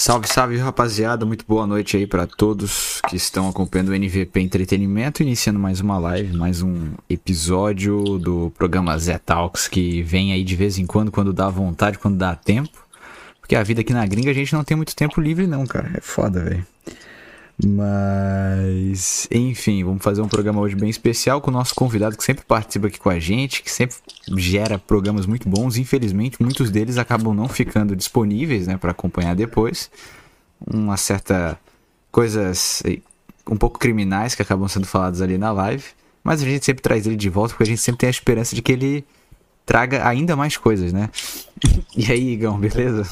Salve, salve, rapaziada. Muito boa noite aí para todos que estão acompanhando o NVP Entretenimento, iniciando mais uma live, mais um episódio do programa Zé Talks que vem aí de vez em quando, quando dá vontade, quando dá tempo. Porque a vida aqui na gringa a gente não tem muito tempo livre não, cara. É foda, velho. Mas, enfim, vamos fazer um programa hoje bem especial com o nosso convidado que sempre participa aqui com a gente, que sempre gera programas muito bons. Infelizmente, muitos deles acabam não ficando disponíveis, né, para acompanhar depois. Uma certa coisas eh, um pouco criminais que acabam sendo faladas ali na live, mas a gente sempre traz ele de volta porque a gente sempre tem a esperança de que ele traga ainda mais coisas, né? E aí, Igão, beleza?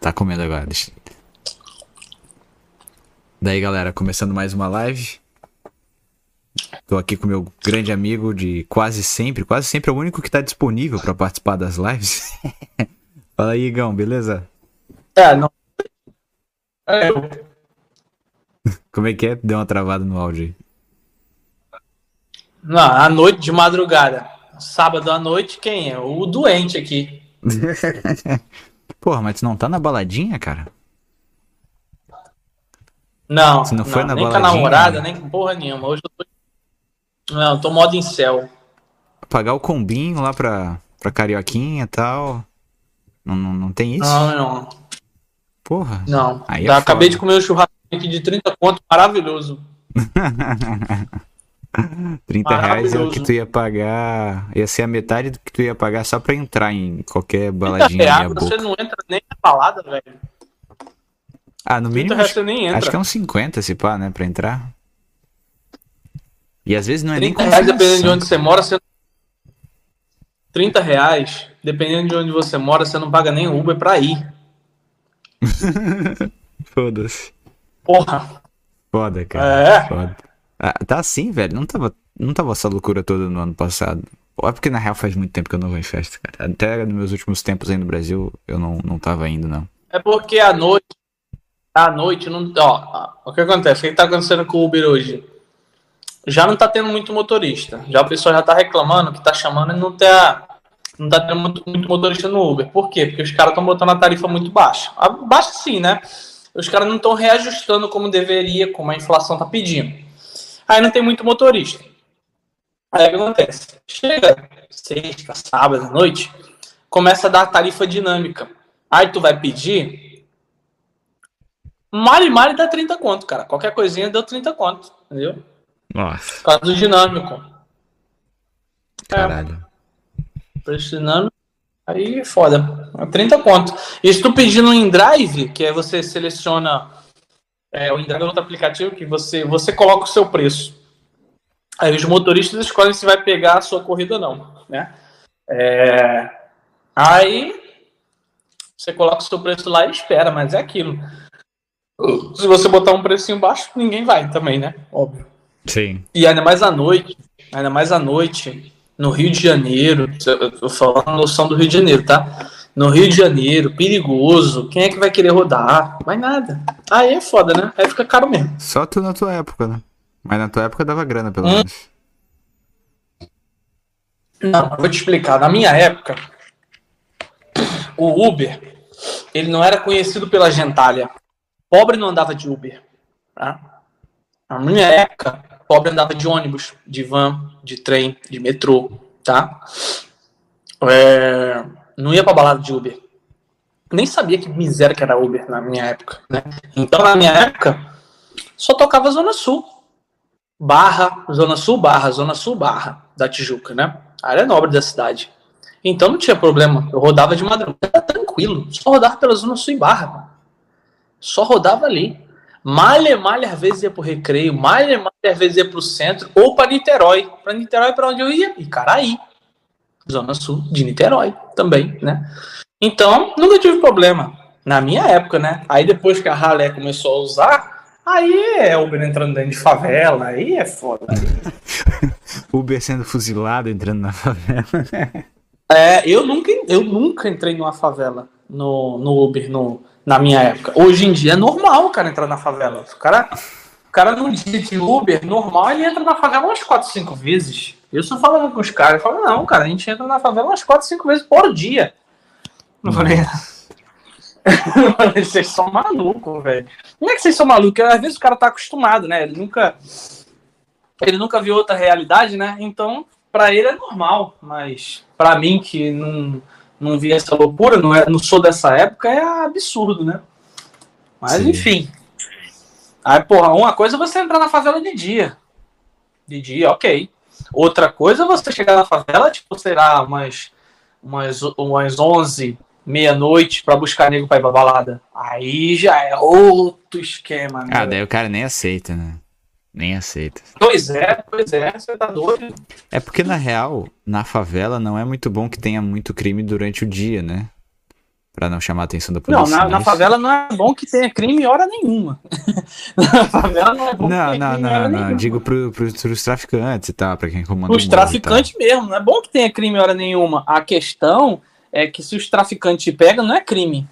Tá comendo agora, deixa. Daí, galera, começando mais uma live. Tô aqui com meu grande amigo de quase sempre, quase sempre é o único que tá disponível para participar das lives. Fala aí, Igão, beleza? É, não. É, Como é que é? Deu uma travada no áudio aí. Não, à noite de madrugada. Sábado à noite, quem é? O doente aqui. Porra, mas tu não tá na baladinha, cara? Não, Se não foi na nem com a baladinha, namorada, né? nem com porra nenhuma. Hoje eu tô. Não, eu tô modo em céu. Pagar o combinho lá pra, pra Carioquinha e tal. Não, não, não tem isso? Não, não. Porra. Não. Aí é Tá, acabei foda. de comer um churrasco aqui de 30 conto, maravilhoso. 30 reais é o que tu ia pagar. Ia ser a metade do que tu ia pagar só pra entrar em qualquer 30 baladinha reais, você não entra nem na balada, velho. Ah, no 30 mínimo reais acho, você nem entra. acho que é uns 50 se pá, né, pra entrar. E às vezes não é nem 30 reais, dependendo de onde você mora, você. 30 reais, dependendo de onde você mora, você não paga nem Uber pra ir. Foda-se. Porra. Foda, cara. É. Foda. Ah, tá assim, velho. Não tava, não tava essa loucura toda no ano passado. É porque na real faz muito tempo que eu não vou em festa, cara. Até nos meus últimos tempos aí no Brasil, eu não, não tava indo, não. É porque à noite, à noite não, ó, o que acontece? O que tá acontecendo com o Uber hoje? Já não tá tendo muito motorista. Já o pessoal já tá reclamando que tá chamando e não tá não tá tendo muito, muito motorista no Uber. Por quê? Porque os caras estão botando a tarifa muito baixa. A- Baixa sim, né? Os caras não estão reajustando como deveria, como a inflação tá pedindo. Aí não tem muito motorista. Aí o que acontece? Chega sexta, sábado à noite, começa a dar a tarifa dinâmica. Aí tu vai pedir. Mari Mari dá 30 conto, cara. Qualquer coisinha deu 30 conto, entendeu? Nossa, Por causa do dinâmico. caralho. Preço dinâmico. Aí é foda. É 30 conto. E se tu pedir no InDrive, que é você seleciona. É, o InDrive é outro aplicativo que você, você coloca o seu preço. Aí os motoristas escolhem se vai pegar a sua corrida ou não. Né? É, aí você coloca o seu preço lá e espera, mas é aquilo. Se você botar um precinho baixo, ninguém vai também, né? Óbvio. Sim. E ainda mais à noite, ainda mais à noite, no Rio de Janeiro, eu tô falando a noção do Rio de Janeiro, tá? No Rio de Janeiro, perigoso, quem é que vai querer rodar? Vai nada. Aí é foda, né? Aí fica caro mesmo. Só tu na tua época, né? Mas na tua época dava grana, pelo Hum. menos. Não, vou te explicar. Na minha época, o Uber, ele não era conhecido pela gentalha. Pobre não andava de Uber. Tá? Na minha época, pobre andava de ônibus, de van, de trem, de metrô, tá? É, não ia pra balada de Uber. Nem sabia que miséria que era Uber na minha época, né? Então, na minha época, só tocava Zona Sul. Barra, Zona Sul, Barra, Zona Sul, Barra, da Tijuca, né? A área nobre da cidade. Então não tinha problema. Eu rodava de madrugada tranquilo. Só rodava pela Zona Sul e Barra. Só rodava ali. Malha, malha, às vezes ia pro recreio, malha, malha, às vezes ia pro centro, ou para Niterói. Para Niterói, para onde eu ia? Icaraí. Zona Sul de Niterói também, né? Então, nunca tive problema. Na minha época, né? Aí depois que a Ralé começou a usar, aí é Uber entrando dentro de favela, aí é foda. Uber sendo fuzilado entrando na favela. É, eu nunca, eu nunca entrei numa favela no, no Uber no, na minha época. Hoje em dia é normal o cara entrar na favela. O cara, o cara num dia de Uber, normal, ele entra na favela umas 4, 5 vezes. Eu só falando com os caras, eu falo, não, cara, a gente entra na favela umas 4, 5 vezes por dia. Eu falei, vocês são malucos, velho. Como é que vocês são malucos? Às vezes o cara tá acostumado, né? Ele nunca. Ele nunca viu outra realidade, né? Então, para ele é normal, mas para mim que não, não vi essa loucura, não, é, não sou dessa época, é absurdo, né? Mas Sim. enfim. Aí, porra, uma coisa é você entrar na favela de dia. De dia, ok. Outra coisa é você chegar na favela, tipo, será umas, umas, umas 11, meia-noite para buscar nego pra ir pra balada. Aí já é outro esquema, né? Ah, daí o cara nem aceita, né? Nem aceita. Pois é, pois é, você tá doido. É porque, na real, na favela não é muito bom que tenha muito crime durante o dia, né? Pra não chamar a atenção da polícia. Não, na, na favela não é bom que tenha crime hora nenhuma. na favela não é bom não, que tenha não, crime não, hora não. nenhuma. Digo pro, pro, pros traficantes e tal, pra quem comanda Os traficantes mesmo, não é bom que tenha crime hora nenhuma. A questão é que se os traficantes te pegam, não é crime.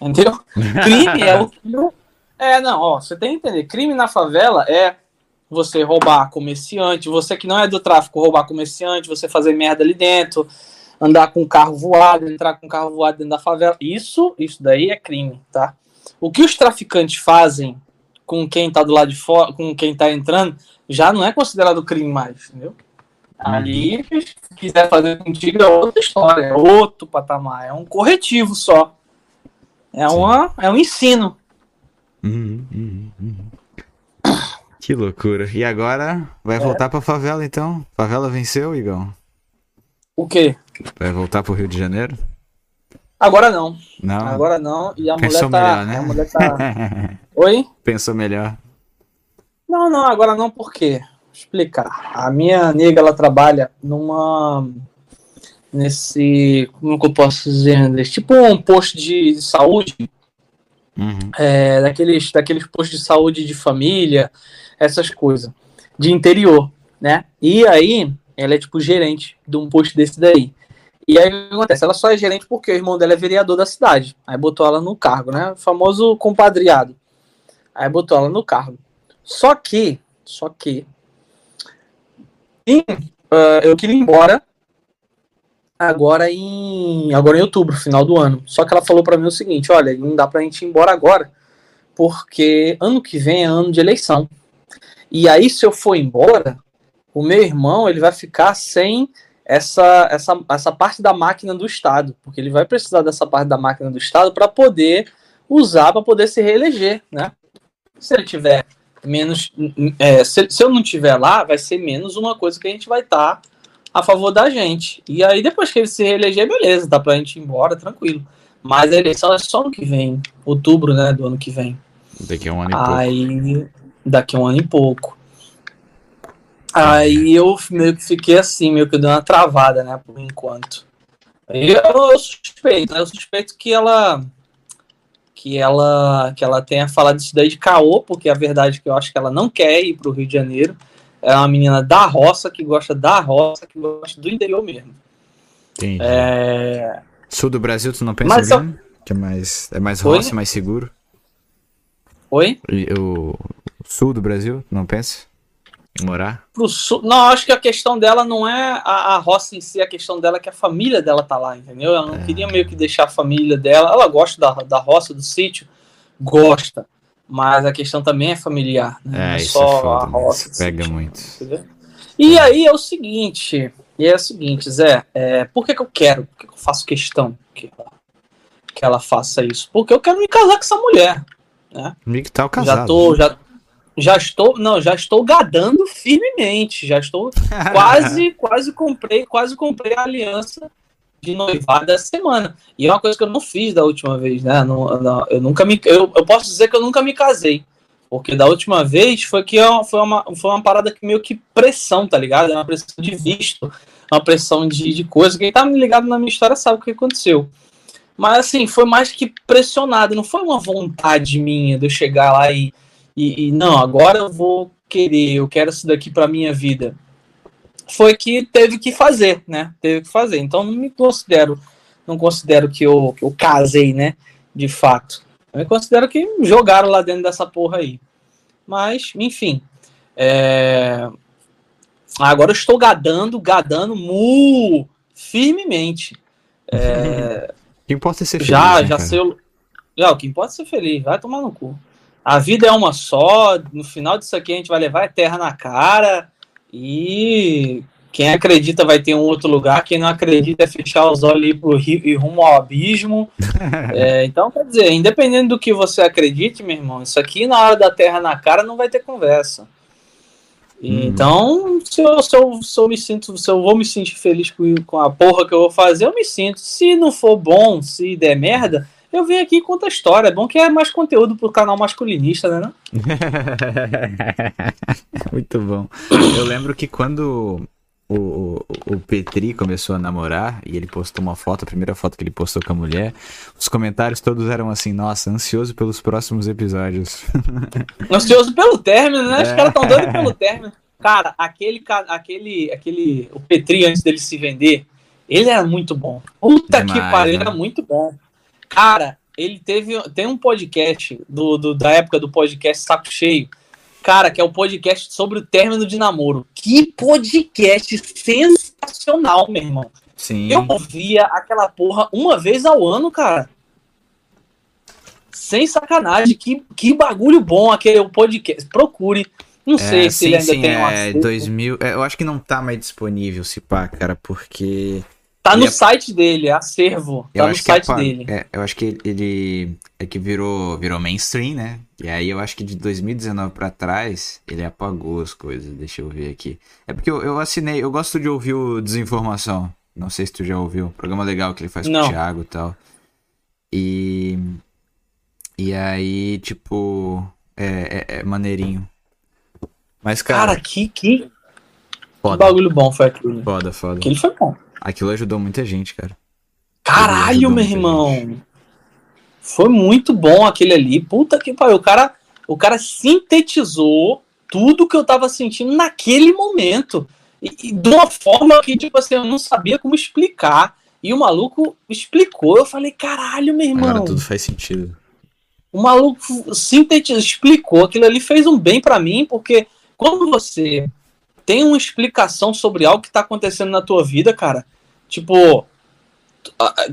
Entendeu? crime é o é, não, ó, você tem que entender. Crime na favela é você roubar comerciante, você que não é do tráfico, roubar comerciante, você fazer merda ali dentro, andar com carro voado, entrar com carro voado dentro da favela. Isso, isso daí é crime, tá? O que os traficantes fazem com quem tá do lado de fora, com quem tá entrando, já não é considerado crime mais, entendeu? Ali, se quiser fazer contigo, é outra história, é outro patamar, é um corretivo só. É, uma, é um ensino. Uhum, uhum, uhum. Que loucura. E agora vai é. voltar pra favela então? Favela venceu, Igão? O quê? Vai voltar pro Rio de Janeiro? Agora não. Não. Agora não. E a Pensou mulher tá. Melhor, né? A mulher tá... Oi? Pensou melhor. Não, não, agora não, por quê? Vou explicar. A minha nega, ela trabalha numa. Nesse. Como que eu posso dizer? Tipo um posto de saúde Uhum. É, daqueles, daqueles postos de saúde de família, essas coisas. De interior, né? E aí, ela é tipo gerente de um posto desse daí. E aí o que acontece? Ela só é gerente porque o irmão dela é vereador da cidade. Aí botou ela no cargo, né? O famoso compadreado. Aí botou ela no cargo. Só que, só que, em, uh, eu queria ir embora agora em agora em outubro, final do ano. Só que ela falou para mim o seguinte: olha, não dá pra gente ir embora agora, porque ano que vem é ano de eleição. E aí, se eu for embora, o meu irmão ele vai ficar sem essa, essa, essa parte da máquina do Estado, porque ele vai precisar dessa parte da máquina do Estado para poder usar, para poder se reeleger, né? Se ele tiver menos, é, se, se, eu não tiver lá, vai ser menos uma coisa que a gente vai estar tá a favor da gente. E aí, depois que ele se reeleger, beleza, dá pra gente ir embora, tranquilo. Mas a eleição é só no que vem, outubro, né, do ano que vem. Daqui a um ano e aí, pouco. Daqui a um ano e pouco. Aí eu meio que fiquei assim, meio que deu uma travada, né, por enquanto. Eu, eu suspeito, né, eu suspeito que ela que ela que ela tenha falado isso daí de caô, porque a verdade é que eu acho que ela não quer ir pro Rio de Janeiro é uma menina da roça, que gosta da roça, que gosta do interior mesmo. Entendi. É... Sul do Brasil, tu não pensa Mas, eu... Que é mais, é mais roça, mais seguro? Oi? E, o sul do Brasil, não pensa? Morar? Pro sul, não, acho que a questão dela não é a, a, roça em si, a questão dela é que a família dela tá lá, entendeu? Ela não é. queria meio que deixar a família dela. Ela gosta da, da roça, do sítio, gosta mas a questão também é familiar, né? É, não é só é foda, a roça. Isso pega muito. E aí é o seguinte, e é o seguinte, Zé, é, por que, que eu quero, por que, que eu faço questão que ela, que ela faça isso? Porque eu quero me casar com essa mulher, né? Amigo tá casado. Já tô, já, já estou, não, já estou gadando firmemente, já estou quase, quase comprei, quase comprei a aliança de noivado essa semana. E é uma coisa que eu não fiz da última vez, né? Não, não, eu nunca me. Eu, eu posso dizer que eu nunca me casei. Porque da última vez foi que eu, foi, uma, foi uma parada que meio que pressão, tá ligado? É uma pressão de visto, uma pressão de, de coisa. Quem tá ligado na minha história sabe o que aconteceu. Mas assim, foi mais que pressionado, não foi uma vontade minha de eu chegar lá e, e, e não, agora eu vou querer, eu quero isso daqui pra minha vida. foi que teve que fazer, né? Teve que fazer. Então não me considero, não considero que eu, que eu casei, né? De fato. Eu me considero que jogaram lá dentro dessa porra aí. Mas, enfim. É... Agora eu estou gadando, gadando mu firmemente. É... O que importa é ser feliz. Já, né, já sei. Já, o que importa é ser feliz. Vai tomar no cu. A vida é uma só. No final disso aqui a gente vai levar a terra na cara. E quem acredita vai ter um outro lugar, quem não acredita é fechar os olhos e ir pro rio e rumo ao abismo. é, então, quer dizer, independente do que você acredite, meu irmão, isso aqui na hora da terra na cara não vai ter conversa. Hum. Então, se eu, se, eu, se eu me sinto, se eu vou me sentir feliz com, com a porra que eu vou fazer, eu me sinto. Se não for bom, se der merda, eu venho aqui e conto a história. É bom que é mais conteúdo pro canal masculinista, né? Não? Muito bom. Eu lembro que quando o, o, o, Petri começou a namorar e ele postou uma foto, a primeira foto que ele postou com a mulher, os comentários todos eram assim, nossa, ansioso pelos próximos episódios. Ansioso pelo término, né? É. Os caras estão doidos pelo término. Cara, aquele, aquele, aquele, o Petri antes dele se vender, ele era muito bom. Puta Demais, que pariu, né? era muito bom. Cara, ele teve. Tem um podcast do, do, da época do podcast Saco Cheio. Cara, que é o um podcast sobre o término de namoro. Que podcast sensacional, meu irmão. Sim. Eu ouvia aquela porra uma vez ao ano, cara. Sem sacanagem. Que, que bagulho bom aquele podcast. Procure. Não é, sei se sim, ele ainda sim, tem um é, 2000, é, Eu acho que não tá mais disponível, se pá, cara, porque Tá no é... site dele, é acervo. Tá no site é, dele. É, eu acho que ele é que virou, virou mainstream, né? E aí eu acho que de 2019 para trás ele apagou as coisas. Deixa eu ver aqui. É porque eu, eu assinei, eu gosto de ouvir o Desinformação. Não sei se tu já ouviu. Programa legal que ele faz Não. com o Thiago e tal. E. E aí, tipo. É, é, é maneirinho. Mas, cara. Cara, que. Que, que bagulho bom foi aquilo. Foda, foda. Aquele foi bom. Aquilo ajudou muita gente, cara. Caralho, meu irmão. Gente. Foi muito bom aquele ali. Puta que pariu. O cara, o cara sintetizou tudo que eu tava sentindo naquele momento. E, e, de uma forma que, tipo assim, eu não sabia como explicar. E o maluco explicou. Eu falei, caralho, meu irmão. Agora tudo faz sentido. O maluco sintetizou, explicou. Aquilo ali fez um bem para mim, porque quando você tem uma explicação sobre algo que está acontecendo na tua vida, cara. Tipo,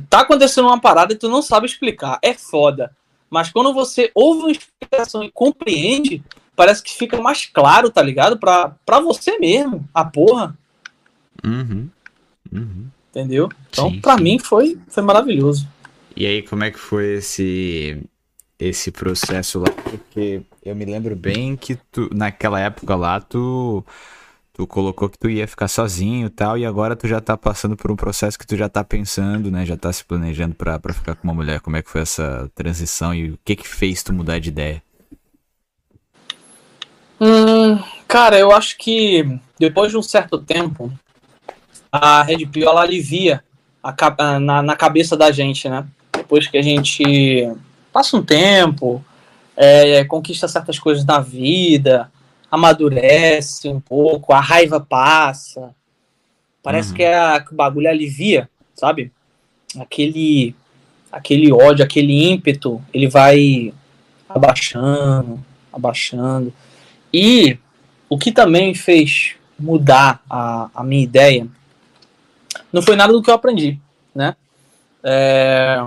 tá acontecendo uma parada e tu não sabe explicar. É foda. Mas quando você ouve uma explicação e compreende, parece que fica mais claro, tá ligado? Pra, pra você mesmo, a porra. Uhum. Uhum. Entendeu? Então, sim, pra sim. mim, foi, foi maravilhoso. E aí, como é que foi esse esse processo lá? Porque eu me lembro bem que tu, naquela época lá, tu tu colocou que tu ia ficar sozinho e tal, e agora tu já tá passando por um processo que tu já tá pensando, né? Já tá se planejando pra, pra ficar com uma mulher. Como é que foi essa transição e o que que fez tu mudar de ideia? Hum, cara, eu acho que depois de um certo tempo, a Red Pill ela alivia a, na, na cabeça da gente, né? Depois que a gente passa um tempo, é, conquista certas coisas na vida, amadurece um pouco, a raiva passa. Parece uhum. que, é, que o bagulho alivia, sabe? Aquele, aquele ódio, aquele ímpeto, ele vai abaixando, abaixando. E o que também fez mudar a, a minha ideia não foi nada do que eu aprendi, né? É,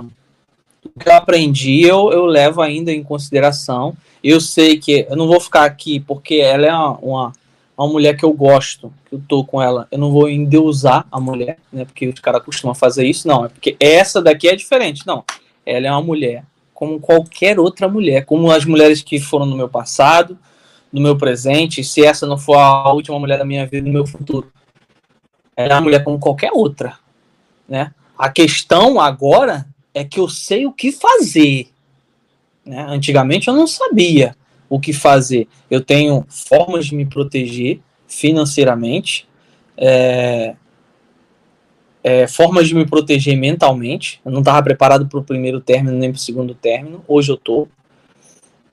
o que eu aprendi eu, eu levo ainda em consideração eu sei que eu não vou ficar aqui porque ela é uma, uma, uma mulher que eu gosto, que eu tô com ela. Eu não vou endeusar a mulher, né? Porque os caras costumam fazer isso. Não, é porque essa daqui é diferente. Não, ela é uma mulher como qualquer outra mulher, como as mulheres que foram no meu passado, no meu presente, se essa não for a última mulher da minha vida, no meu futuro. Ela é uma mulher como qualquer outra, né? A questão agora é que eu sei o que fazer. Né? Antigamente eu não sabia o que fazer. Eu tenho formas de me proteger financeiramente, é, é, formas de me proteger mentalmente. Eu não estava preparado para o primeiro término nem para o segundo término. Hoje eu tô.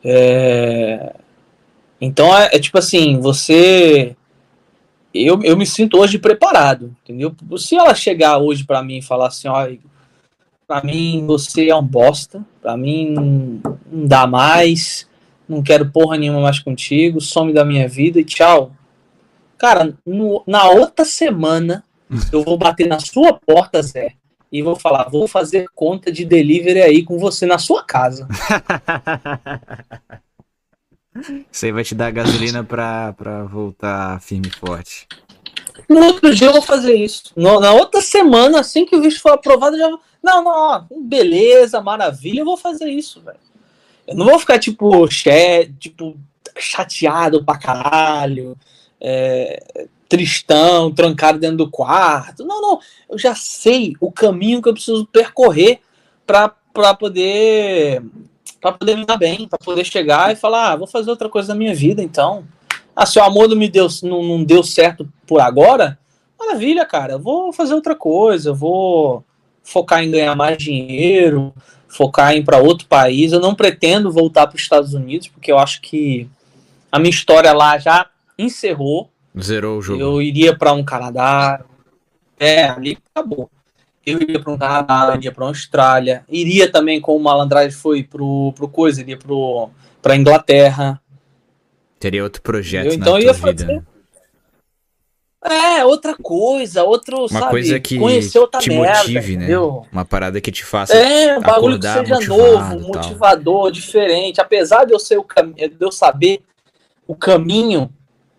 É, então é, é, tipo assim, você eu, eu me sinto hoje preparado, entendeu? Se ela chegar hoje para mim e falar assim, ó, para mim você é um bosta, para mim não, não dá mais, não quero porra nenhuma mais contigo, some da minha vida e tchau. Cara, no, na outra semana eu vou bater na sua porta, Zé, e vou falar, vou fazer conta de delivery aí com você na sua casa. Isso aí vai te dar gasolina pra, pra voltar firme e forte. No outro dia eu vou fazer isso. No, na outra semana, assim que o visto for aprovado, eu já vou. Não, não, beleza, maravilha, eu vou fazer isso, velho. Eu não vou ficar, tipo, che, tipo chateado pra caralho, é, tristão, trancado dentro do quarto. Não, não. Eu já sei o caminho que eu preciso percorrer pra, pra poder para poder me dar bem, para poder chegar e falar, ah, vou fazer outra coisa na minha vida, então. Ah, se o amor não me deu, não, não deu certo por agora, maravilha, cara. Eu vou fazer outra coisa, eu vou focar em ganhar mais dinheiro, focar em ir para outro país. Eu não pretendo voltar para os Estados Unidos, porque eu acho que a minha história lá já encerrou. Zerou o jogo. Eu iria para um Canadá. É, ali acabou eu iria para um Canadá, iria para a Austrália, iria também, como o Malandragem foi pro, pro coisa, iria para Inglaterra. Teria outro projeto eu, então, ia fazer... É, outra coisa, outro, Uma sabe, coisa que te merda, motive, né? Entendeu? Uma parada que te faça É, um bagulho que seja novo, motivador, diferente. Apesar de eu, ser o cam... de eu saber o caminho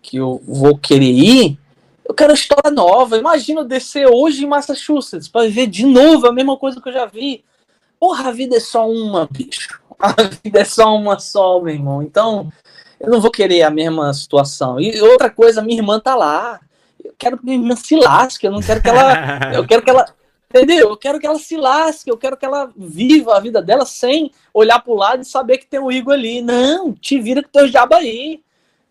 que eu vou querer ir, eu quero história nova. Imagina eu descer hoje em Massachusetts para ver de novo a mesma coisa que eu já vi. Porra, a vida é só uma, bicho. A vida é só uma só, meu irmão. Então, eu não vou querer a mesma situação. E outra coisa, minha irmã tá lá. Eu quero que minha irmã se lasque. Eu não quero que ela. eu quero que ela. Entendeu? Eu quero que ela se lasque, eu quero que ela viva a vida dela sem olhar pro lado e saber que tem o Igor ali. Não, te vira com teu diabo aí.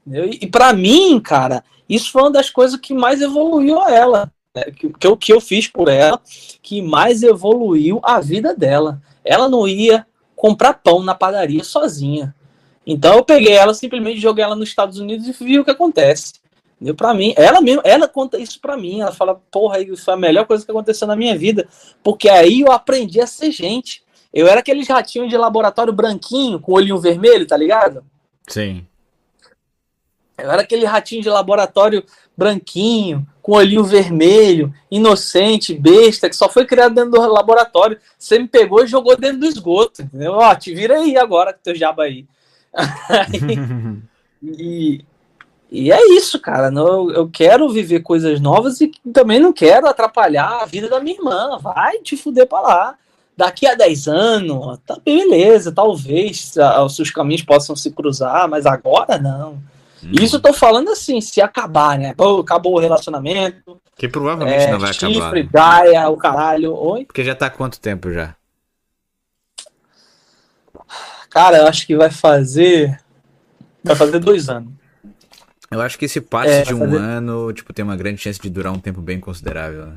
E, e para mim, cara, isso foi uma das coisas que mais evoluiu a ela. Né? Que, que, que eu fiz por ela, que mais evoluiu a vida dela. Ela não ia comprar pão na padaria sozinha. Então eu peguei ela, simplesmente joguei ela nos Estados Unidos e vi o que acontece. Deu para mim, ela mesmo, ela conta isso para mim. Ela fala, porra, isso foi a melhor coisa que aconteceu na minha vida, porque aí eu aprendi a ser gente. Eu era aquele ratinho de laboratório branquinho com olhinho vermelho, tá ligado? Sim. Eu era aquele ratinho de laboratório branquinho, com olhinho vermelho, inocente, besta, que só foi criado dentro do laboratório. Você me pegou e jogou dentro do esgoto, entendeu? Ó, te vira aí agora com teu jaba aí. e, e é isso, cara. Eu, eu quero viver coisas novas e também não quero atrapalhar a vida da minha irmã. Vai te fuder pra lá. Daqui a 10 anos, tá beleza, talvez os seus caminhos possam se cruzar, mas agora não. Hum. Isso eu tô falando assim, se acabar, né? Pô, acabou o relacionamento. Que provavelmente é, não vai chifre, acabar. Né? Gaia, o caralho. Oi? Porque já tá há quanto tempo já? Cara, eu acho que vai fazer. Vai fazer dois anos. Eu acho que esse passe é, de um fazer... ano, tipo, tem uma grande chance de durar um tempo bem considerável, né?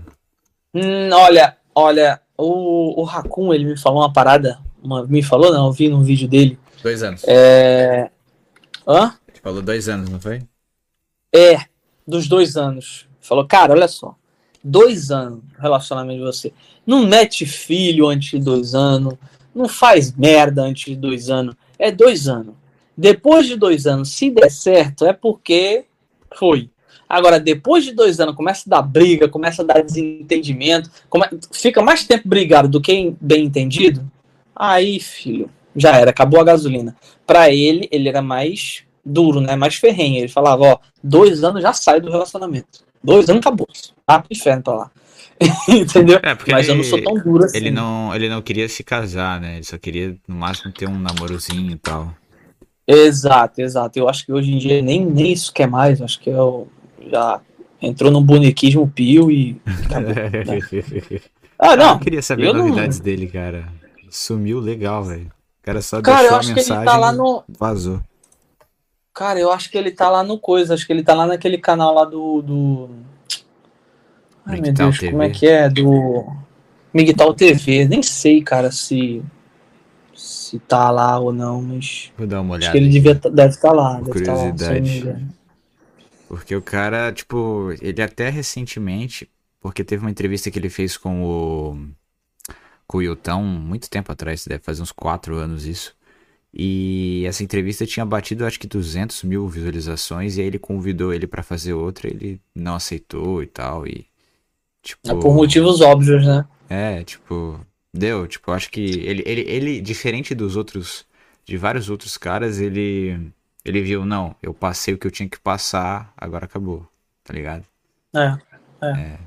Hum, olha, olha, o, o Raccoon, ele me falou uma parada. Uma, me falou, não, eu vi num vídeo dele. Dois anos. É. Hã? Falou dois anos, não foi? É, dos dois anos. Falou, cara, olha só. Dois anos relacionamento de você. Não mete filho antes de dois anos. Não faz merda antes de dois anos. É dois anos. Depois de dois anos, se der certo, é porque foi. Agora, depois de dois anos, começa a dar briga, começa a dar desentendimento, come... fica mais tempo brigado do que bem entendido. Aí, filho, já era, acabou a gasolina. Para ele, ele era mais duro, né? Mais ferrenho. Ele falava, ó, dois anos já sai do relacionamento. Dois anos acabou. Ah, pro inferno pra lá. Entendeu? É, Mas ele, eu não sou tão duro assim. Ele não, ele não queria se casar, né? Ele só queria, no máximo, ter um namorozinho e tal. Exato, exato. Eu acho que hoje em dia nem, nem isso quer mais. Eu acho que eu já entrou num bonequismo pio e. Acabou, né? Ah, não. Eu queria saber eu novidades não... dele, cara. Sumiu legal, velho. O cara só cara, deixou a mensagem que ele tá lá no... vazou. Cara, eu acho que ele tá lá no coisa, acho que ele tá lá naquele canal lá do. do... Ai meu Deus, TV. como é que é? Do. Migtal TV. Nem sei, cara, se. Se tá lá ou não, mas. Vou dar uma olhada. Acho que ele devia, deve estar tá lá. Deve curiosidade. Tá lá, Porque o cara, tipo, ele até recentemente, porque teve uma entrevista que ele fez com o com o Yutão muito tempo atrás, deve fazer uns 4 anos isso. E essa entrevista tinha batido acho que 200 mil visualizações e aí ele convidou ele para fazer outra, ele não aceitou e tal e tipo é por motivos óbvios, né? É, tipo, deu, tipo, acho que ele ele ele diferente dos outros de vários outros caras, ele ele viu, não, eu passei o que eu tinha que passar, agora acabou, tá ligado? É. é. é,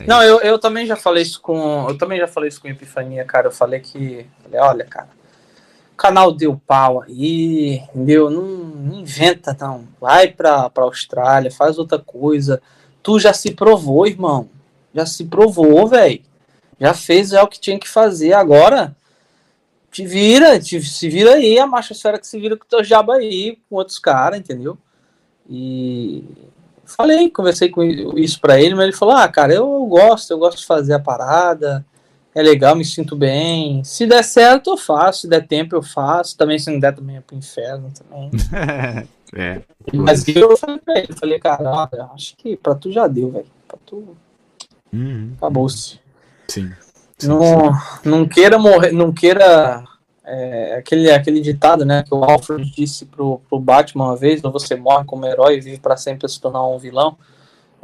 é não, eu, eu também já falei isso com. Eu também já falei isso com Epifania, cara. Eu falei que. Falei, olha, cara, o canal deu pau aí, entendeu? Não, não inventa, não. Vai pra, pra Austrália, faz outra coisa. Tu já se provou, irmão. Já se provou, velho. Já fez já o que tinha que fazer. Agora te vira, te, se vira aí, a machosfera que se vira com o teu jabo aí, com outros caras, entendeu? E falei, conversei com isso para ele, mas ele falou: Ah, cara, eu gosto, eu gosto de fazer a parada, é legal, me sinto bem. Se der certo, eu faço, se der tempo, eu faço. Também, se não der, também é pro inferno também. é. Mas eu falei pra ele, falei, cara, acho que pra tu já deu, velho. Pra tu. Uhum. Acabou-se. Sim não, não queira morrer, não queira é, aquele, aquele ditado, né, que o Alfred disse pro, pro Batman uma vez, ou você morre como herói e vive para sempre se tornar um vilão.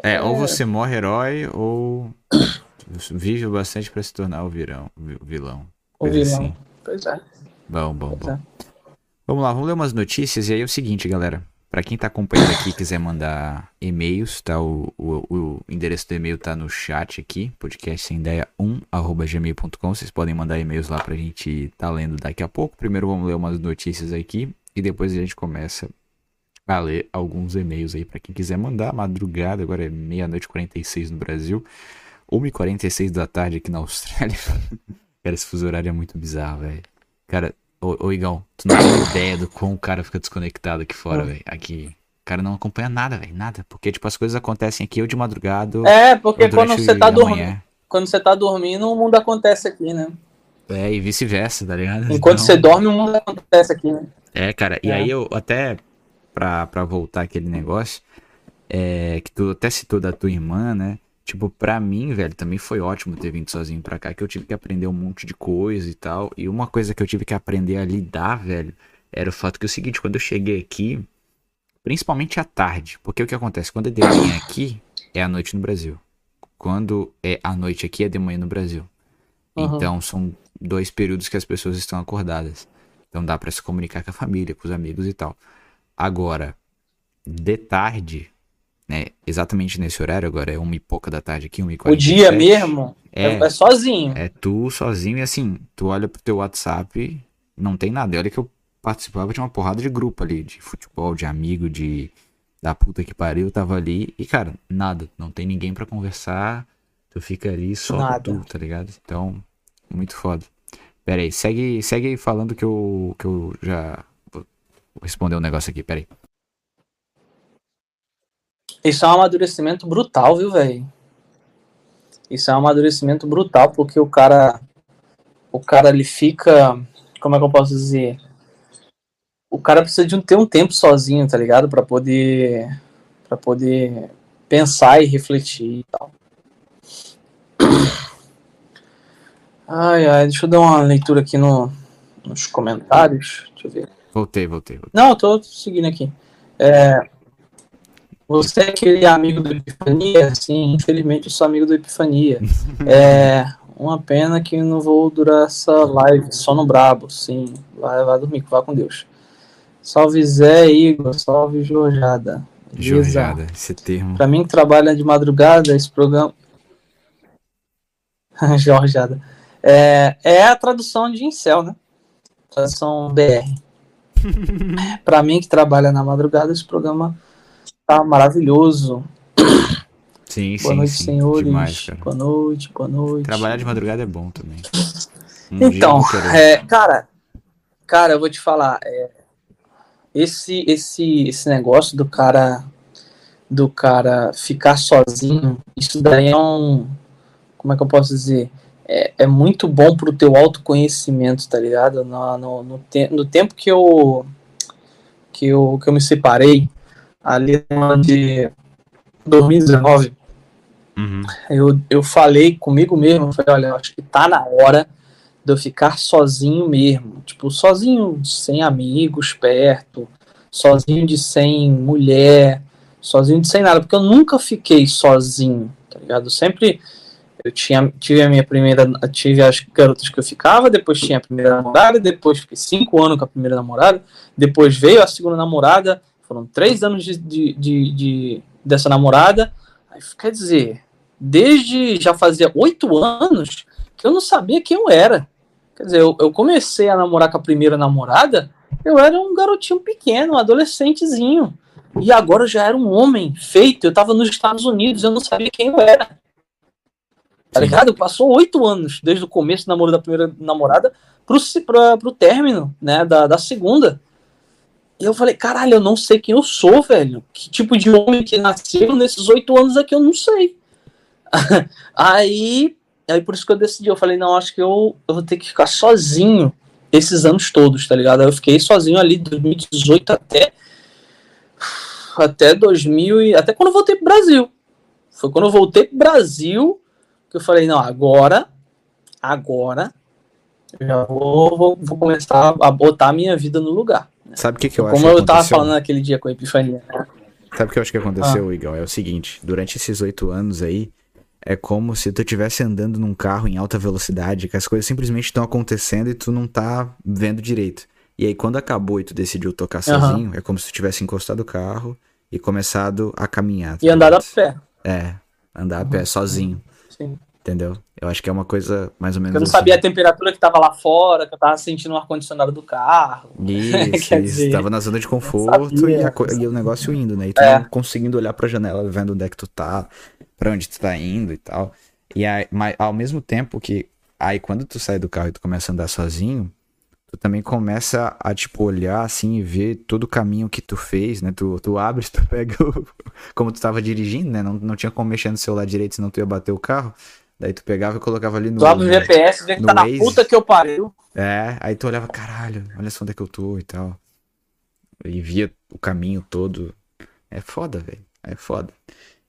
É, é, ou você morre herói, ou vive bastante para se tornar o virão, vilão. O vilão, assim. pois é. Bom, bom, pois bom. É. Vamos lá, vamos ler umas notícias, e aí é o seguinte, galera. Para quem tá acompanhando aqui quiser mandar e-mails, tá? O, o, o endereço do e-mail tá no chat aqui, podcast sem ideia 1 gmail.com. Vocês podem mandar e-mails lá pra gente tá lendo daqui a pouco. Primeiro vamos ler umas notícias aqui e depois a gente começa a ler alguns e-mails aí para quem quiser mandar. Madrugada, agora é meia-noite e 46 no Brasil, 1h46 da tarde aqui na Austrália. Cara, esse fuso horário é muito bizarro, velho. Cara, Ô, ô Igão, tu não tem ideia do como o cara fica desconectado aqui fora, velho. Aqui. O cara não acompanha nada, velho. Nada. Porque, tipo, as coisas acontecem aqui eu de madrugada. É, porque quando você tá dormindo. Quando você tá dormindo, o mundo acontece aqui, né? É, e vice-versa, tá ligado? Enquanto então... você dorme, o mundo acontece aqui, né? É, cara. É. E aí eu até. Pra, pra voltar aquele negócio. É, que tu até citou da tua irmã, né? Tipo, pra mim, velho, também foi ótimo ter vindo sozinho pra cá, que eu tive que aprender um monte de coisa e tal. E uma coisa que eu tive que aprender a lidar, velho, era o fato que é o seguinte, quando eu cheguei aqui, principalmente à tarde, porque o que acontece? Quando é de manhã aqui, é à noite no Brasil. Quando é à noite aqui, é de manhã no Brasil. Uhum. Então, são dois períodos que as pessoas estão acordadas. Então, dá para se comunicar com a família, com os amigos e tal. Agora, de tarde, né? Exatamente nesse horário, agora é uma e pouca da tarde aqui, uma e O dia mesmo é, é, sozinho. É tu sozinho e assim, tu olha pro teu WhatsApp, não tem nada. E olha que eu participava de uma porrada de grupo ali, de futebol, de amigo, de da puta que pariu, tava ali e, cara, nada. Não tem ninguém para conversar, tu fica ali só nada. tu, tá ligado? Então, muito foda. Pera aí, segue, segue falando que eu, que eu já vou responder um negócio aqui, pera aí. Isso é um amadurecimento brutal, viu, velho? Isso é um amadurecimento brutal, porque o cara. O cara ele fica. Como é que eu posso dizer? O cara precisa de um, ter um tempo sozinho, tá ligado? para poder. para poder pensar e refletir e tal. Ai, ai, deixa eu dar uma leitura aqui no, nos comentários. Deixa eu ver. Voltei, voltei. voltei. Não, eu tô seguindo aqui. É, você é aquele amigo do Epifania? Sim, infelizmente eu sou amigo do Epifania. é uma pena que não vou durar essa live só no brabo. Sim, vai, vai dormir, vá com Deus. Salve Zé, Igor, salve Jorjada. Jorjada, esse termo. Pra mim que trabalha de madrugada, esse programa. Jorjada. É, é a tradução de Incel, né? Tradução BR. pra mim que trabalha na madrugada, esse programa tá maravilhoso. Sim, boa sim, noite, sim. senhores. Demais, boa noite, boa noite. Trabalhar de madrugada é bom também. Um então, é, cara, cara, eu vou te falar, é, esse, esse, esse negócio do cara, do cara ficar sozinho, isso daí é um, como é que eu posso dizer? É, é muito bom pro teu autoconhecimento, tá ligado? No, no, no, te, no tempo que eu, que eu, que eu me separei, ali no ano de 2019, Uhum. eu, eu falei comigo mesmo, eu falei, olha, eu acho que tá na hora de eu ficar sozinho mesmo. Tipo, sozinho, sem amigos perto, sozinho de sem mulher, sozinho de sem nada, porque eu nunca fiquei sozinho, tá ligado? Eu sempre eu tinha, tive a minha primeira, tive as garotas que eu ficava, depois tinha a primeira namorada, depois fiquei cinco anos com a primeira namorada, depois veio a segunda namorada, foram três anos de, de, de, de dessa namorada, aí quer dizer, desde já fazia oito anos que eu não sabia quem eu era. Quer dizer, eu, eu, comecei a namorar com a primeira namorada, eu era um garotinho pequeno, um adolescentezinho. E agora eu já era um homem feito, eu tava nos Estados Unidos, eu não sabia quem eu era. Tá ligado? Passou oito anos, desde o começo do namoro da primeira namorada pro, pra, pro término, né, da, da segunda. E eu falei, caralho, eu não sei quem eu sou, velho. Que tipo de homem que nasceu nesses oito anos aqui, eu não sei. aí, aí por isso que eu decidi, eu falei, não, acho que eu, eu vou ter que ficar sozinho esses anos todos, tá ligado? Aí eu fiquei sozinho ali, 2018 até até 2000 e até quando eu voltei pro Brasil. Foi quando eu voltei pro Brasil que eu falei, não, agora, agora, eu já vou, vou, vou começar a botar a minha vida no lugar. Né? Sabe o que, que eu Como acho eu que tava falando naquele dia com a Epifania. Sabe o que eu acho que aconteceu, ah. Igor? É o seguinte, durante esses oito anos aí, é como se tu estivesse andando num carro em alta velocidade, que as coisas simplesmente estão acontecendo e tu não tá vendo direito. E aí, quando acabou e tu decidiu tocar sozinho, uhum. é como se tu tivesse encostado o carro e começado a caminhar. Tá e andar a pé. É, andar a pé sozinho. Sim. Entendeu? Eu acho que é uma coisa mais ou menos. Eu não assim. sabia a temperatura que tava lá fora, que eu tava sentindo o ar-condicionado do carro. Isso, isso. Dizer, tava na zona de conforto e, a, e, o negócio indo, né? E tu é. não conseguindo olhar pra janela, vendo onde é que tu tá, pra onde tu tá indo e tal. E aí, mas, ao mesmo tempo que. Aí quando tu sai do carro e tu começa a andar sozinho, tu também começa a, tipo, olhar assim e ver todo o caminho que tu fez, né? Tu, tu abre, tu pega o, como tu tava dirigindo, né? Não, não tinha como mexer no celular direito, senão tu ia bater o carro. Daí tu pegava e colocava ali no. Tu abre o GPS, vê que tá Waze. na puta que eu pariu. É, aí tu olhava, caralho, olha só onde é que eu tô e tal. E via o caminho todo. É foda, velho. É foda.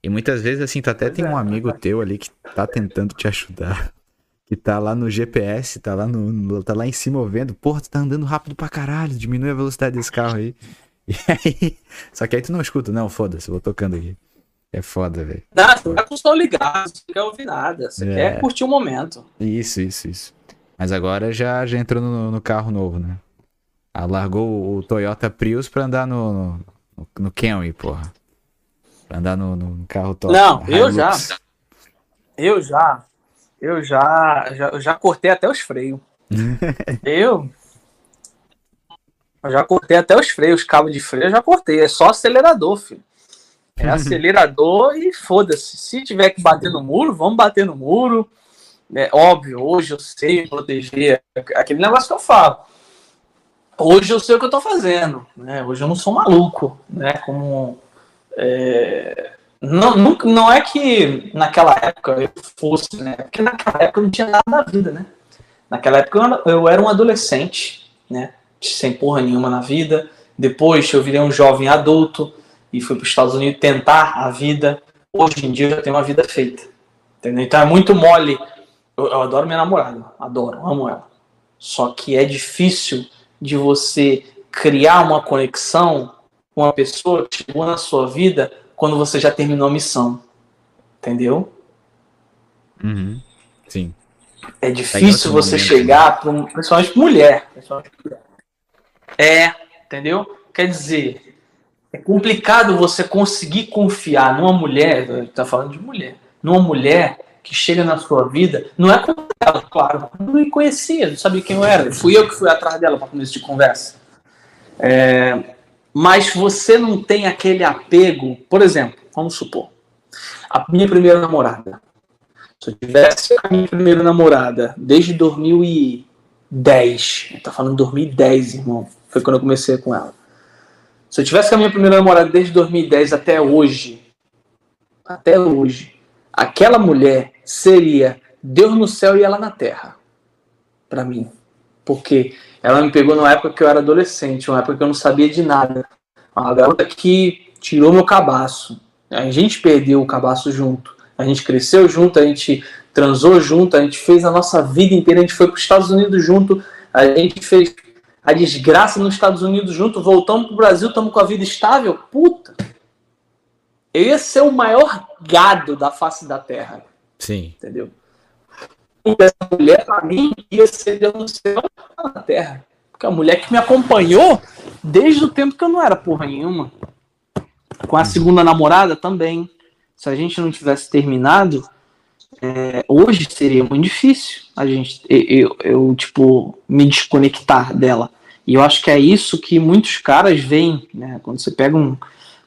E muitas vezes, assim, tu até Pois tem é, um amigo teu ali que tá tentando te ajudar. Que tá lá no GPS, tá lá no, no- tá lá em cima vendo, porra, tu tá andando rápido pra caralho, diminui a velocidade desse carro aí. E aí, só que aí tu não escuta, não, foda-se, eu vou tocando aqui. É foda, velho. Não, você tá com o som ligado, você não quer ouvir nada. Você É. quer curtir o momento. Isso, isso, isso. Mas agora já, já entrou no, no carro novo, né? Ah, largou o, Toyota Prius pra andar no, no, no, Camry, porra. Pra andar no, no carro top. Não, eu já. Eu já. Eu já, já, eu já cortei até os freios. eu. Eu já cortei até os freios, os cabos de freio eu já cortei. É só acelerador, filho. É acelerador e foda-se. Se tiver que bater no muro, vamos bater no muro. É óbvio, hoje eu sei proteger. Aquele negócio que eu falo. Hoje eu sei o que eu tô fazendo. Né? Hoje eu não sou maluco. Né? Como. é, Não, nunca- não é que naquela época eu fosse, né? Porque naquela época eu não tinha nada na vida, né? Naquela época eu era um adolescente, né? Sem porra nenhuma na vida. Depois eu virei um jovem adulto e fui para os Estados Unidos tentar a vida. Hoje em dia eu já tenho uma vida feita. Entendeu? Então é muito mole. Eu, eu adoro minha namorada, adoro, amo ela. Só que é difícil de você criar uma conexão com uma pessoa que chegou na sua vida quando você já terminou a missão. Entendeu? Uhum. Sim. É difícil você momento, chegar para um, principalmente mulher. principalmente mulher. É, entendeu? Quer dizer, é complicado você conseguir confiar numa mulher, a gente tá falando de mulher, numa mulher que chega na sua vida, não é como ela, claro, não me conhecia, não sabia quem eu era, fui eu que fui atrás dela para começo de conversa. É, mas você não tem aquele apego, por exemplo, vamos supor, a minha primeira namorada. Se eu tivesse a minha primeira namorada desde 2010, tá falando 2010, irmão, foi quando eu comecei com ela. Se eu tivesse com a minha primeira namorada desde 2010 até hoje, até hoje, aquela mulher seria Deus no céu e ela na terra, Pra mim, porque ela me pegou numa época que eu era adolescente, uma época que eu não sabia de nada, uma garota que tirou meu cabaço. A gente perdeu o cabaço junto. A gente cresceu junto, a gente transou junto, a gente fez a nossa vida inteira, a gente foi para os Estados Unidos junto, a gente fez a desgraça nos Estados Unidos junto, voltamos para o Brasil, estamos com a vida estável. Puta! Eu ia ser o maior gado da face da terra. Sim. Entendeu? Essa mulher, para mim, ia ser Deus no céu na terra. Porque a mulher que me acompanhou desde o tempo que eu não era porra nenhuma. Com a segunda namorada também. Se a gente não tivesse terminado, é, hoje seria muito difícil a gente, eu, eu, eu, tipo, me desconectar dela. E eu acho que é isso que muitos caras veem, né? Quando você pega um,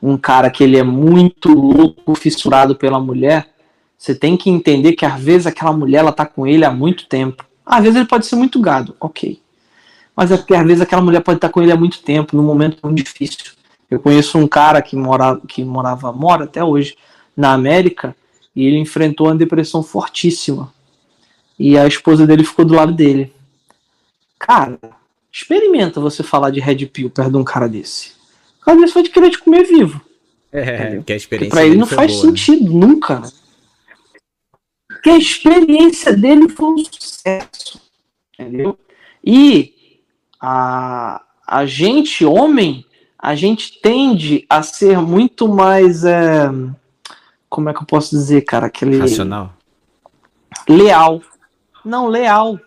um cara que ele é muito louco, fissurado pela mulher, você tem que entender que às vezes aquela mulher ela tá com ele há muito tempo. Às vezes ele pode ser muito gado, ok. Mas é porque às vezes aquela mulher pode estar com ele há muito tempo, num momento muito difícil. Eu conheço um cara que, mora, que morava, mora até hoje, na América, e ele enfrentou uma depressão fortíssima. E a esposa dele ficou do lado dele. Cara, experimenta você falar de Red Pill perto de um cara desse. O cara desse vai te querer te comer vivo. É, que a experiência Porque pra ele não faz boa, né? sentido, né? nunca. Porque a experiência dele foi um sucesso. Entendeu? E a, a gente, homem, a gente tende a ser muito mais. É, como é que eu posso dizer, cara? Aquele. Racional. Leal. Não, leal.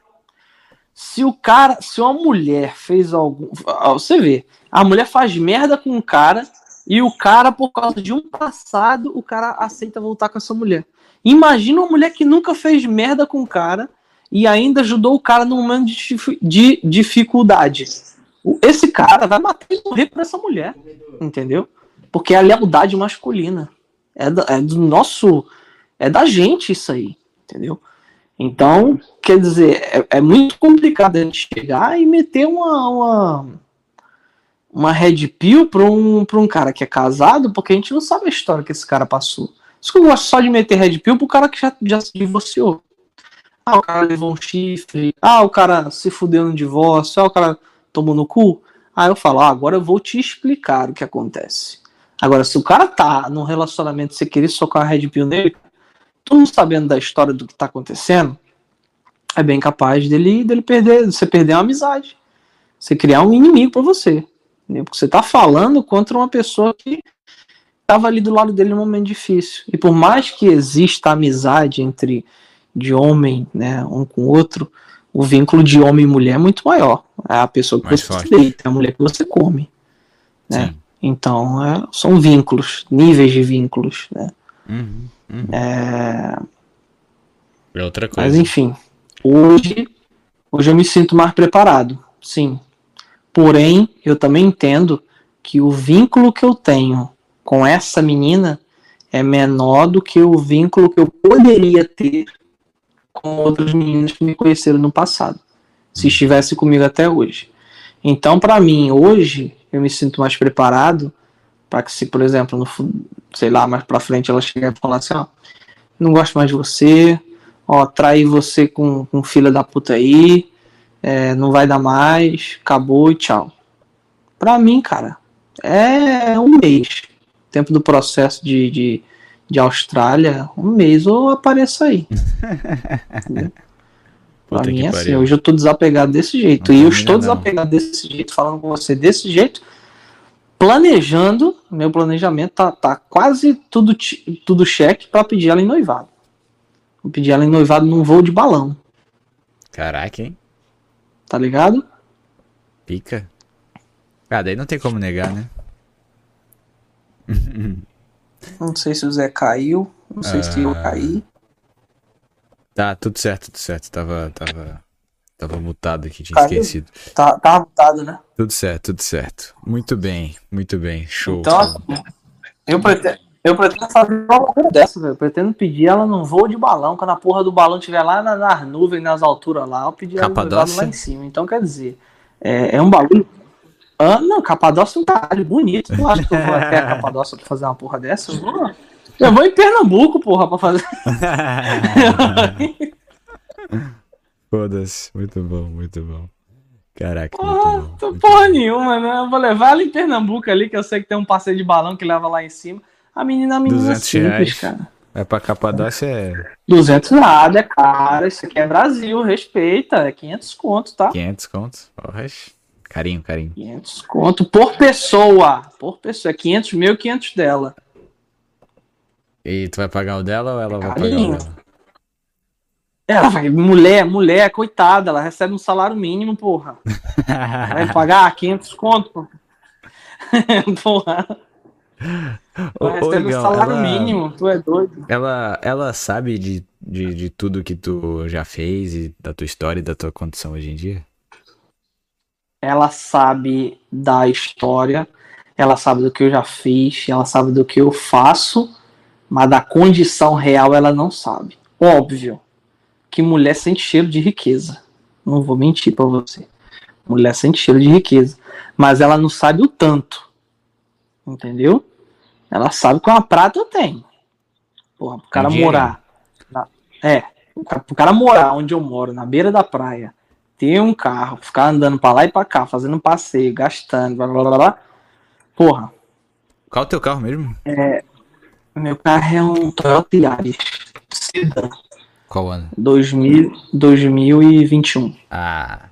Se o cara, se uma mulher fez algum. Você vê, a mulher faz merda com um cara e o cara, por causa de um passado, o cara aceita voltar com essa mulher. Imagina uma mulher que nunca fez merda com o cara e ainda ajudou o cara num momento de, de dificuldade. Esse cara vai matar e morrer por essa mulher. Entendeu? Porque é a lealdade masculina. É, do, é do nosso. É da gente isso aí, entendeu? Então, quer dizer, é, é muito complicado a gente chegar e meter uma, uma, uma red pill para um, pra um cara que é casado, porque a gente não sabe a história que esse cara passou. Isso que eu gosto só de meter red pill pro cara que já, já se divorciou. Ah, o cara levou um chifre. Ah, o cara se fudeu no divórcio. Ah, o cara tomou no cu. Aí eu falo, ah, agora eu vou te explicar o que acontece. Agora, se o cara tá num relacionamento e você querer socar a red pill nele, tu não sabendo da história do que tá acontecendo, é bem capaz dele, dele perder, você perder uma amizade. Você criar um inimigo para você. Entendeu? Porque você tá falando contra uma pessoa que estava ali do lado dele num momento difícil. E por mais que exista amizade entre de homem, né, um com o outro, o vínculo de homem e mulher é muito maior. É a pessoa que Mais você forte. deita, é a mulher que você come. Né? Sim. Então, é, são vínculos, níveis de vínculos, né? Uhum, uhum. É... é outra coisa. Mas enfim, hoje, hoje eu me sinto mais preparado, sim. Porém, eu também entendo que o vínculo que eu tenho com essa menina é menor do que o vínculo que eu poderia ter com outros meninos que me conheceram no passado, se estivesse comigo até hoje. Então, para mim, hoje, eu me sinto mais preparado para que se, por exemplo, no, sei lá, mais para frente ela chegar e falar assim, ó, não gosto mais de você, ó, trair você com, com filha da puta aí, é, não vai dar mais, acabou e tchau. Pra mim, cara, é um mês. Tempo do processo de, de, de Austrália, um mês ou apareço aí. Pra mim é assim, hoje eu tô desapegado desse jeito. Não e eu estou desapegado desse jeito, falando com você desse jeito, planejando, meu planejamento tá, tá quase tudo, tudo cheque para pedir ela em noivado. Vou pedir ela em noivado num voo de balão. Caraca, hein? Tá ligado? Pica. Ah, daí não tem como negar, né? não sei se o Zé caiu, não sei se eu ah. caí. Tá, tudo certo, tudo certo. Tava, tava, tava mutado aqui, tinha Caiu? esquecido. Tá, tá mutado, né? Tudo certo, tudo certo. Muito bem, muito bem. Show. Então, eu pretendo, eu pretendo fazer uma loucura dessa, velho. Eu pretendo pedir ela num voo de balão, quando a porra do balão estiver lá nas, nas nuvens, nas alturas lá, eu pedir ela lá em cima. Então, quer dizer, é, é um bagulho. Ah, não, Capadócia é um caralho bonito. Tu acha que eu vou até a Capadócia pra fazer uma porra dessa? Eu vou. Eu vou em Pernambuco, porra, pra fazer. Foda-se, muito bom, muito bom. Caraca. Porra, tô porra nenhuma, né? Eu vou levar ela em Pernambuco ali, que eu sei que tem um passeio de balão que leva lá em cima. A menina, a menina 200 simples, reais. cara. Vai pra Capadócia é 200 nada, é caro. Isso aqui é Brasil, respeita. É 500 conto, tá? 500 contos. Porra. Carinho, carinho. 500 conto por pessoa. Por pessoa. É 500 mil, 500 dela. E tu vai pagar o dela ou ela vai pagar o Carinho. dela? Ela vai, mulher, mulher, coitada, ela recebe um salário mínimo, porra. Vai pagar 500 conto, porra. porra. Ô, Ela ô, recebe um Igão, salário ela- mínimo, tu é doido. Ela, ela sabe de, de, de tudo que tu já fez e da tua história e da tua condição hoje em dia? Ela sabe da história, ela sabe do que eu já fiz, ela sabe do que eu faço, mas da condição real ela não sabe. Óbvio que mulher sente cheiro de riqueza. Não vou mentir pra você. Mulher sente cheiro de riqueza, mas ela não sabe o tanto. Entendeu? Ela sabe que uma prata tenho. Porra, pro cara morar. na- é, pro cara- morar onde eu moro, na beira da praia, ter um carro, ficar andando pra lá e pra cá, fazendo passeio, gastando, blá blá blá blá. Porra, Qual o teu carro mesmo? meu carro é um Toyota Yaris Sedan Qual ano? 2000, 2021. Ah,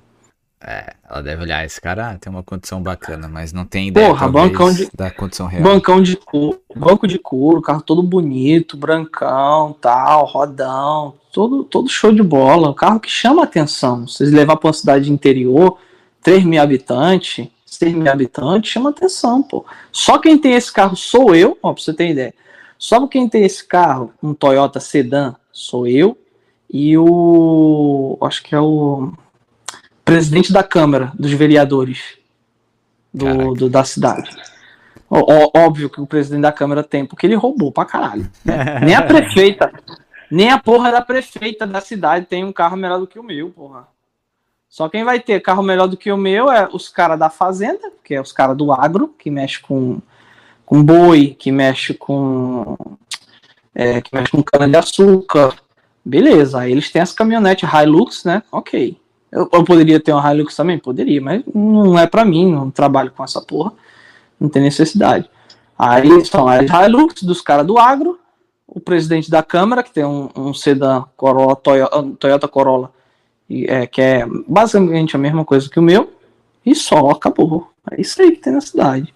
é, ela deve olhar esse cara, ah, tem uma condição bacana, mas não tem ideia Porra, bancão de- da condição real. Bancão de couro, banco de couro, carro todo bonito, brancão, tal, rodão, todo, todo show de bola. Um carro que chama atenção. Se levar pra uma cidade interior, 3 mil habitantes, 6 mil habitantes, chama atenção, pô. Só quem tem esse carro sou eu, ó, pra você ter ideia. Só quem tem esse carro, um Toyota Sedan, sou eu e o. Acho que é o presidente da Câmara dos Vereadores do, do- da cidade. Ó- ó- óbvio que o presidente da Câmara tem, porque ele roubou pra caralho. né? Nem a prefeita, nem a porra da prefeita da cidade tem um carro melhor do que o meu, porra. Só quem vai ter carro melhor do que o meu é os caras da fazenda, que é os caras do agro, que mexe com, com boi, que mexe com. é, que mexe com cana-de-açúcar. Beleza, aí eles têm as caminhonetes Hilux, né? Ok. Eu, eu poderia ter uma Hilux também? Poderia, mas não é pra mim, não trabalho com essa porra. Não tem necessidade. Aí são as Hilux dos caras do agro, o presidente da Câmara, que tem um, um sedã Corolla, Toyota, Toyota Corolla, e, é, que é basicamente a mesma coisa que o meu, e só, acabou. É isso aí que tem na cidade.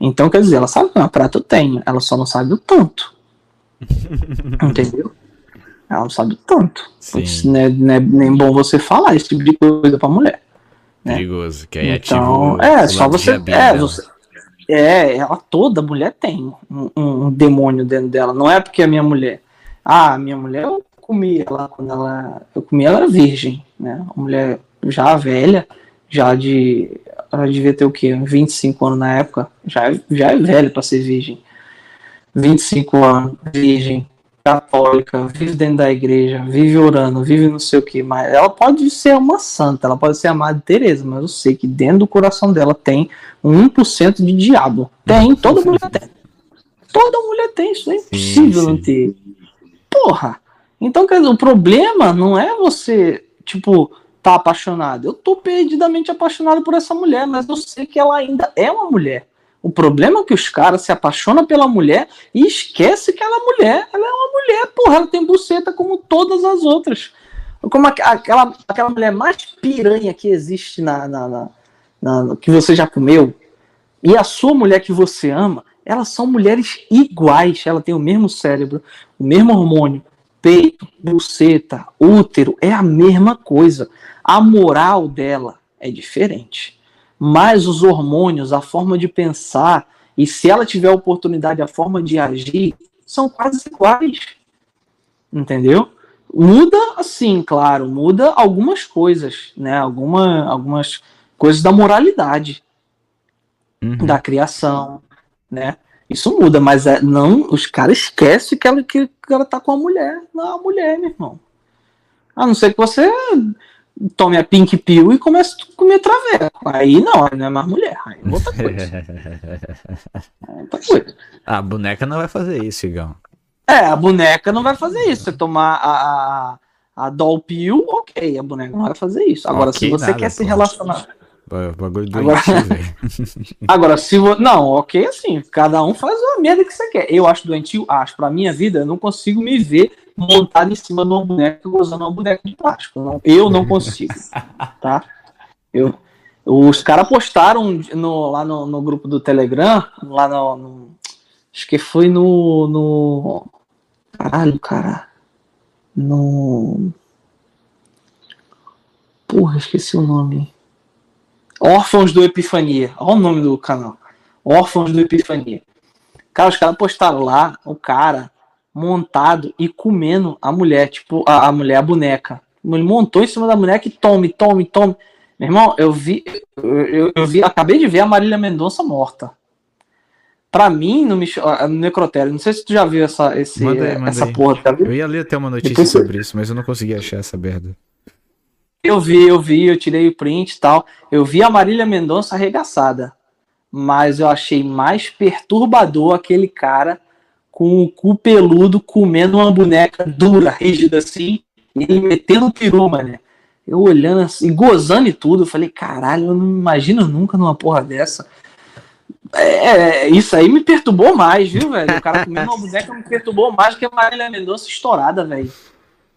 Então, quer dizer, ela sabe que uma prata eu tenho, ela só não sabe o tanto. Entendeu? Ela não sabe tanto. Putz, Não é, é nem bom você falar esse tipo de coisa pra mulher. né? Perigoso, que aí Então, ativa é, só você. É, você. É, ela toda mulher tem um, um demônio dentro dela. Não é porque é minha mulher. Ah, minha mulher eu comi ela quando ela. Eu comi ela virgem, né? Uma mulher já velha, já de. Ela devia ter o quê? 25 anos na época. Já, já é velha pra ser virgem. 25 anos, virgem, católica, vive dentro da igreja, vive orando, vive não sei o que, mas ela pode ser uma santa, ela pode ser a Madre Teresa, mas eu sei que dentro do coração dela tem um 1% de diabo. Tem, toda mulher tem. Toda mulher tem, isso é impossível sim. não ter. Porra! Então, quer dizer, o problema não é você, tipo, tá apaixonado. Eu tô perdidamente apaixonado por essa mulher, mas eu sei que ela ainda é uma mulher. O problema é que os caras se apaixonam pela mulher e esquece que ela é mulher. Ela é uma mulher, porra, ela tem buceta como todas as outras. Como aqu- aquela, aquela mulher mais piranha que existe na, na, na- na- que você já comeu. E a sua mulher que você ama, elas são mulheres iguais. Ela tem o mesmo cérebro, o mesmo hormônio, peito, buceta, útero, é a mesma coisa. A moral dela é diferente. Mas os hormônios, a forma de pensar, e se ela tiver a oportunidade, a forma de agir, são quase iguais. Entendeu? Muda, assim, claro, muda algumas coisas, né? Alguma, algumas coisas da moralidade Uhum. da criação, né? Isso muda, mas é, não, os caras esquecem que ela, que ela tá com a mulher, não é a mulher, meu irmão. A não ser que você tome a pink pill e comece a comer traveco. Aí não, aí não é mais mulher, aí é outra coisa. é outra coisa. a boneca não vai fazer isso, Igão. É, a boneca não vai fazer isso. Você tomar a, a, a doll pill, ok, a boneca não vai fazer isso. Agora, Ok, se você nada, quer se pô. relacionar. bagulho doentio, agora, agora, se vo... Não, ok, assim, cada um faz a merda que você quer. Eu acho doentio, acho. Pra minha vida, eu não consigo me ver montado em cima de uma boneca usando uma boneca de plástico. Não, eu não consigo, tá? Eu, os caras postaram no, lá no, no, grupo do Telegram, lá no, no, Acho que foi no. no caralho, cara. No. Porra, esqueci o nome. Órfãos do Epifania. Olha o nome do canal. Órfãos do Epifania. Cara, os caras postaram lá o cara montado e comendo a mulher, tipo, a, a mulher, a boneca. Ele montou em cima da boneca e tome, tome, tome. Meu irmão, eu vi, eu, eu vi, acabei de ver a Marília Mendonça morta. Pra mim, no, no necrotério, não sei se tu já viu essa, esse, manda aí, manda essa aí. porra. Tá eu ia ler até uma notícia Depois sobre isso, mas eu não consegui achar essa merda. Eu vi, eu vi, eu tirei o print e tal. Eu vi a Marília Mendonça arregaçada. Mas eu achei mais perturbador aquele cara com o cu peludo comendo uma boneca dura, rígida assim, e ele metendo peru, mané. Eu olhando assim, gozando e tudo, eu falei, caralho, eu não imagino nunca numa porra dessa. É, é, isso aí me perturbou mais, viu, velho? O cara comendo uma boneca me perturbou mais que a Marília Mendonça estourada, velho.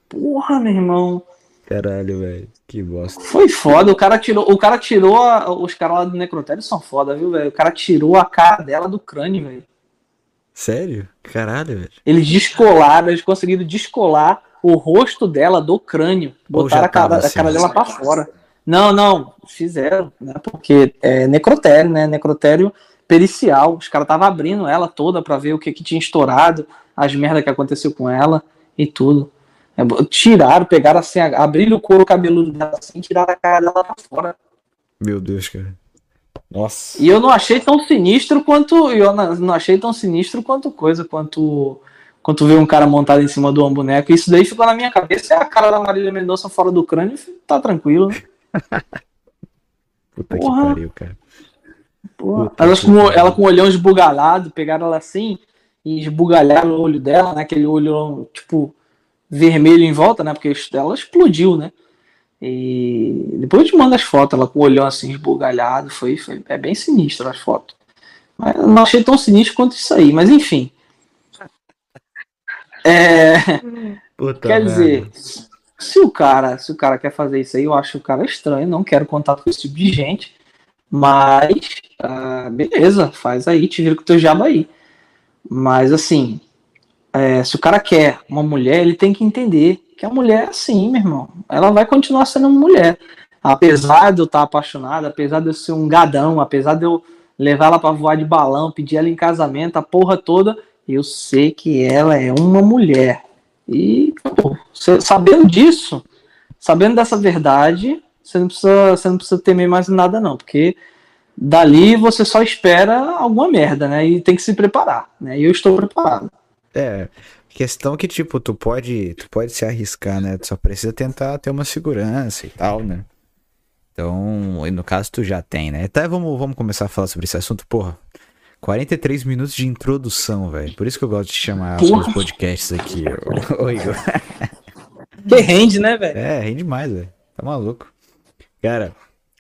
Porra, meu irmão. Caralho, velho. Que bosta. Foi foda. O cara tirou. O cara tirou. A, os caras lá do Necrotério são foda, viu, velho? O cara tirou a cara dela do crânio, velho. Sério? Caralho, velho. Eles descolaram, eles conseguiram descolar o rosto dela do crânio. Botaram a cara, assim, a cara dela pra fora. Não, não, fizeram, né? Porque é necrotério, né? Necrotério pericial. Os caras estavam abrindo ela toda para ver o que, que tinha estourado, as merdas que aconteceu com ela e tudo. É, tiraram, pegaram assim, abriram o couro cabeludo dela assim, tiraram a cara dela pra fora. Meu Deus, cara. Nossa. E eu não achei tão sinistro quanto. Eu não achei tão sinistro quanto coisa, quanto. Quanto ver um cara montado em cima de uma boneca. Isso daí ficou na minha cabeça. É a cara da Marília Mendonça fora do crânio. Tá tranquilo. Puta Porra. que pariu, cara. Porra. Ela, com, ela com o olhão esbugalhado, pegaram ela assim e esbugalharam o olho dela, né? Aquele olho, tipo, vermelho em volta, né? Porque ela explodiu, né? E depois eu te mando as fotos, ela com o olhão assim esbugalhado, foi, foi é bem sinistro as fotos. Mas não achei tão sinistro quanto isso aí, mas enfim. É, Puta quer dizer, se o cara, se o cara quer fazer isso aí, eu acho o cara estranho, não quero contato com esse tipo de gente. Mas, ah, beleza, faz aí, te vira com o teu jabo aí. Mas assim, é, se o cara quer uma mulher, ele tem que entender que a mulher é assim, meu irmão. Ela vai continuar sendo mulher. Apesar de eu estar apaixonado, apesar de eu ser um gadão, apesar de eu levar ela para voar de balão, pedir ela em casamento, a porra toda, eu sei que ela é uma mulher. E pô, sabendo disso, sabendo dessa verdade, você não precisa, você não precisa temer mais nada não, porque dali você só espera alguma merda, né? E tem que se preparar, né? E eu estou preparado. É, questão que tipo, tu pode, tu pode se arriscar, né? Tu só precisa tentar ter uma segurança e tal, né? Então, no caso tu já tem, né? Até vamos, vamos começar a falar sobre esse assunto, porra. 43 minutos de introdução, velho. Por isso que eu gosto de chamar os podcasts aqui, ô, Igor. Que rende, né, velho? É, rende mais, velho. Tá maluco. Cara,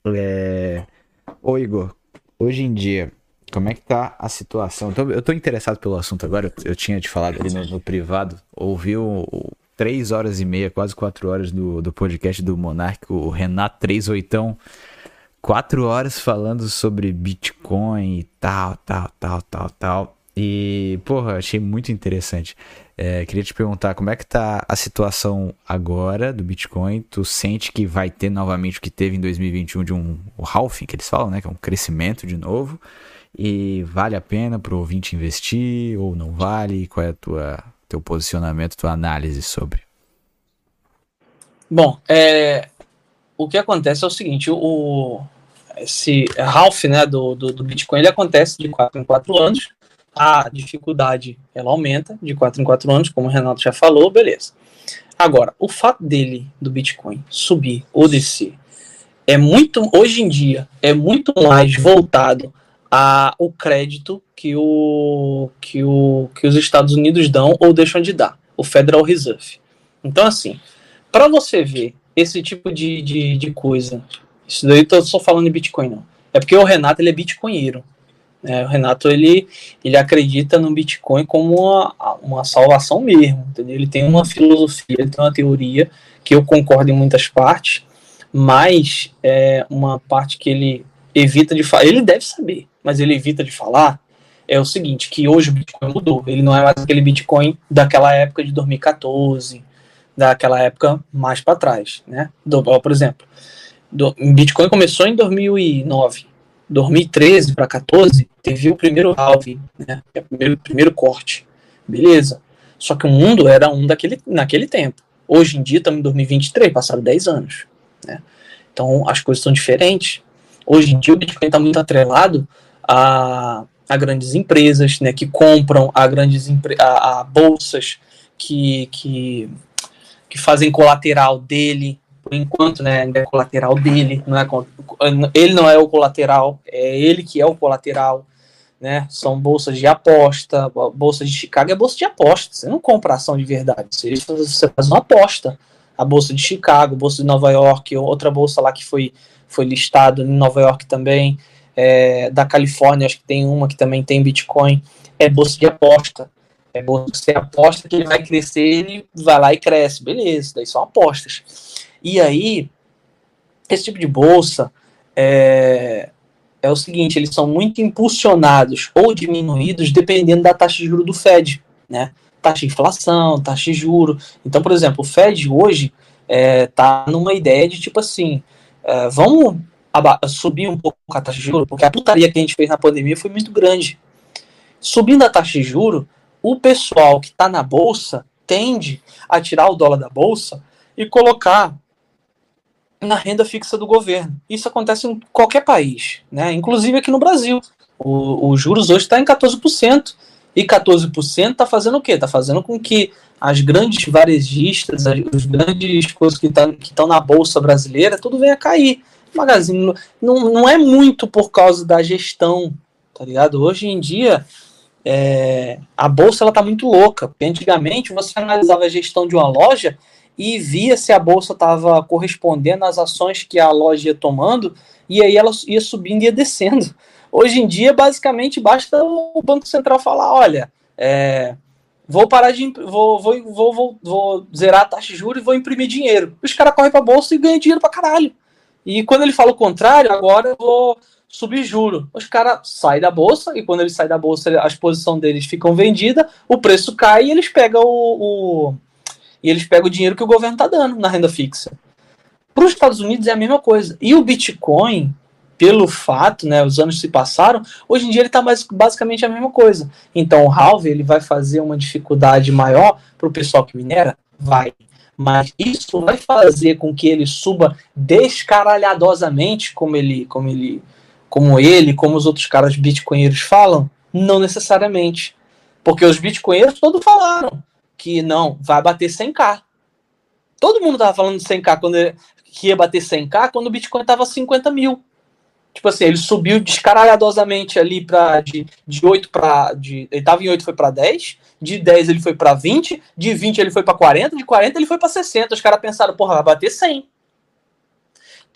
é. Ô, Igor, hoje em dia, como é que tá a situação? Eu tô interessado pelo assunto agora, eu, eu tinha te falado ali no, no privado, ouvi o, o, três horas e meia, quase quatro horas do, do podcast do Monark, o Renato 38, quatro horas falando sobre Bitcoin e tal, tal, tal, tal, tal. E, porra, achei muito interessante. É, queria te perguntar como é que tá a situação agora do Bitcoin? Tu sente que vai ter novamente o que teve em 2021 de um o halving, que eles falam, né? Que é um crescimento de novo. E vale a pena para o ouvinte investir ou não vale? Qual é a tua teu posicionamento, tua análise sobre? Bom, é, o que acontece é o seguinte, o esse half né, do, do, do, Bitcoin ele acontece de 4 em 4 anos, a dificuldade ela aumenta de 4 em 4 anos, como o Renato já falou, beleza. Agora, o fato dele, do Bitcoin, subir ou descer, é muito, hoje em dia, é muito mais voltado a, o crédito que, o, que, o, que os Estados Unidos dão ou deixam de dar, o Federal Reserve. Então, assim, para você ver esse tipo de, de, de coisa Isso daí eu tô só falando de Bitcoin, não. É porque o Renato ele é bitcoinheiro. Né? O Renato ele, ele acredita no Bitcoin como uma, uma salvação mesmo. Entendeu? Ele tem uma filosofia, ele tem uma teoria que eu concordo em muitas partes, mas é uma parte que ele evita de falar. Ele deve saber, mas ele evita de falar. É o seguinte, que hoje o Bitcoin mudou. Ele não é mais aquele Bitcoin daquela época de 2014, daquela época mais para trás, né? Do, por exemplo, do, Bitcoin começou em 2009. 2013 para 14 teve o primeiro halving, né? É o primeiro, primeiro corte. Beleza. Só que o mundo era um daquele, naquele tempo. Hoje em dia estamos em 2023, passaram 10 anos. Né? Então as coisas são diferentes. Hoje em dia o Bitcoin está muito atrelado a, a grandes empresas né, que compram, a grandes a, a bolsas que, que, que fazem colateral dele, por enquanto, né, é colateral dele, não é, ele não é o colateral, é ele que é o colateral, né, são bolsas de aposta, bolsa de Chicago é bolsa de aposta, você não compra ação de verdade, você, você faz uma aposta, a bolsa de Chicago, bolsa de Nova York, outra bolsa lá que foi, foi listada em Nova York também, é, da Califórnia, acho que tem uma que também tem Bitcoin, é bolsa de aposta, é bolsa que você aposta que ele vai crescer, ele vai lá e cresce, beleza, daí são apostas. E aí, esse tipo de bolsa é, é o seguinte, eles são muito impulsionados ou diminuídos dependendo da taxa de juros do Fed, né? Taxa de inflação, taxa de juro. Então, por exemplo, o Fed hoje é, numa ideia de tipo assim, é, vamos subir um pouco a taxa de juros, porque a putaria que a gente fez na pandemia foi muito grande. Subindo a taxa de juros, o pessoal que está na bolsa tende a tirar o dólar da bolsa e colocar na renda fixa do governo. Isso acontece em qualquer país, né? inclusive aqui no Brasil. O, o juros hoje está em 14%. E 14% está fazendo o quê? Está fazendo com que as grandes varejistas, as grandes coisas que tá, estão na Bolsa Brasileira, tudo venha a cair. Magazine não, não é muito por causa da gestão, tá ligado? Hoje em dia, é, a Bolsa ela tá muito louca. Porque antigamente você analisava a gestão de uma loja e via se a bolsa estava correspondendo às ações que a loja ia tomando, e aí ela ia subindo e ia descendo. Hoje em dia, basicamente, basta o Banco Central falar: olha, é, vou parar de. Vou, vou, vou, vou, zerar a taxa de juros e vou imprimir dinheiro. Os caras correm para a bolsa e ganham dinheiro para caralho. E quando ele fala o contrário, agora eu vou subir juro. Os caras saem da bolsa, e quando eles saem da bolsa, a exposição deles ficam vendida, o preço cai e eles pegam o, o e eles pegam o dinheiro que o governo está dando na renda fixa. Para os Estados Unidos é a mesma coisa. E o Bitcoin, pelo fato, né, os anos se passaram, hoje em dia ele está basicamente a mesma coisa. Então o halve ele vai fazer uma dificuldade maior para o pessoal que minera? Vai. Mas isso vai fazer com que ele suba descaralhadosamente, como ele, como ele, como ele, como os outros caras bitcoinheiros falam? Não necessariamente. Porque os bitcoinheiros todos falaram que não, vai bater 100k. Todo mundo tava falando de 100k quando ele, que ia bater 100k quando o Bitcoin tava 50 mil. Tipo assim, ele subiu descaralhadosamente ali para de, de 8 para ele tava em 8 foi para 10, de 10 ele foi para 20, de 20 ele foi para 40, de 40 ele foi para 60. Os caras pensaram, porra, vai bater 100.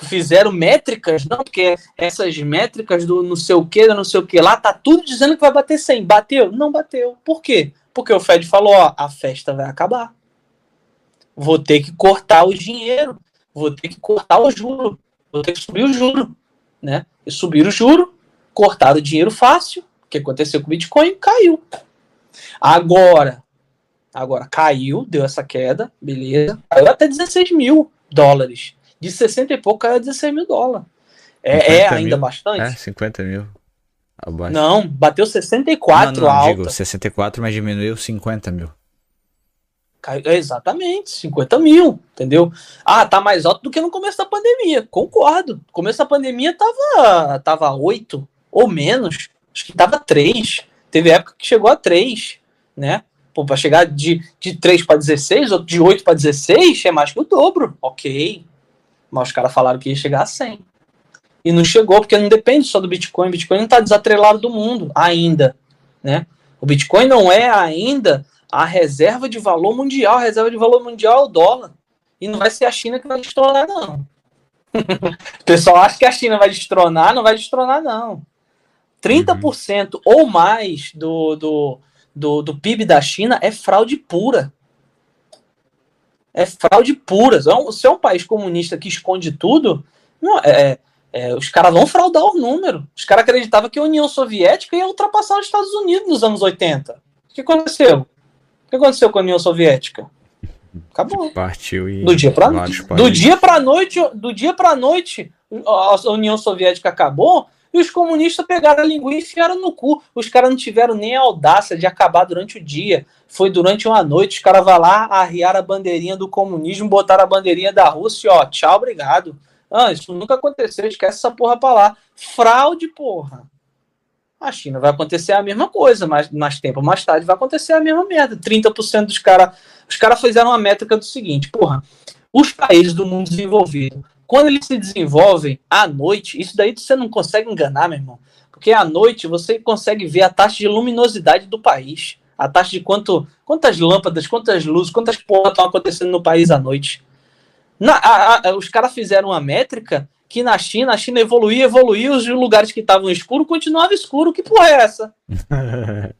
Fizeram métricas, não, porque essas métricas do não sei o que, não sei o que lá, tá tudo dizendo que vai bater 100. Bateu? Não bateu. Por quê? Porque o Fed falou: ó, a festa vai acabar. Vou ter que cortar o dinheiro, vou ter que cortar o juro, vou ter que subir o juro, né? E subir o juro, cortar o dinheiro fácil, o que aconteceu com o Bitcoin? Caiu. Agora, agora caiu, deu essa queda, beleza. Caiu até 16 mil dólares. De 60 e pouco caiu a 16 mil dólares. É, é ainda mil? bastante? É, 50 mil. Abaixo. Não, bateu 64 não, não, alta. digo 64, mas diminuiu 50 mil. Exatamente, 50 mil, entendeu? Ah, tá mais alto do que no começo da pandemia, concordo. No começo da pandemia tava, tava 8 ou menos, acho que tava 3. Teve época que chegou a 3, né? Pô, pra chegar de, de 3 para 16, ou de 8 para 16, é mais que o dobro, ok. Mas os caras falaram que ia chegar a 100 e não chegou, porque não depende só do Bitcoin. O Bitcoin não está desatrelado do mundo ainda. Né? O Bitcoin não é ainda a reserva de valor mundial. A reserva de valor mundial é o dólar. E não vai ser a China que vai estourar, não. o pessoal acha que a China vai destronar, não vai destronar, não. 30% uhum. ou mais do, do, do, do PIB da China é fraude pura. É fraude pura. Se é um país comunista que esconde tudo, não, é, é, os caras vão fraudar o número. Os caras acreditavam que a União Soviética ia ultrapassar os Estados Unidos nos anos 80. O que aconteceu? O que aconteceu com a União Soviética? Acabou. Partiu e do dia para do dia para noite, do dia para noite, a União Soviética acabou e os comunistas pegaram a língua e enfiaram no cu. Os caras não tiveram nem a audácia de acabar durante o dia. Foi durante uma noite, os caras vão lá, arriaram a bandeirinha do comunismo, botaram a bandeirinha da Rússia e ó, tchau, obrigado. Ah, isso nunca aconteceu, esquece essa porra pra lá. Fraude, porra. A China vai acontecer a mesma coisa, mas mais tempo mais tarde vai acontecer a mesma merda. 30% dos caras. Os caras fizeram uma métrica do seguinte, porra. Os países do mundo desenvolvido, quando eles se desenvolvem à noite, isso daí você não consegue enganar, meu irmão. Porque à noite você consegue ver a taxa de luminosidade do país. A taxa de quanto, quantas lâmpadas, quantas luzes, quantas porra estão acontecendo no país à noite. Na, a, a, os caras fizeram uma métrica que na China, a China evoluía, evoluía, os lugares que estavam escuros continuavam escuro. Que porra é essa?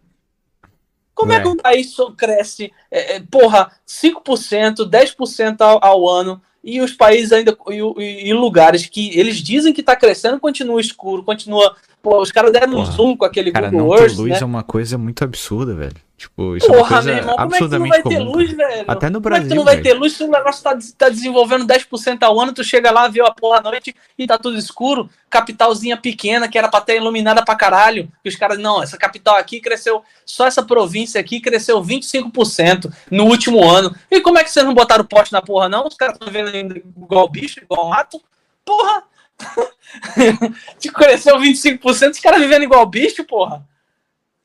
Como é. é que o país cresce, é, é, porra, 5%, 10% ao, ao ano, e os países ainda, e, e, lugares que eles dizem que está crescendo, continua escuro, continua. Pô, os caras deram um zoom com aquele cara, Google não Earth, luz né? é uma coisa muito absurda, velho. Tipo, isso Porra, é uma coisa irmão, absurdamente como é que tu não vai ter luz, velho? Até no Brasil. Como é que tu não vai velho? ter luz se o negócio tá, tá desenvolvendo 10% ao ano, tu chega lá, vê a porra à noite e tá tudo escuro? Capitalzinha pequena, que era pra ter iluminada pra caralho. E os caras, não, essa capital aqui cresceu, só essa província aqui cresceu 25% no último ano. E como é que vocês não botaram poste na porra, não? Os caras estão vendo igual bicho, igual mato? Porra! cresceu 25%, os caras vivendo igual bicho, porra.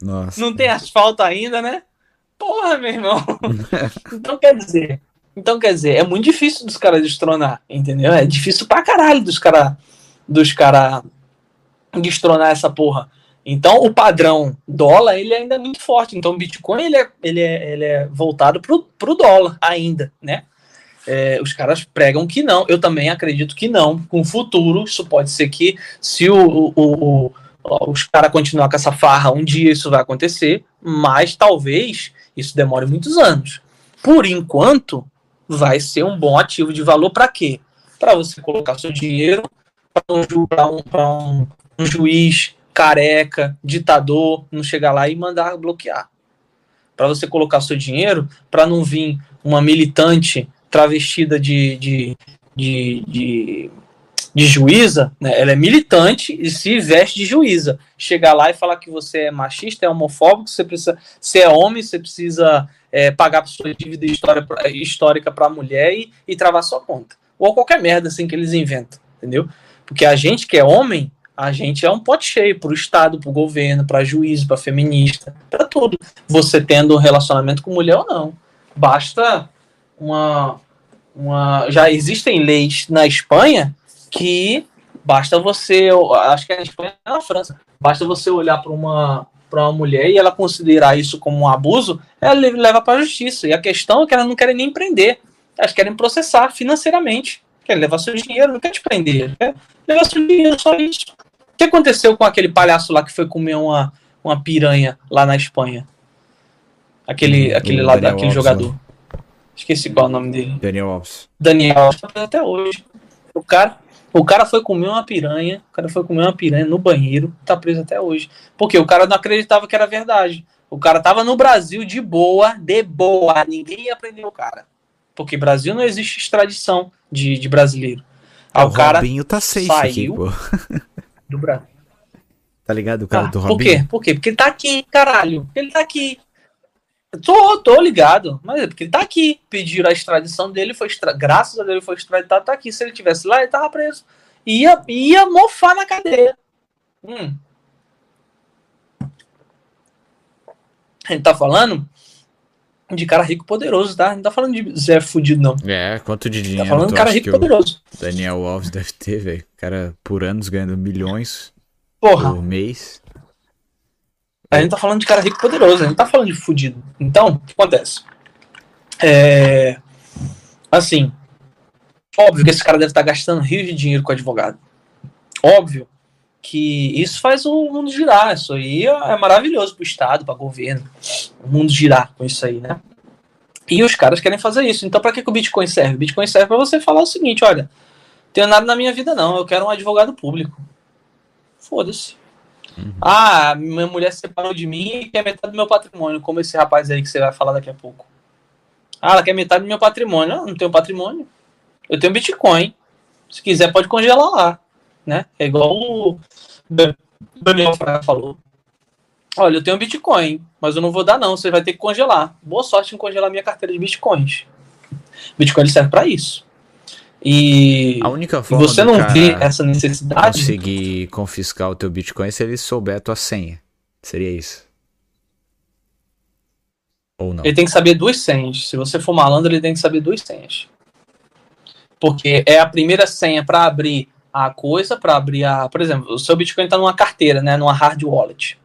Nossa. Não tem asfalto ainda, né? Porra, meu irmão. então quer dizer. Então quer dizer, é muito difícil dos caras destronar, entendeu? É difícil pra caralho dos caras dos cara destronar essa porra. Então o padrão dólar ele ainda é muito forte. Então o Bitcoin ele é, ele é, ele é voltado pro, pro dólar ainda, né? É, os caras pregam que não. Eu também acredito que não. Com o futuro, isso pode ser que se o, o, o os caras continuar com essa farra, um dia isso vai acontecer, mas talvez isso demore muitos anos. Por enquanto, vai ser um bom ativo de valor para quê? Para você colocar seu dinheiro para um, um, um, juiz careca, ditador, não chegar lá e mandar bloquear. Para você colocar seu dinheiro para não vir uma militante travestida de, de, de, de de juíza, né, ela é militante e se veste de juíza. Chegar lá e falar que você é machista, é homofóbico, você precisa, você é homem, você precisa é, pagar sua dívida histórica para a mulher e, e travar sua conta. Ou qualquer merda assim que eles inventam, entendeu? Porque a gente que é homem, a gente é um pote cheio para o Estado, para o governo, para juízo, para feminista, para tudo. Você tendo um relacionamento com mulher ou não. Basta uma, uma. Já existem leis na Espanha que basta você, acho que é na Espanha na França, basta você olhar para uma para uma mulher e ela considerar isso como um abuso, ela leva para a justiça. E a questão é que elas não querem nem prender, elas querem processar financeiramente, querem levar seu dinheiro, não quer te prender, quer levar seu dinheiro, só isso. O que aconteceu com aquele palhaço lá que foi comer uma, uma piranha lá na Espanha? Aquele, hum, aquele, lá, aquele jogador. Né? Esqueci qual é o nome dele. Daniel Alves. Daniel Alves, até hoje. O cara, o cara foi comer uma piranha, o cara foi comer uma piranha no banheiro, tá preso até hoje. Porque o cara não acreditava que era verdade. O cara tava no Brasil de boa, de boa, ninguém ia prender o cara. Porque Brasil não existe extradição de, de brasileiro. Aí ah, o, o cara Robinho tá safe saiu aqui, do Brasil. Tá ligado o cara ah, do Robinho? Por quê? Por quê? Porque ele tá aqui, caralho. Ele tá aqui. Tô, tô ligado. Mas é porque ele tá aqui. Pediram a extradição dele, foi extra... graças a Deus ele foi extraditado, tá aqui. Se ele tivesse lá, ele tava preso. Ia, ia mofar na cadeia. Hum. A gente tá falando de cara rico poderoso, tá? Não tá falando de Zé fudido, não. É, quanto de dinheiro. Tá falando de cara rico poderoso. Daniel Alves deve ter, velho. Cara por anos ganhando milhões Porra. por mês. A gente tá falando de cara rico poderoso, a gente tá falando de fudido. Então, o que acontece? É, assim, Óbvio que esse cara deve estar gastando rios de dinheiro com advogado. Óbvio que isso faz o mundo girar. Isso aí é maravilhoso para o Estado, para o governo. O mundo girar com isso aí, né? E os caras querem fazer isso. Então, para que, que o Bitcoin serve? O Bitcoin serve para você falar o seguinte: olha, tenho nada na minha vida, não. Eu quero um advogado público. Foda-se. Uhum. Ah, minha mulher se separou de mim e quer metade do meu patrimônio, como esse rapaz aí que você vai falar daqui a pouco. Ah, ela quer metade do meu patrimônio. Não, não tenho patrimônio. Eu tenho Bitcoin. Se quiser, pode congelar lá. Né? É igual o Daniel falou. Olha, eu tenho Bitcoin, mas eu não vou dar não, você vai ter que congelar. Boa sorte em congelar minha carteira de Bitcoins. Bitcoin serve para isso. E a única forma você não vê essa necessidade conseguir confiscar o teu Bitcoin se ele souber a tua senha. Seria isso. Ou não? Ele tem que saber duas senhas. Se você for malandro, ele tem que saber duas senhas. Porque é a primeira senha para abrir a coisa, para abrir a, por exemplo, o seu Bitcoin está numa carteira, né, numa hard wallet.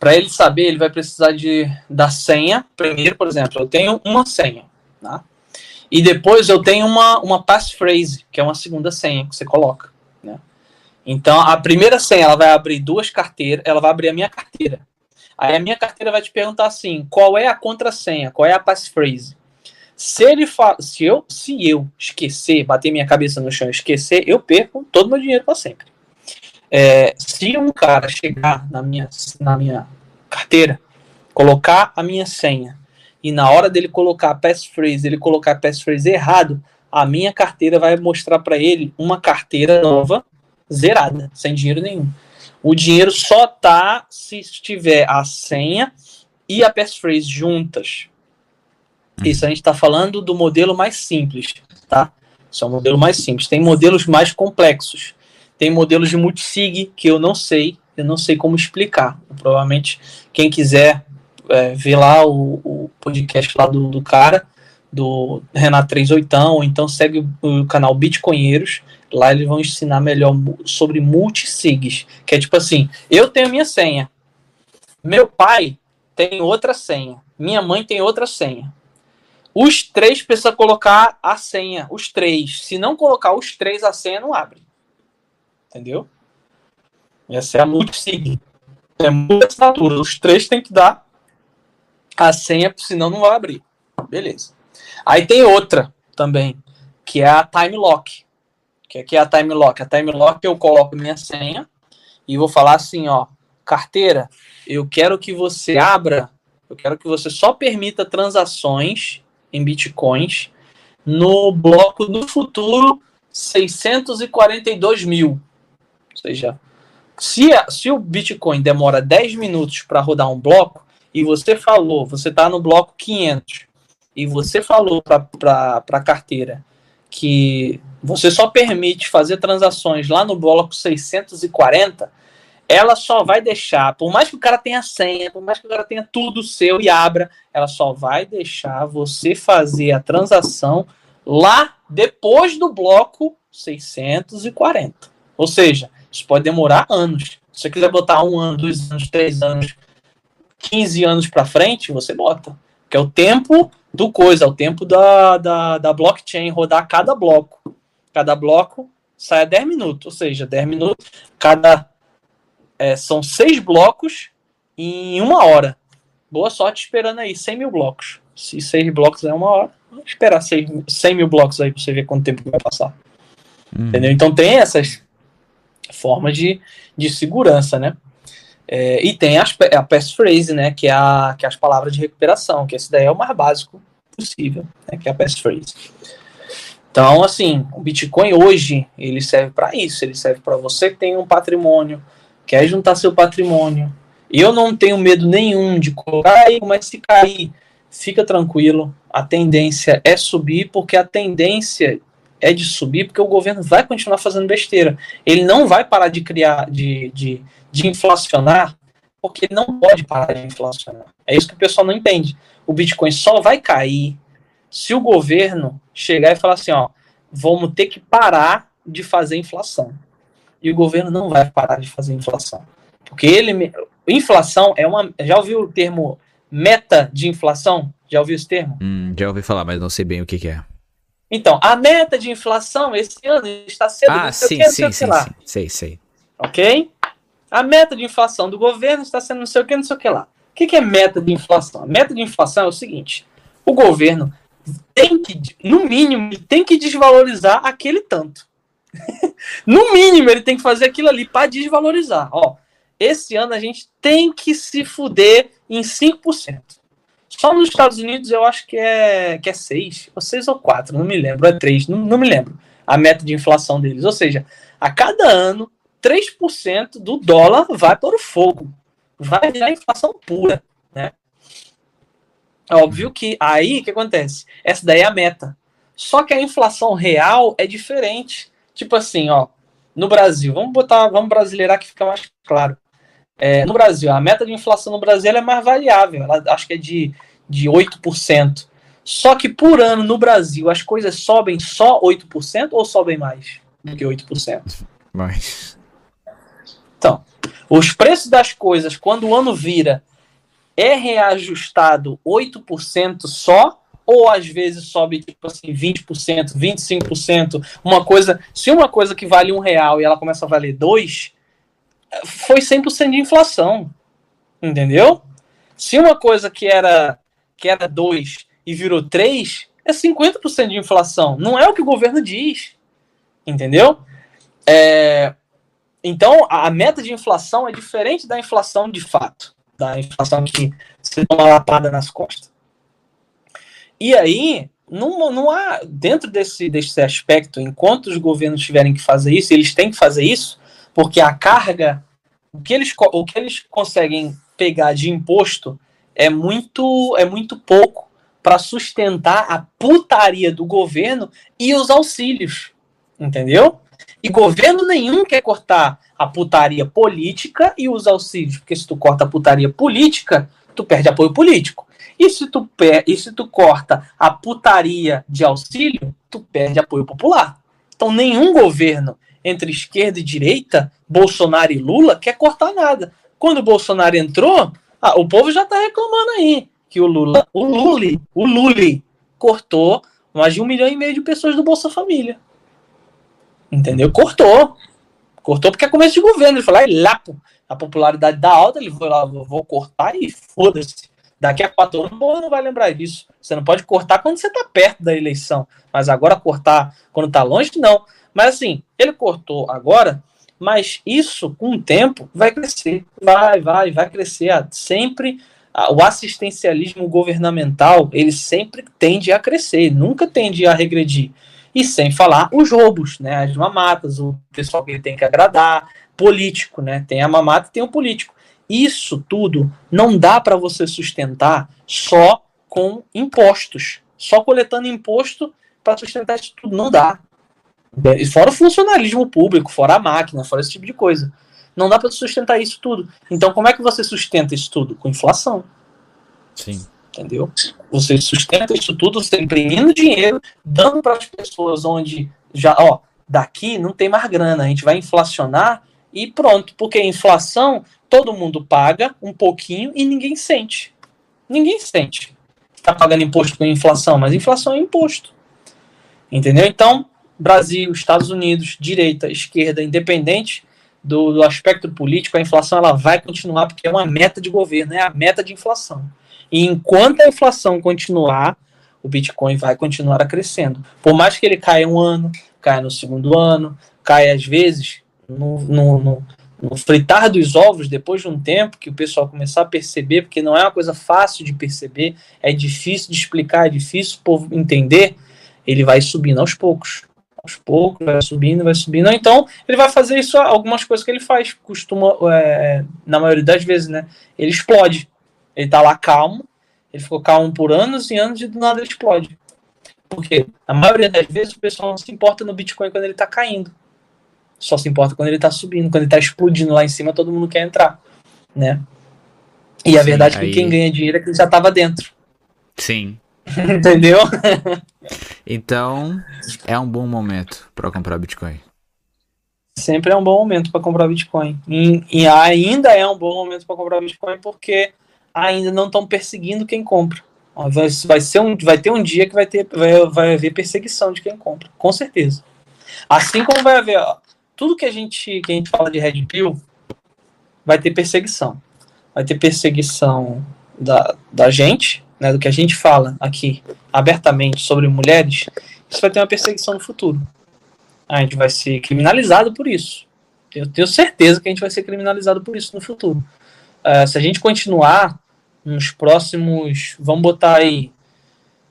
Para ele saber, ele vai precisar de, da senha. Primeiro, por exemplo, eu tenho uma senha. Tá? E depois eu tenho uma, uma passphrase, que é uma segunda senha que você coloca. Né? Então, a primeira senha ela vai abrir duas carteiras, ela vai abrir a minha carteira. Aí a minha carteira vai te perguntar assim: qual é a contrassenha, qual é a passphrase? Se ele fa se eu se eu esquecer, bater minha cabeça no chão esquecer, eu perco todo meu dinheiro para sempre. É, se um cara chegar na minha, na minha carteira, colocar a minha senha, e na hora dele colocar a passphrase, ele colocar a passphrase errado, a minha carteira vai mostrar para ele uma carteira nova, zerada, sem dinheiro nenhum. O dinheiro só tá se tiver a senha e a passphrase juntas. Isso a gente está falando do modelo mais simples, tá? Isso é um modelo mais simples. Tem modelos mais complexos. Tem modelos de multisig que eu não sei, eu não sei como explicar. Provavelmente quem quiser é, lá o, o, podcast lá do, do cara, do Renato 38, ou então segue o canal Bitcoinheiros. Lá eles vão ensinar melhor sobre multisigs, que é tipo assim, eu tenho minha senha, meu pai tem outra senha, minha mãe tem outra senha. Os três precisam colocar a senha, os três. Se não colocar os três, a senha não abre. Entendeu? Essa é a multisig. É muita assinatura. Os três tem que dar a senha, senão não vai abrir. Beleza. Aí tem outra também, que é a time lock. Que aqui é a time lock. A time lock eu coloco minha senha e vou falar assim, ó, carteira, eu quero que você abra, eu quero que você só permita transações em bitcoins no bloco do futuro 642 mil seja, se, se o Bitcoin demora 10 minutos para rodar um bloco, e você falou, você está no bloco 500, e você falou para a carteira que você só permite fazer transações lá no bloco 640, ela só vai deixar, por mais que o cara tenha senha, por mais que o cara tenha tudo seu e abra, ela só vai deixar você fazer a transação lá depois do bloco 640. Ou seja, isso pode demorar anos. Se você quiser botar um ano, dois anos, três anos, 15 anos para frente, você bota. Que é o tempo do coisa, é o tempo da, da, da blockchain rodar cada bloco. Cada bloco sai a 10 minutos, ou seja, 10 minutos, cada. É, são seis blocos em uma hora. Boa sorte esperando aí, 100 mil blocos. Se seis blocos é uma hora, vamos esperar 100, 100 mil blocos aí para você ver quanto tempo vai passar. Hum. Entendeu? Então tem essas forma de, de segurança, né? É, e tem as, a passphrase, né? Que é, a, que é as palavras de recuperação, que esse daí é o mais básico possível, né, que é a passphrase. Então, assim, o Bitcoin hoje, ele serve para isso, ele serve para você que tem um patrimônio, quer juntar seu patrimônio. Eu não tenho medo nenhum de colocar aí, mas se cair, fica tranquilo, a tendência é subir, porque a tendência é de subir, porque o governo vai continuar fazendo besteira. Ele não vai parar de criar, de, de, de inflacionar, porque ele não pode parar de inflacionar. É isso que o pessoal não entende. O Bitcoin só vai cair se o governo chegar e falar assim, ó, vamos ter que parar de fazer inflação. E o governo não vai parar de fazer inflação. Porque ele. Inflação é uma. Já ouviu o termo meta de inflação? Já ouviu esse termo? Hum, já ouvi falar, mas não sei bem o que, que é. Então, a meta de inflação esse ano está sendo. Ah, sim, que, sim, sim, sim. Sei, sei. Ok? A meta de inflação do governo está sendo não sei o que, não sei o que lá. O que, é meta de inflação? A meta de inflação é o seguinte: o governo tem que, no mínimo, tem que desvalorizar aquele tanto. no mínimo, ele tem que fazer aquilo ali para desvalorizar. Ó, esse ano a gente tem que se fuder em 5%. Só nos Estados Unidos eu acho que é, que é 6, ou 6 ou 4, não me lembro, é 3, não, não me lembro a meta de inflação deles. Ou seja, a cada ano, 3% do dólar vai para o fogo. Vai virar inflação pura. Né? É óbvio que aí o que acontece? Essa daí é a meta. Só que a inflação real é diferente. Tipo assim, ó, no Brasil, vamos botar, vamos brasileirar que fica mais claro. É, no Brasil, a meta de inflação no Brasil é mais variável, ela, acho que é de, de 8%. Só que por ano no Brasil as coisas sobem só 8% ou sobem mais do que 8%? Mais. Então, os preços das coisas, quando o ano vira, é reajustado 8% só, ou às vezes sobe tipo assim 20%, 25%, uma coisa, se uma coisa que vale um real e ela começa a valer dois, foi 100% de inflação. Entendeu? Se uma coisa que era que era 2 e virou 3, é 50% de inflação. Não é o que o governo diz. Entendeu? É, então, a meta de inflação é diferente da inflação de fato. Da inflação que você toma uma lapada nas costas. E aí, não, não há, dentro desse, desse aspecto, enquanto os governos tiverem que fazer isso, eles têm que fazer isso, porque a carga, o que eles, o que eles conseguem pegar de imposto é muito, é muito pouco para sustentar a putaria do governo e os auxílios, entendeu? E governo nenhum quer cortar a putaria política e os auxílios, porque se tu corta a putaria política, tu perde apoio político. E se tu, e se tu corta a putaria de auxílio, tu perde apoio popular. Então nenhum governo entre esquerda e direita, Bolsonaro e Lula, quer cortar nada. Quando o Bolsonaro entrou, ah, o povo já está reclamando aí que o Lula, o Luli, o Luli cortou mais de um milhão e meio de pessoas do Bolsa Família. Entendeu? Cortou. Cortou porque é começo de governo. Ele falou, aí lá, a popularidade da alta, ele foi lá, vou cortar e foda-se. Daqui a quatro anos não vai lembrar disso. Você não pode cortar quando você está perto da eleição. Mas agora cortar quando está longe, não. Mas assim, ele cortou agora, mas isso, com o tempo, vai crescer. Vai, vai, vai crescer. Sempre o assistencialismo governamental, ele sempre tende a crescer, nunca tende a regredir. E sem falar os roubos, né? As mamatas, o pessoal que ele tem que agradar, político, né? Tem a mamata e tem o político. Isso tudo não dá para você sustentar só com impostos. Só coletando imposto para sustentar isso tudo não dá. E fora o funcionalismo público, fora a máquina, fora esse tipo de coisa. Não dá para sustentar isso tudo. Então, como é que você sustenta isso tudo? Com inflação. Sim. Entendeu? Você sustenta isso tudo você imprimindo dinheiro, dando para as pessoas onde já, ó, daqui não tem mais grana, a gente vai inflacionar e pronto. Porque inflação, todo mundo paga um pouquinho e ninguém sente. Ninguém sente. Está pagando imposto com inflação, mas inflação é imposto. Entendeu? Então, Brasil, Estados Unidos, direita, esquerda, independente do, do, aspecto político, a inflação ela vai continuar porque é uma meta de governo, é a meta de inflação. E enquanto a inflação continuar, o Bitcoin vai continuar crescendo. Por mais que ele caia um ano, caia no segundo ano, caia às vezes no, no, no, no fritar dos ovos, depois de um tempo que o pessoal começar a perceber, porque não é uma coisa fácil de perceber, é difícil de explicar, é difícil o povo entender, ele vai subindo aos poucos aos poucos, vai subindo, vai subindo. Então, ele vai fazer isso, algumas coisas que ele faz, costuma, é, na maioria das vezes, né? Ele explode. Ele tá lá calmo, ele ficou calmo por anos e anos e do nada ele explode. Porque a maioria das vezes o pessoal não se importa no Bitcoin quando ele tá caindo. Só se importa quando ele tá subindo, quando ele tá explodindo lá em cima, todo mundo quer entrar, né? E a Sim, verdade é que quem ganha dinheiro é que já tava dentro. Sim. Entendeu? então, é um bom momento para comprar Bitcoin. Sempre é um bom momento para comprar Bitcoin. E, e, ainda é um bom momento para comprar Bitcoin porque ainda não estão perseguindo quem compra. Vai, vai, ser um, vai ter um dia que vai, ter, vai, vai haver perseguição de quem compra, com certeza. Assim como vai haver. Ó, tudo que a gente que a gente fala de Red Pill vai ter perseguição. Vai ter perseguição da, da gente, né, do que a gente fala aqui abertamente sobre mulheres, isso vai ter uma perseguição no futuro. A gente vai ser criminalizado por isso. Eu tenho certeza que a gente vai ser criminalizado por isso no futuro. Uh, se a gente continuar nos próximos, vamos botar aí,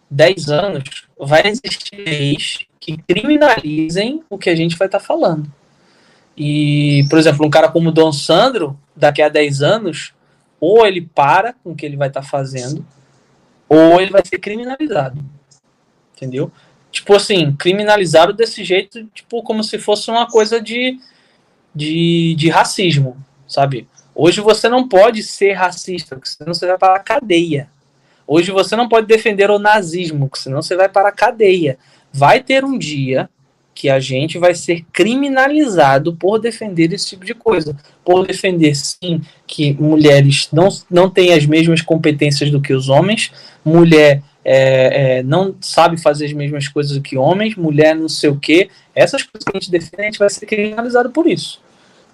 10 anos, vai existir leis que criminalizem o que a gente vai estar tá falando. E, por exemplo, um cara como o Dom Sandro, daqui a 10 anos, ou ele para com o que ele vai estar tá fazendo, ou ele vai ser criminalizado. Entendeu? Tipo assim, criminalizado desse jeito, tipo, como se fosse uma coisa de, de, de racismo, sabe? Hoje você não pode ser racista, porque senão você vai para a cadeia. Hoje você não pode defender o nazismo, porque senão você vai para a cadeia. Vai ter um dia que a gente vai ser criminalizado por defender esse tipo de coisa. Por defender, sim, que mulheres não, não têm as mesmas competências do que os homens, mulher é, é, não sabe fazer as mesmas coisas do que homens, mulher não sei o quê. Essas coisas que a gente defende, a gente vai ser criminalizado por isso.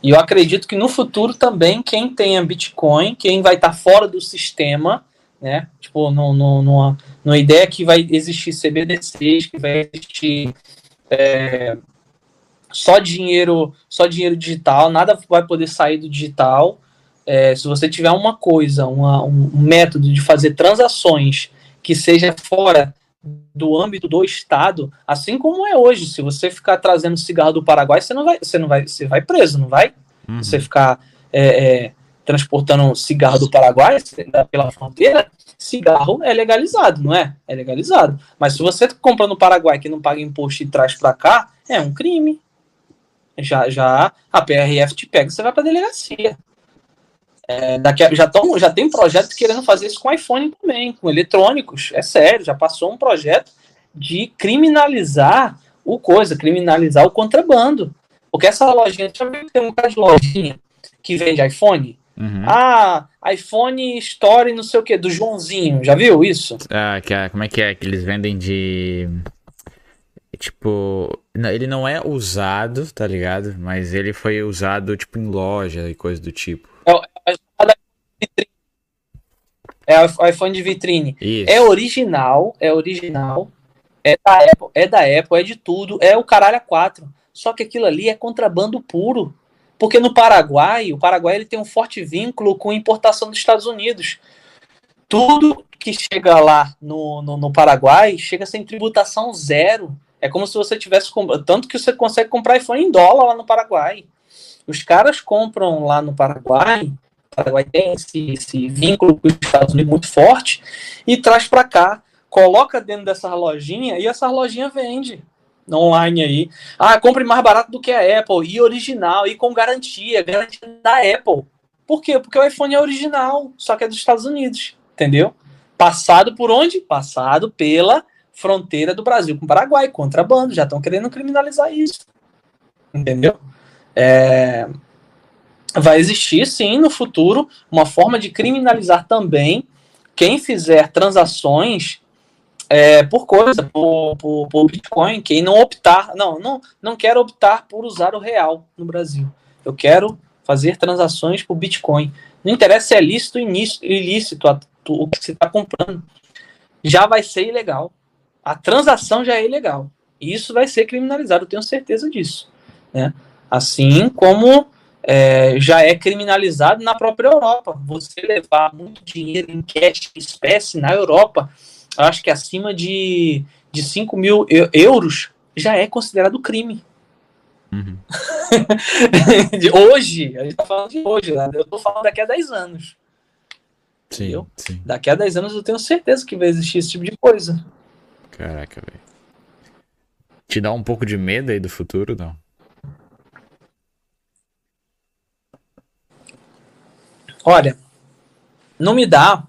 E eu acredito que no futuro também, quem tenha Bitcoin, quem vai estar tá fora do sistema, né? Tipo, no, no, numa, numa ideia que vai existir CBDCs, que vai existir é, só dinheiro, só dinheiro digital, nada vai poder sair do digital. É, se você tiver uma coisa, uma, um método de fazer transações que seja fora do âmbito do Estado, assim como é hoje. Se você ficar trazendo cigarro do Paraguai, você não vai, você não vai, você vai preso, não vai? Uhum. Você ficar é, é, transportando cigarro do Paraguai pela fronteira, cigarro é legalizado, não é? É legalizado. Mas se você compra no Paraguai que não paga imposto e traz para cá, é um crime. Já, já a PRF te pega, você vai para delegacia. É, daqui a, já, tão, já tem projeto querendo fazer isso com iPhone também, com eletrônicos. É sério, já passou um projeto de criminalizar o coisa, criminalizar o contrabando. Porque essa lojinha, deixa eu ver tem um cara de lojinha que vende iPhone. Uhum. Ah, iPhone Story, não sei o que, do Joãozinho. Já viu isso? Ah, que, como é que é? Que eles vendem de. Tipo. Ele não é usado, tá ligado? Mas ele foi usado, tipo, em loja e coisa do tipo. É, é o iPhone de vitrine. Isso. É original, é original. É da, Apple, é da Apple, é de tudo. É o caralho a 4. Só que aquilo ali é contrabando puro. Porque no Paraguai, o Paraguai ele tem um forte vínculo com importação dos Estados Unidos. Tudo que chega lá no, no, no Paraguai chega sem tributação zero. É como se você tivesse tanto que você consegue comprar iPhone em dólar lá no Paraguai. Os caras compram lá no Paraguai, Paraguai tem esse, esse vínculo com os Estados Unidos muito forte e traz para cá, coloca dentro dessa lojinha e essa lojinha vende online aí. Ah, compre mais barato do que a Apple, e original, e com garantia, garantia da Apple. Por quê? Porque o iPhone é original, só que é dos Estados Unidos, entendeu? Passado por onde? Passado pela fronteira do Brasil com o Paraguai, contrabando, já estão querendo criminalizar isso. Entendeu? É... Vai existir, sim, no futuro, uma forma de criminalizar também quem fizer transações é, por coisa, por, por, por, Bitcoin, quem não optar, não, não, não quero optar por usar o real no Brasil. Eu quero fazer transações por Bitcoin. Não interessa se é lícito ou ilícito o que você está comprando. Já vai ser ilegal. A transação já é ilegal. E isso vai ser criminalizado, eu tenho certeza disso. Né? Assim como é, já é criminalizado na própria Europa. Você levar muito dinheiro em cash, espécie na Europa, acho que acima de, de 5 mil euros já é considerado crime. Uhum. de hoje, a gente tá falando de hoje, né? eu tô falando daqui a 10 anos. Sim, sim, Daqui a 10 anos eu tenho certeza que vai existir esse tipo de coisa. Caraca, velho. Te dá um pouco de medo aí do futuro, não? Olha, não me dá,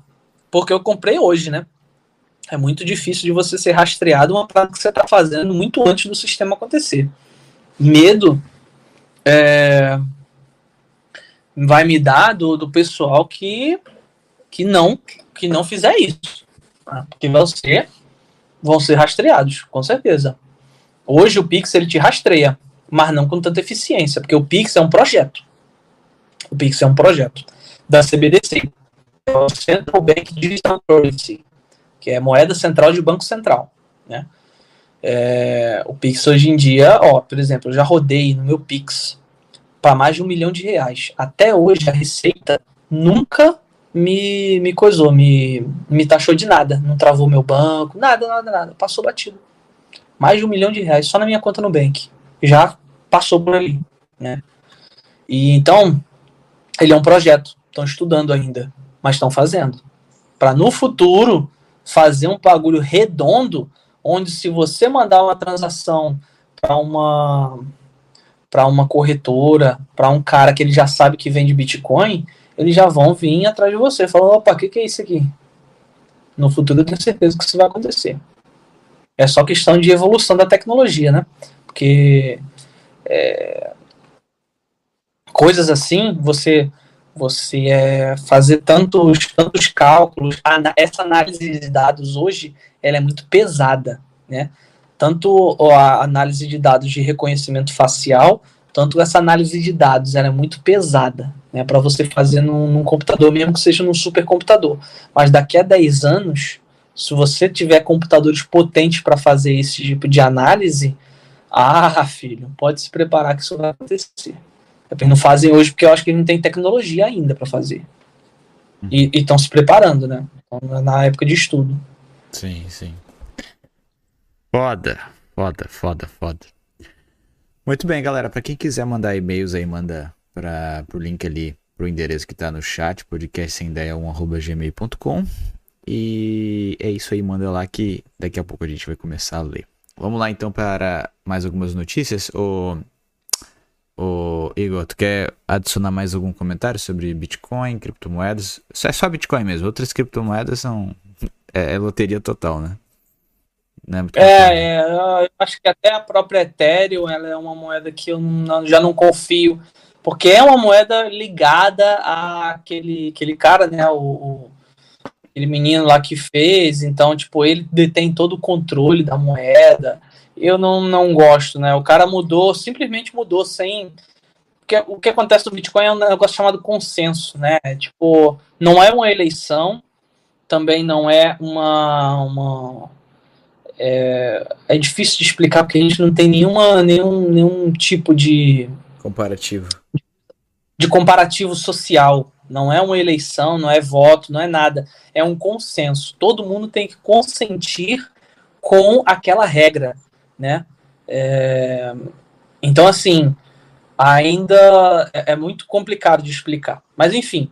porque eu comprei hoje, né? é muito difícil de você ser rastreado uma prática que você está fazendo muito antes do sistema acontecer. Medo é, vai me dar do, do pessoal que, que não que não fizer isso. Porque você vão ser rastreados, com certeza. Hoje o Pix ele te rastreia, mas não com tanta eficiência, porque o Pix é um projeto. O Pix é um projeto da CBDC, é o Central Bank Digital Currency, que é moeda central de banco central, né? É, o Pix hoje em dia, ó, por exemplo, eu já rodei no meu Pix para mais de um milhão de reais. Até hoje a Receita nunca me, me coisou, me, me taxou de nada. Não travou meu banco, nada, nada, nada. Passou batido. Mais de um milhão de reais só na minha conta no Bank. Já passou por ali, né? E então, ele é um projeto. Estão estudando ainda, mas estão fazendo. Para no futuro fazer um bagulho redondo onde se você mandar uma transação para uma para uma corretora, para um cara que ele já sabe que vende Bitcoin, eles já vão vir atrás de você, falando, opa, o que, que é isso aqui? No futuro eu tenho certeza que isso vai acontecer. É só questão de evolução da tecnologia, né? Porque é, coisas assim, você você é, fazer tantos, tantos cálculos, essa análise de dados hoje ela é muito pesada, né? Tanto a análise de dados de reconhecimento facial, tanto essa análise de dados ela é muito pesada, né? Para você fazer num, num, computador, mesmo que seja num supercomputador. Mas daqui a 10 anos, se você tiver computadores potentes para fazer esse tipo de análise, ah, filho, pode se preparar que isso vai acontecer. Eles não fazem hoje porque eu acho que não tem tecnologia ainda para fazer. E estão se preparando, né? Na época de estudo. Sim, sim. Foda, foda, foda, foda. Muito bem, galera. Para quem quiser mandar e-mails aí, manda para pro link ali, pro endereço que tá no chat, podcastsemdeia1@gmail.com. E é isso aí, manda lá que daqui a pouco a gente vai começar a ler. Vamos lá então para mais algumas notícias. O, o Igor, tu quer adicionar mais algum comentário sobre Bitcoin, criptomoedas? É só Bitcoin mesmo, outras criptomoedas são é, é loteria total, né? É, é, é, eu acho que até a própria Ethereum ela é uma moeda que eu não, já não confio, porque é uma moeda ligada àquele aquele cara, né, o, o, aquele menino lá que fez, então, tipo, ele detém todo o controle da moeda, eu não, não gosto, né, o cara mudou, simplesmente mudou sem... Porque o que acontece no Bitcoin é um negócio chamado consenso, né, tipo, não é uma eleição, também não é uma, uma é, é difícil de explicar porque a gente não tem nenhuma, nenhum, nenhum tipo de comparativo de comparativo social. Não é uma eleição, não é voto, não é nada. É um consenso. Todo mundo tem que consentir com aquela regra, né? É, então, assim, ainda é, é muito complicado de explicar. Mas, enfim,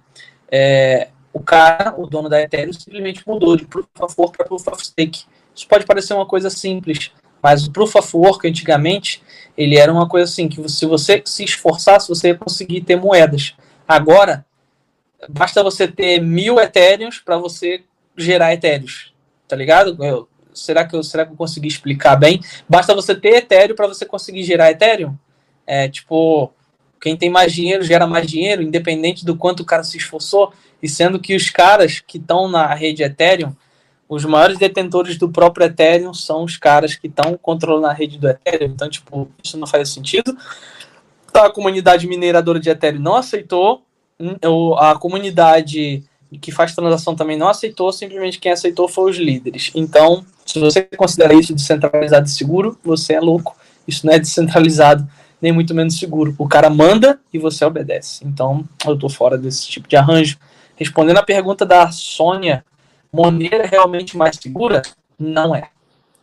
é, o cara, o dono da Ethereum, simplesmente mudou de Proof of Work para Proof of Stake. Isso pode parecer uma coisa simples, mas o Proof of Work, antigamente, ele era uma coisa assim, que se você se esforçasse, você ia conseguir ter moedas. Agora, basta você ter mil Ethereums para você gerar Ethereums, tá ligado? Eu, será, que eu, será que eu consegui explicar bem? Basta você ter Ethereum para você conseguir gerar Ethereum? É, tipo, quem tem mais dinheiro gera mais dinheiro, independente do quanto o cara se esforçou. E sendo que os caras que estão na rede Ethereum, os maiores detentores do próprio Ethereum são os caras que estão controlando a rede do Ethereum. Então, tipo, isso não faz sentido. A comunidade mineradora de Ethereum não aceitou. Hum, a comunidade que faz transação também não aceitou. Simplesmente quem aceitou foi os líderes. Então, se você considera isso descentralizado e seguro, você é louco. Isso não é descentralizado nem muito menos seguro. O cara manda e você obedece. Então, eu tô fora desse tipo de arranjo. Respondendo a pergunta da Sônia, Monero é realmente mais segura? Não é.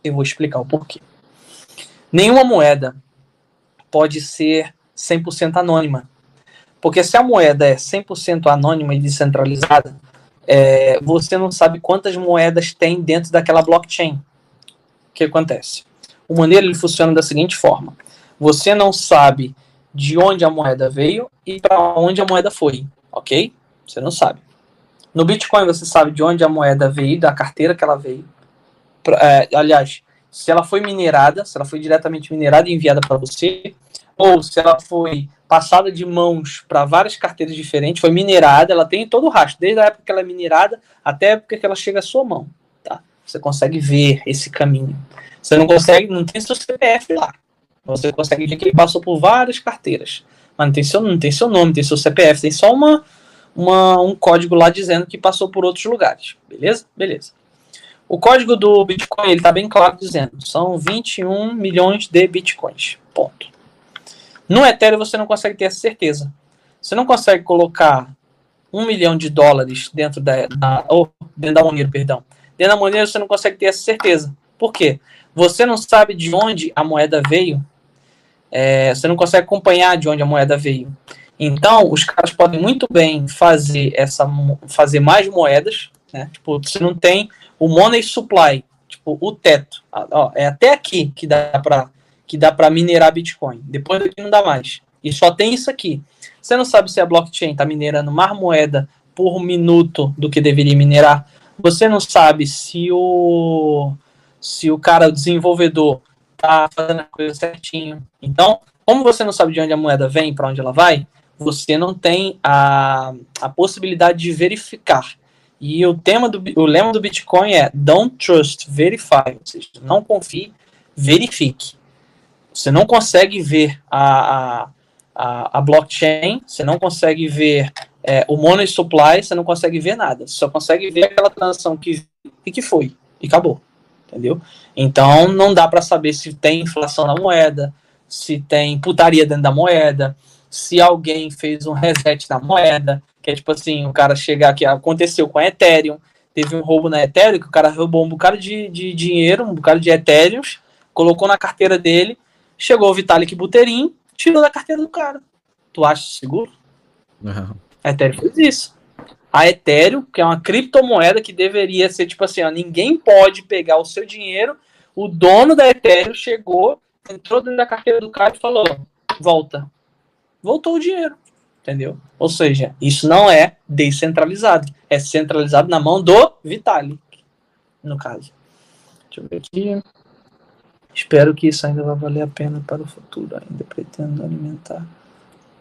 Eu vou explicar o porquê. Nenhuma moeda pode ser 100% anônima. Porque se a moeda é 100% anônima e descentralizada, é, você não sabe quantas moedas tem dentro daquela blockchain. O que acontece? O Monero ele funciona da seguinte forma: você não sabe de onde a moeda veio e para onde a moeda foi, ok? Você não sabe. No Bitcoin você sabe de onde a moeda veio, da carteira que ela veio. É, aliás, se ela foi minerada, se ela foi diretamente minerada e enviada para você, ou se ela foi passada de mãos para várias carteiras diferentes, foi minerada, ela tem todo o rastro, desde a época que ela é minerada até a época que ela chega à sua mão. tá? Você consegue ver esse caminho. Você não consegue, não tem seu CPF lá. Você consegue ver que ele passou por várias carteiras. Mas não tem seu, não tem seu nome, tem seu CPF, tem só uma, uma, um código lá dizendo que passou por outros lugares. Beleza? Beleza. O código do Bitcoin ele está bem claro dizendo são 21 milhões de Bitcoins. Ponto. No Ethereum você não consegue ter essa certeza. Você não consegue colocar um milhão de dólares dentro da, da ou dentro da Monero, perdão. Dentro da Monero você não consegue ter essa certeza. Por quê? Você não sabe de onde a moeda veio. É, você não consegue acompanhar de onde a moeda veio. Então, os caras podem muito bem fazer essa fazer mais moedas, né? Tipo, você não tem o money supply, tipo, o teto. Ó, é até aqui que dá para que dá para minerar Bitcoin. Depois daqui não dá mais. E só tem isso aqui. Você não sabe se a blockchain está minerando mais moeda por minuto do que deveria minerar. Você não sabe se o se o cara, o desenvolvedor, tá fazendo a coisa certinho. Então, como você não sabe de onde a moeda vem, para onde ela vai, você não tem a, a possibilidade de verificar. E o tema do o lema do Bitcoin é Don't trust, verify, ou seja, não confie, verifique. Você não consegue ver a, a, a blockchain, você não consegue ver é, o money supply, você não consegue ver nada. Você só consegue ver aquela transação que e que foi e acabou, entendeu? Então não dá para saber se tem inflação na moeda, se tem putaria dentro da moeda, se alguém fez um reset da moeda, que é tipo assim, o cara chegar aqui, aconteceu com a Ethereum, teve um roubo na Ethereum, que o cara roubou um bocado de, de dinheiro, um bocado de Ethereum, colocou na carteira dele, chegou o Vitalik Buterin, tirou da carteira do cara. Tu acha seguro? Não. A Ethereum fez isso. A Ethereum, que é uma criptomoeda que deveria ser tipo assim, ó, ninguém pode pegar o seu dinheiro, o dono da Ethereum chegou, entrou dentro da carteira do cara e falou, volta. Voltou o dinheiro entendeu? Ou seja, isso não é descentralizado, é centralizado na mão do Vitalik, no caso. Deixa eu ver aqui. Espero que isso ainda vá valer a pena para o futuro. Ainda pretendo alimentar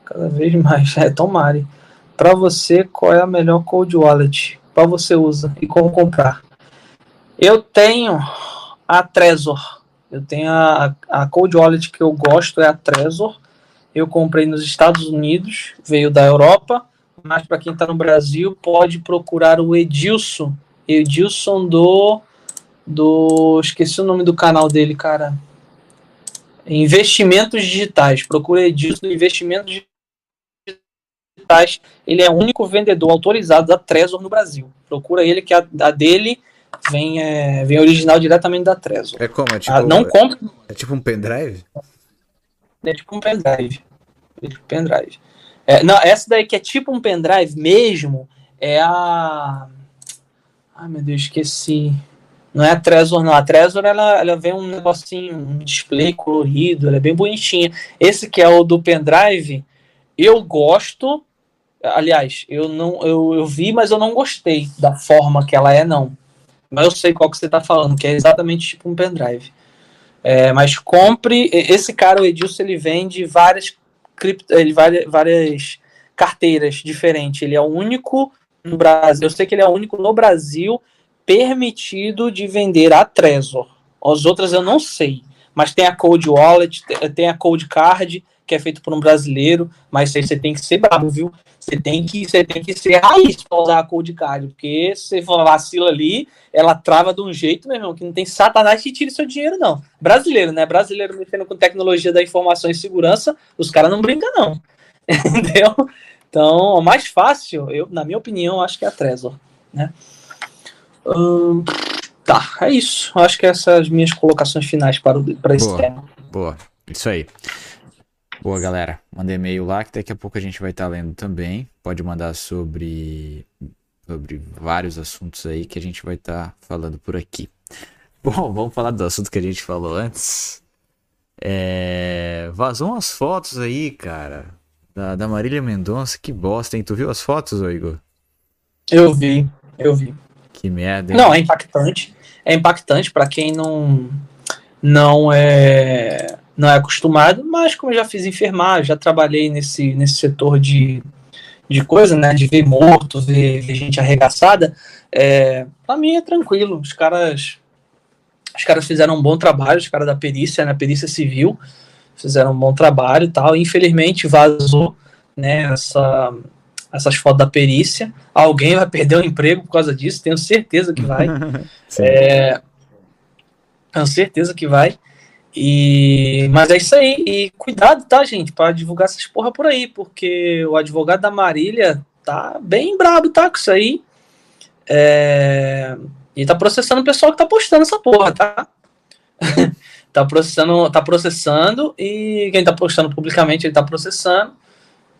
cada vez mais. É, tomare. Para você, qual é a melhor cold wallet? Qual você usa e como comprar? Eu tenho a Trezor. Eu tenho a, a cold wallet que eu gosto é a Trezor eu comprei nos Estados Unidos, veio da Europa, mas para quem está no Brasil pode procurar o Edilson, Edilson do do esqueci o nome do canal dele, cara. Investimentos digitais. Procura Edilson Investimentos digitais. Ele é o único vendedor autorizado da Trezor no Brasil. Procura ele que a, a dele vem é, vem original diretamente da Trezor. É como? É tipo, ah, não compra. É tipo um pendrive? É tipo um pendrive. É tipo pendrive. É, não, essa daí que é tipo um pendrive mesmo é a. Ai meu Deus, esqueci. Não é a Trezor, não. A Trezor ela, ela vem um negocinho, um display colorido, ela é bem bonitinha. Esse que é o do pendrive, eu gosto. Aliás, eu não eu, eu vi, mas eu não gostei da forma que ela é, não. Mas eu sei qual que você está falando, que é exatamente tipo um pendrive. É, mas compre. Esse cara, o Edilson, ele vende várias, cripto, ele, várias, várias carteiras diferentes. Ele é o único no Brasil. Eu sei que ele é o único no Brasil permitido de vender a Trezor. As outras eu não sei. Mas tem a Cold Wallet, tem a Cold Card, que é feito por um brasileiro, mas aí você tem que ser bravo, viu? Você tem que, você tem que ser raiz para usar a Cold Card, porque se você vacila ali, ela trava de um jeito, meu irmão, que não tem satanás que tire seu dinheiro, não. Brasileiro, né? Brasileiro mexendo com tecnologia da informação e segurança, os caras não brincam, não. Entendeu? Então, o mais fácil, eu, na minha opinião, acho que é a Trezor, né? Hum, tá, é isso. Acho que essas são as minhas colocações finais para, o, para esse boa, tema. Boa, isso aí. Boa, galera. Manda e-mail lá que daqui a pouco a gente vai estar tá lendo também. Pode mandar sobre, sobre vários assuntos aí que a gente vai estar tá falando por aqui. Bom, vamos falar do assunto que a gente falou antes. É... Vazou umas fotos aí, cara, da, da Marília Mendonça. Que bosta, hein? Tu viu as fotos, ô Igor? Eu vi, eu vi. Que merda. Hein? Não, é impactante. É impactante para quem não não é não é acostumado, mas como eu já fiz enfermagem, já trabalhei nesse, nesse setor de, de coisa, né? De ver morto, ver, ver gente arregaçada. É, pra mim é tranquilo. Os caras. Os caras fizeram um bom trabalho, os caras da perícia, né? Perícia civil, fizeram um bom trabalho e tal. Infelizmente vazou né, essa, essas fotos da perícia. Alguém vai perder o emprego por causa disso, tenho certeza que vai. é, tenho certeza que vai. E, mas é isso aí. E cuidado, tá, gente, para divulgar essas porra por aí, porque o advogado da Marília tá bem brabo, tá, com isso aí. É, e tá processando o pessoal que tá postando essa porra, tá? tá processando, tá processando e quem tá postando publicamente ele tá processando.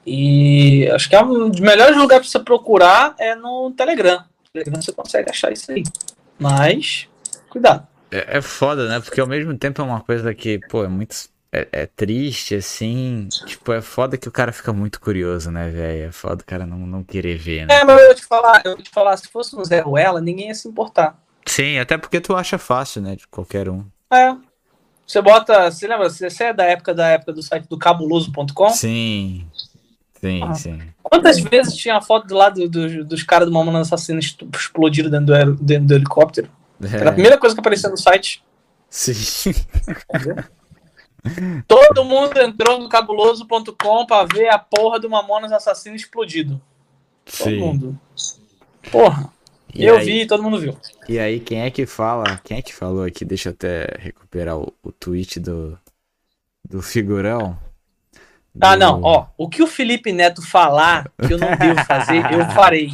E acho que é um dos melhores lugares para você procurar é no Telegram. No Telegram você consegue achar isso aí. Mas, cuidado. É, é foda, né? Porque ao mesmo tempo é uma coisa que, pô, é muito. É, é triste, assim. Tipo, é foda que o cara fica muito curioso, né, velho? É foda o cara não, não querer ver, né? É, mas eu vou te falar, eu vou te falar, se fosse no Zé Ruela, ninguém ia se importar. Sim, até porque tu acha fácil, né? De qualquer um. É. Você bota. Você lembra? Você é da época da época do site do cabuloso.com? Sim. Sim, ah. sim. Quantas vezes tinha a foto do lado do, dos caras do Mamona Assassino explodido dentro do, dentro do helicóptero? É. Era a primeira coisa que aparecia no site. Sim. Todo mundo entrou no cabuloso.com pra ver a porra do Mamonas Assassino explodido. Todo Sim. mundo. Porra. E eu aí, vi e todo mundo viu. E aí, quem é que fala? Quem é que falou aqui? Deixa eu até recuperar o, o tweet do, do figurão. Ah, não, ó, o que o Felipe Neto falar que eu não devo fazer, eu farei.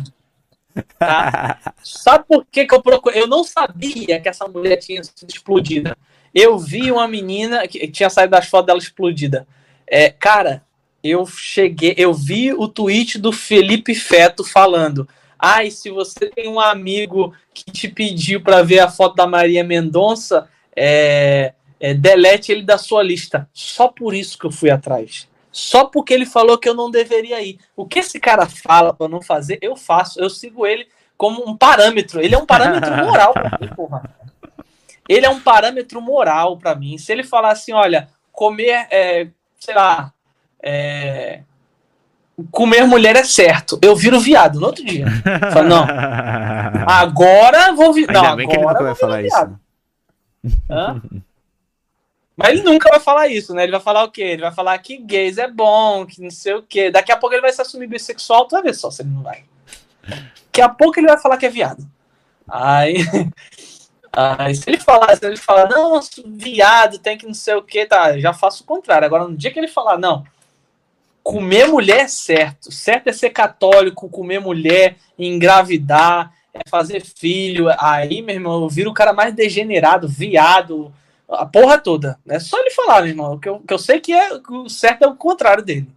Tá? Sabe por que, que eu procurei? Eu não sabia que essa mulher tinha sido explodida. Eu vi uma menina que tinha saído das fotos dela explodida. É, cara, eu cheguei, eu vi o tweet do Felipe Feto falando: "Ai, se você tem um amigo que te pediu para ver a foto da Maria Mendonça, é, é, delete ele da sua lista". Só por isso que eu fui atrás só porque ele falou que eu não deveria ir. O que esse cara fala para não fazer, eu faço. Eu sigo ele como um parâmetro. Ele é um parâmetro moral para mim, porra. Ele é um parâmetro moral para mim. Se ele falar assim, olha, comer, é, sei lá, é, comer mulher é certo. Eu viro viado no outro dia. Falo, não. Agora vou vir. Não, agora que ele nunca vai falar viado. isso. Hã? Mas ele nunca vai falar isso, né? Ele vai falar o quê? Ele vai falar que gays é bom, que não sei o quê. Daqui a pouco ele vai se assumir bissexual, tu vai ver só se ele não vai. Daqui a pouco ele vai falar que é viado. Aí. Aí se ele falar, se ele falar, não, viado, tem que não sei o que, tá, já faço o contrário. Agora, no dia que ele falar, não, comer mulher é certo, certo é ser católico, comer mulher, engravidar, é fazer filho, aí, meu irmão, eu viro o cara mais degenerado, viado, a porra toda. É só ele falar, meu irmão. Que eu, que eu sei que é o certo é o contrário dele.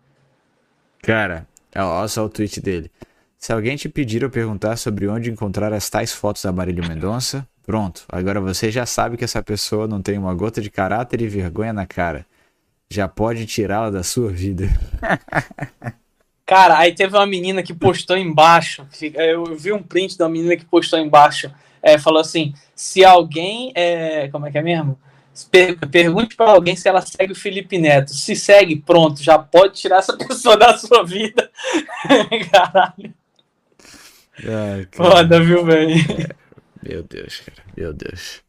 Cara, olha só o tweet dele. Se alguém te pedir ou perguntar sobre onde encontrar as tais fotos da Marília Mendonça, pronto. Agora você já sabe que essa pessoa não tem uma gota de caráter e vergonha na cara. Já pode tirá-la da sua vida. Cara, aí teve uma menina que postou embaixo. Eu vi um print da menina que postou embaixo. É, falou assim: se alguém. É, como é que é mesmo? Per pergunte para alguém se ela segue o Felipe Neto. Se segue, pronto, já pode tirar essa pessoa da sua vida. Caralho. Ai, Foda, viu, velho? É, meu Deus, cara. Meu Deus.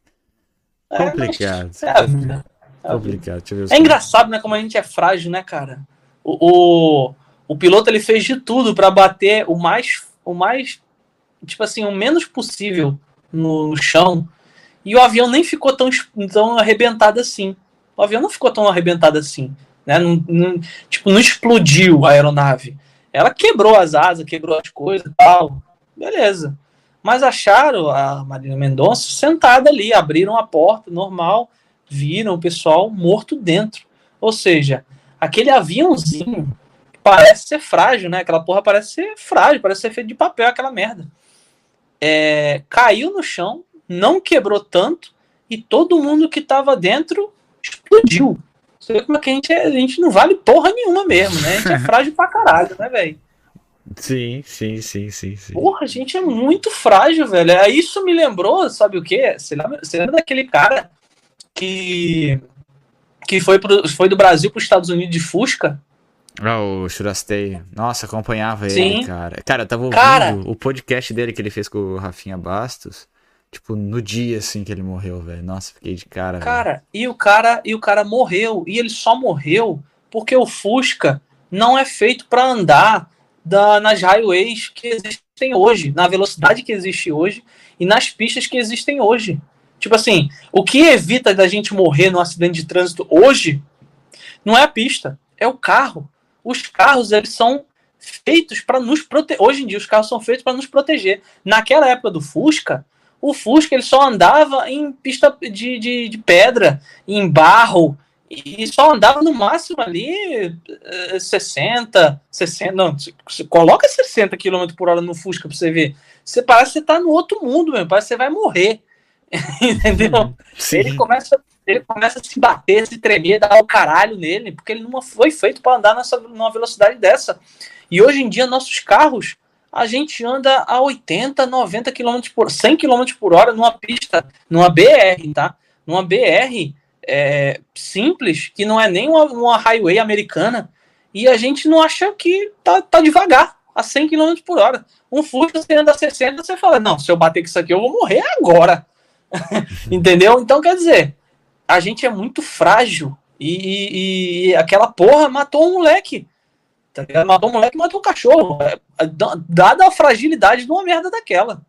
É, Complicado. É, é, é Complicado. Eu ver é engraçado, né? Como a gente é frágil, né, cara? O, o, o piloto ele fez de tudo para bater o mais, o mais, tipo assim, o menos possível no chão e o avião nem ficou tão, tão arrebentado assim. O avião não ficou tão arrebentado assim. Né? Não, não, tipo, não explodiu a aeronave. Ela quebrou as asas, quebrou as coisas e tal. Beleza. Mas acharam a Marina Mendonça sentada ali, abriram a porta normal, viram o pessoal morto dentro. Ou seja, aquele aviãozinho parece ser frágil, né? Aquela porra parece ser frágil, parece ser feito de papel, aquela merda. É, caiu no chão, não quebrou tanto e todo mundo que estava dentro explodiu. Você vê como é que a gente, é, a gente não vale porra nenhuma mesmo, né? A gente é frágil pra caralho, né, velho? Sim, sim, sim, sim, sim. Porra, a gente é muito frágil, velho. É, isso me lembrou, sabe o quê? Você lembra, você lembra daquele cara que que foi, pro, foi do Brasil para os Estados Unidos de Fusca? Ah, o Churastei. Nossa, acompanhava Sim. ele, cara. Cara, eu tava ouvindo Cara. o podcast dele que ele fez com o Rafinha Bastos. Tipo, no dia assim que ele morreu, velho. Nossa, fiquei de cara. Cara, e o cara, e o cara morreu, e ele só morreu porque o Fusca não é feito para andar da- nas highways que existem hoje, na velocidade que existe hoje e nas pistas que existem hoje. Tipo assim, o que evita da gente morrer num acidente de trânsito hoje não é a pista, é o carro. Os carros, eles são feitos para nos proteger. Hoje em dia, os carros são feitos para nos proteger. Naquela época do Fusca, o Fusca ele só andava em pista de, de, de pedra, em barro, e só andava no máximo ali eh, 60, 60, não, você coloca 60 km por hora no Fusca pra você ver. Você parece que você tá no outro mundo mesmo, parece que você vai morrer. Entendeu? Ele Sim. começa, ele começa a se bater, se tremer, dar o caralho nele, porque ele não foi feito para andar nessa, numa velocidade dessa. E hoje em dia, nossos carros, a gente anda a 80, 90 km por 100 km por hora numa pista, numa BR, tá? Numa BR é, simples, que não é nem uma, uma highway americana, e a gente não acha que tá, tá devagar, a 100 km por hora. Um Fusca, você anda a 60, você fala, não, se eu bater com isso aqui, eu vou morrer agora. Entendeu? Então, quer dizer, a gente é muito frágil. E, e- e aquela porra matou um moleque. Tá ligado? Matou um moleque matou um cachorro. É, é, da- Dada a fragilidade de uma merda daquela.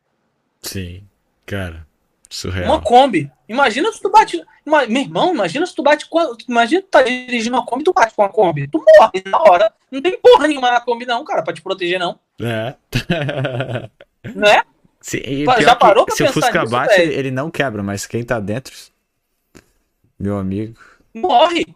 Sim. Cara, surreal. Uma Kombi. Imagina se tu bate. Meu irmão, imagina se tu bate com. Imagina tu tá dirigindo uma Kombi e tu bate com uma Kombi. Tu morre na hora. Não tem porra nenhuma na Kombi, não, cara, pra te proteger, não. É. É? E Pá, pior já parou pra se o Fusca nisso, bate, velho? ele não quebra, mas quem tá dentro, meu amigo. Morre.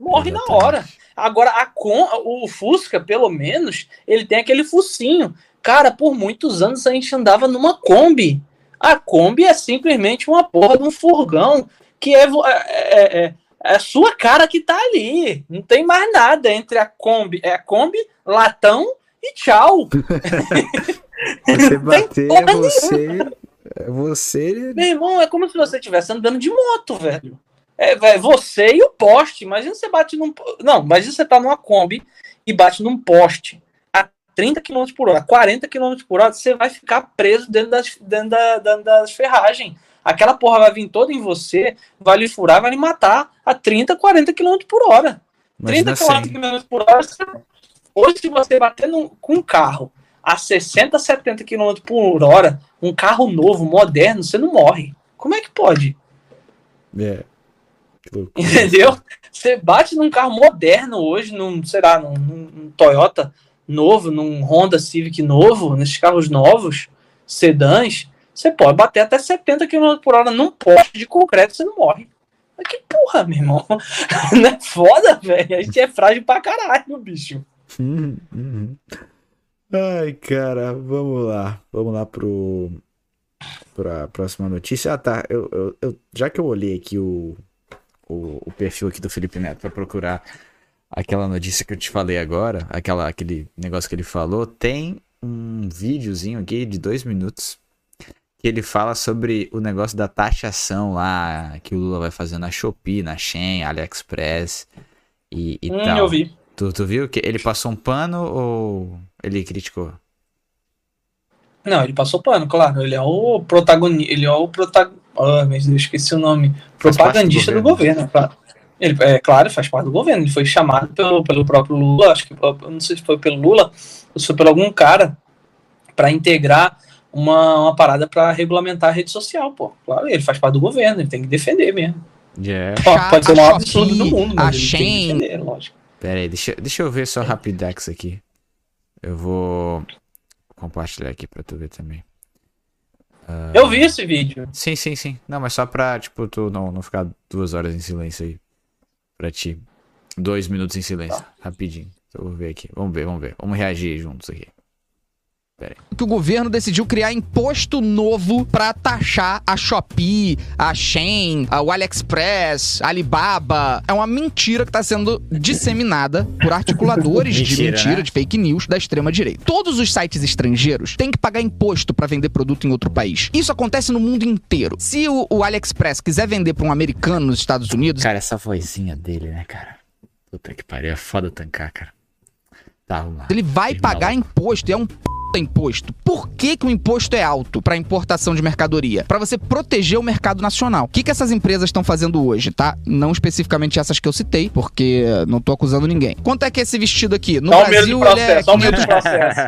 Morre na Exatamente. hora. Agora, a com, o Fusca, pelo menos, ele tem aquele focinho. Cara, por muitos anos a gente andava numa Kombi. A Kombi é simplesmente uma porra de um furgão que é, é, é, é- é a sua cara que tá ali. Não tem mais nada entre a Kombi. É a Kombi, latão e tchau. Você bater, você. Você. Meu irmão, é como se você estivesse andando de moto, velho. É, velho, você e o poste. Imagina você bate num. Não, imagina você tá numa Kombi e bate num poste a 30 km por hora, 40 km por hora, você vai ficar preso dentro das, dentro da, da- das ferragens. Aquela porra vai vir toda em você, vai lhe furar, vai lhe matar a 30, 40 km por hora. 30 Imagina km por hora. você- Hoje, se você bater num- com um carro a 60, 70 km por hora, um carro novo, moderno, você não morre. Como é que pode? É. Entendeu? Você bate num carro moderno hoje, num, sei lá, num, num- num Toyota novo, num Honda Civic novo, nesses carros novos, sedãs, você pode bater até 70 km por hora num poste de concreto, você não morre. Mas que porra, meu irmão? Não é foda, velho? A gente é frágil pra caralho, bicho. Uhum, uhum. Ai, cara, vamos lá. Vamos lá pro. Pra próxima notícia. Ah, tá. Eu, eu, eu- já que eu olhei aqui o, o, o perfil aqui do Felipe Neto pra procurar aquela notícia que eu te falei agora, aquela, aquele negócio que ele falou, tem um videozinho aqui de dois minutos que ele fala sobre o negócio da taxação lá que o Lula vai fazer na Shopee, na Shein, AliExpress e, e Hum, tal. eu vi. Tu, tu viu que ele passou um pano ou ele criticou? Não, ele passou pano, claro. Ele é o protagonista. Ele é o protagonista. Ah, mas eu esqueci o nome. Parte do Propagandista do governo, claro. Ele, é claro, faz parte do governo. Ele foi chamado pelo, pelo próprio Lula, acho que não sei se foi pelo Lula ou se foi por algum cara, para integrar uma, uma parada para regulamentar a rede social, pô. Claro, ele faz parte do governo, ele tem que defender mesmo. Yeah. Pô, pode ser o maior absurdo do mundo, a mas ele tem que defender, lógico. Pera aí, deixa, deixa eu ver só rapidex aqui. Eu vou compartilhar aqui pra tu ver também. Ah, Eu vi esse vídeo. Sim, sim, sim. Não, mas só pra, tipo, tu não, não ficar duas horas em silêncio aí. Pra ti. Dois minutos em silêncio. Rapidinho. Então, eu vou ver aqui. Vamos ver, vamos ver. Vamos reagir juntos aqui. Que o governo decidiu criar imposto novo pra taxar a Shopee, a Shein, a- o AliExpress, a Alibaba. É uma mentira que tá sendo disseminada por articuladores de Mentira, mentira, né? de fake news da extrema direita. Todos os sites estrangeiros têm que pagar imposto pra vender produto em outro país. Isso acontece no mundo inteiro. Se o, o AliExpress quiser vender pra um americano nos Estados Unidos, Cara, essa vozinha dele, né, cara? Puta que pariu. É foda tancar, cara. Tá, vamos lá. Ele vai pagar imposto, e é um p imposto. Por que, que o imposto é alto para importação de mercadoria? Para você proteger o mercado nacional. O que, que essas empresas estão fazendo hoje, tá? Não especificamente essas que eu citei, porque não tô acusando ninguém. Quanto é que é esse vestido aqui? No Só Brasil, do ele é processo, só o medo 500 do processo.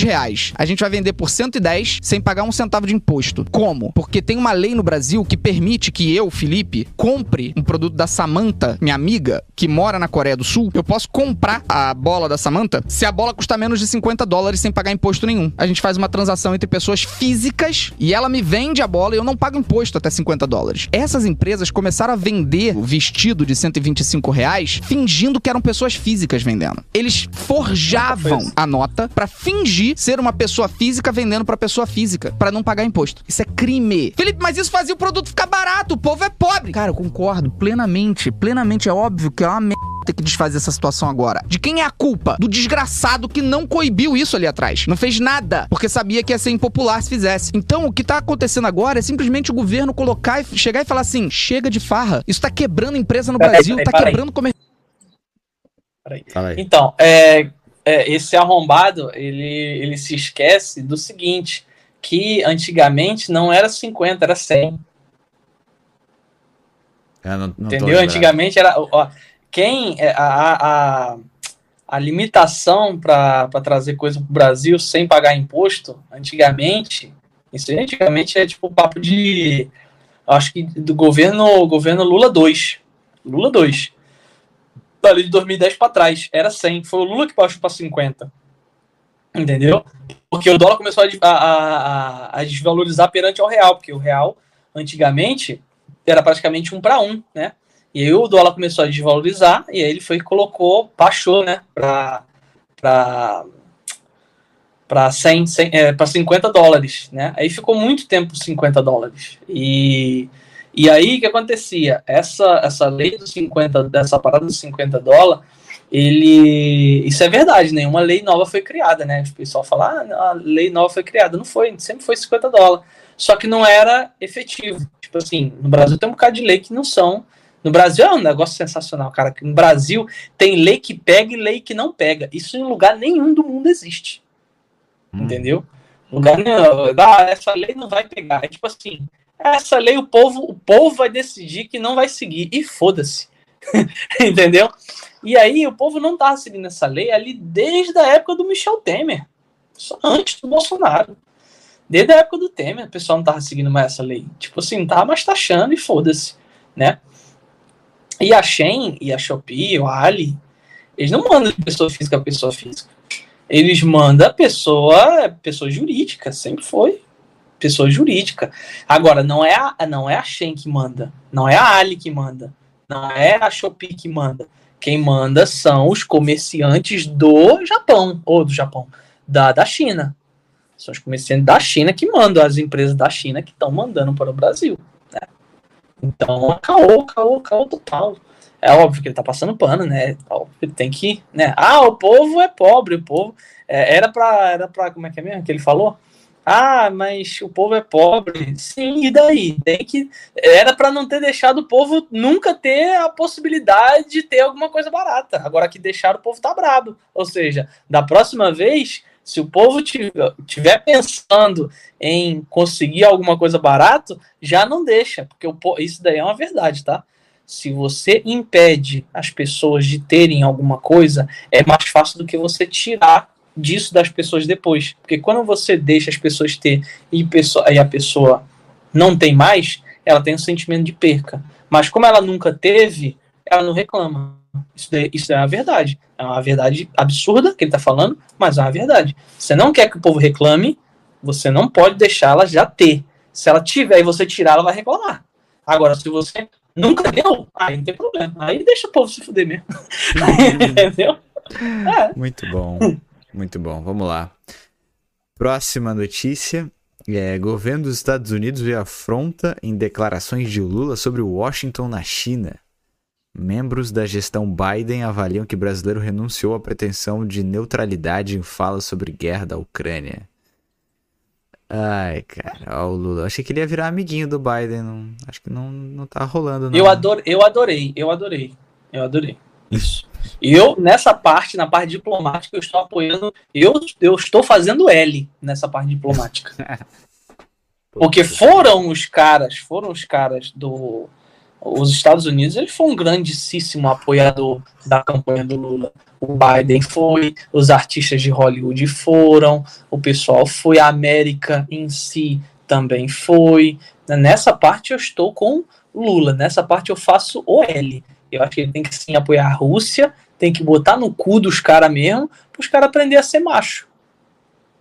reais. A gente vai vender por 110 sem pagar um centavo de imposto. Como? Porque tem uma lei no Brasil que permite que eu, Felipe, compre um produto da Samantha, minha amiga, que mora na Coreia do Sul. Eu posso comprar a bola da Samantha se a bola custar menos de 50 dólares sem pagar imposto nenhum. A gente faz uma transação entre pessoas físicas e ela me vende a bola e eu não pago imposto até 50 dólares. Essas empresas começaram a vender o vestido de 125 reais fingindo que eram pessoas físicas vendendo. Eles forjavam a nota pra fingir ser uma pessoa física vendendo pra pessoa física, pra não pagar imposto. Isso é crime. Felipe, mas isso fazia o produto ficar barato, o povo é pobre. Cara, eu concordo plenamente, plenamente é óbvio que é uma merda ter que desfazer essa situação agora. De quem é a culpa? Do desgraçado que não coibiu isso ali atrás. Não fez nada, porque sabia que ia ser impopular se fizesse. Então, o que tá acontecendo agora é simplesmente o governo colocar e chegar e falar assim: chega de farra. Isso tá quebrando empresa no Brasil, peraí, tá quebrando comércio. Então, é, é, esse arrombado, ele, ele se esquece do seguinte, que antigamente não era 50, era 100. Eu não, não Entendeu? Antigamente era. Ó, quem. é, A, a, a limitação para trazer coisa para o Brasil sem pagar imposto, antigamente. Isso antigamente é tipo papo de. Acho que do governo, governo Lula 2. Lula 2. Ali de 2010 para trás. Era 100. Foi o Lula que baixou para 50. Entendeu? Porque o dólar começou a, a, a, a desvalorizar perante ao real. Porque o real, antigamente, era praticamente um para um, né? E aí o dólar começou a desvalorizar e aí ele foi colocou, baixou, né, para para para 100, 100 é, para 50 dólares, né? Aí ficou muito tempo 50 dólares. E e aí o que acontecia? Essa essa lei dos 50 dessa parada dos 50 dólares, ele isso é verdade, nenhuma lei nova foi criada, né? O pessoal fala, ah, a lei nova foi criada, não foi, sempre foi 50 dólares. Só que não era efetivo. Tipo assim, no Brasil tem um bocado de lei que não são no Brasil é um negócio sensacional, cara. No Brasil tem lei que pega e lei que não pega. Isso em lugar nenhum do mundo existe. Hum. Entendeu? Lugar nenhum. Ah, essa lei não vai pegar. É tipo assim, essa lei o povo, o povo vai decidir que não vai seguir. E foda-se. Entendeu? E aí o povo não tava seguindo essa lei ali desde a época do Michel Temer. Só antes do Bolsonaro. Desde a época do Temer, o pessoal não tava seguindo mais essa lei. Tipo assim, não tava mais taxando e foda-se, né? E a Shen, e a Shopee, o Ali, eles não mandam pessoa física a pessoa física. Eles mandam pessoa, pessoa jurídica, sempre foi. Pessoa jurídica. Agora, não é a, não é a Shen que manda. Não é a Ali que manda. Não é a Shopee que manda. Quem manda são os comerciantes do Japão, ou do Japão, da, da China. São os comerciantes da China que mandam, as empresas da China que estão mandando para o Brasil. Então, caô, caô, caô total. É óbvio que ele tá passando pano, né? Ele tem que, né? Ah, o povo é pobre, o povo é, era para era para como é que é mesmo que ele falou? Ah, mas o povo é pobre. Sim, e daí? Tem que era para não ter deixado o povo nunca ter a possibilidade de ter alguma coisa barata. Agora que deixaram o povo tá brabo. Ou seja, da próxima vez, se o povo tiver, pensando em conseguir alguma coisa barato, já não deixa, porque o, isso daí é uma verdade, tá? Se você impede as pessoas de terem alguma coisa, é mais fácil do que você tirar disso das pessoas depois. Porque quando você deixa as pessoas ter e, pessoa, e a pessoa não tem mais, ela tem um sentimento de perca. Mas como ela nunca teve, ela não reclama. Isso, isso é uma verdade. É uma verdade absurda que ele está falando, mas é uma verdade. Você não quer que o povo reclame, você não pode deixar ela já ter. Se ela tiver e você tirar, ela vai reclamar. Agora, se você nunca deu, aí não tem problema. Aí deixa o povo se fuder mesmo. Entendeu? É. Muito bom. Muito bom. Vamos lá. Próxima notícia. É, governo dos Estados Unidos vê afronta em declarações de Lula sobre Washington na China. Membros da gestão Biden avaliam que brasileiro renunciou à pretensão de neutralidade em fala sobre guerra da Ucrânia. Ai, cara, ó, o Lula. Achei que ele ia virar amiguinho do Biden. Não, acho que não, não tá rolando, não. Eu, ador, eu adorei, eu adorei. Eu adorei. Isso. Eu, nessa parte, na parte diplomática, eu estou apoiando, eu, eu estou fazendo L nessa parte diplomática. Porque foram os caras, foram os caras do. Os Estados Unidos, ele foi um grandíssimo apoiador da campanha do Lula. O Biden foi, os artistas de Hollywood foram, o pessoal foi, a América em si também foi. Nessa parte eu estou com Lula, nessa parte eu faço o L. Eu acho que ele tem que sim apoiar a Rússia, tem que botar no cu dos caras mesmo, para os caras aprender a ser macho.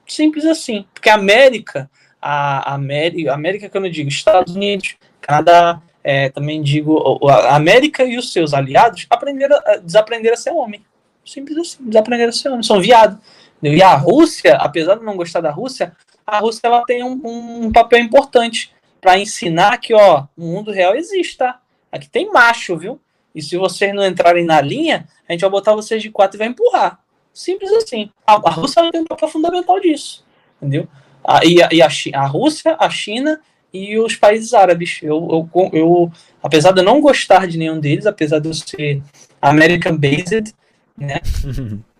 Simples assim. Porque a América, a América, América que eu não digo, Estados Unidos, Canadá, é, também digo, a América e os seus aliados aprenderam, desaprenderam a ser homem. Simples assim, desaprenderam a ser homem, são viados. E a Rússia, apesar de não gostar da Rússia, a Rússia ela tem um, um papel importante para ensinar que ó, o mundo real existe, tá? Aqui tem macho, viu? E se vocês não entrarem na linha, a gente vai botar vocês de quatro e vai empurrar. Simples assim. A, a Rússia tem um papel fundamental disso, entendeu? A, e a, e a, a Rússia, a China e os países árabes. Eu, eu, eu, apesar de eu não gostar de nenhum deles, apesar de eu ser American based, né?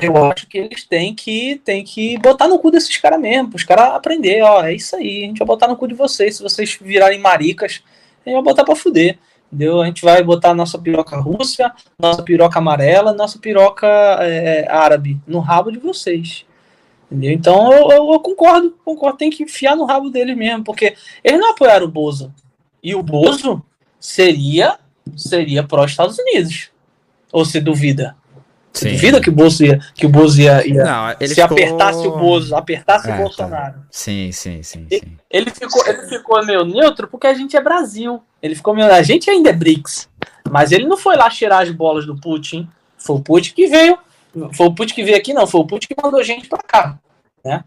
eu acho que eles têm que, têm que botar no cu desses caras mesmo, os caras aprender, ó, é isso aí, a gente vai botar no cu de vocês, se vocês virarem maricas, a gente vai botar pra fuder, entendeu? A gente vai botar nossa piroca russa, nossa piroca amarela, nossa piroca é, árabe no rabo de vocês, entendeu? Então eu, eu, eu, concordo, concordo, tem que enfiar no rabo deles mesmo, porque eles não apoiaram o Bozo, e o Bozo seria, seria pró-Estados Unidos, ou se duvida? Você duvida que o Bozo ia, que o Bozo ia, ia não, se ficou... apertasse o Bozo, apertasse é, o Bolsonaro. Tá. Sim, sim, sim, sim. Ele, ficou, ele ficou meio neutro porque a gente é Brasil. Ele ficou meio. A gente ainda é BRICS. Mas ele não foi lá cheirar as bolas do Putin. Foi o Putin que veio. Foi o Putin que veio aqui, não. Foi o Putin que mandou gente pra cá. Né?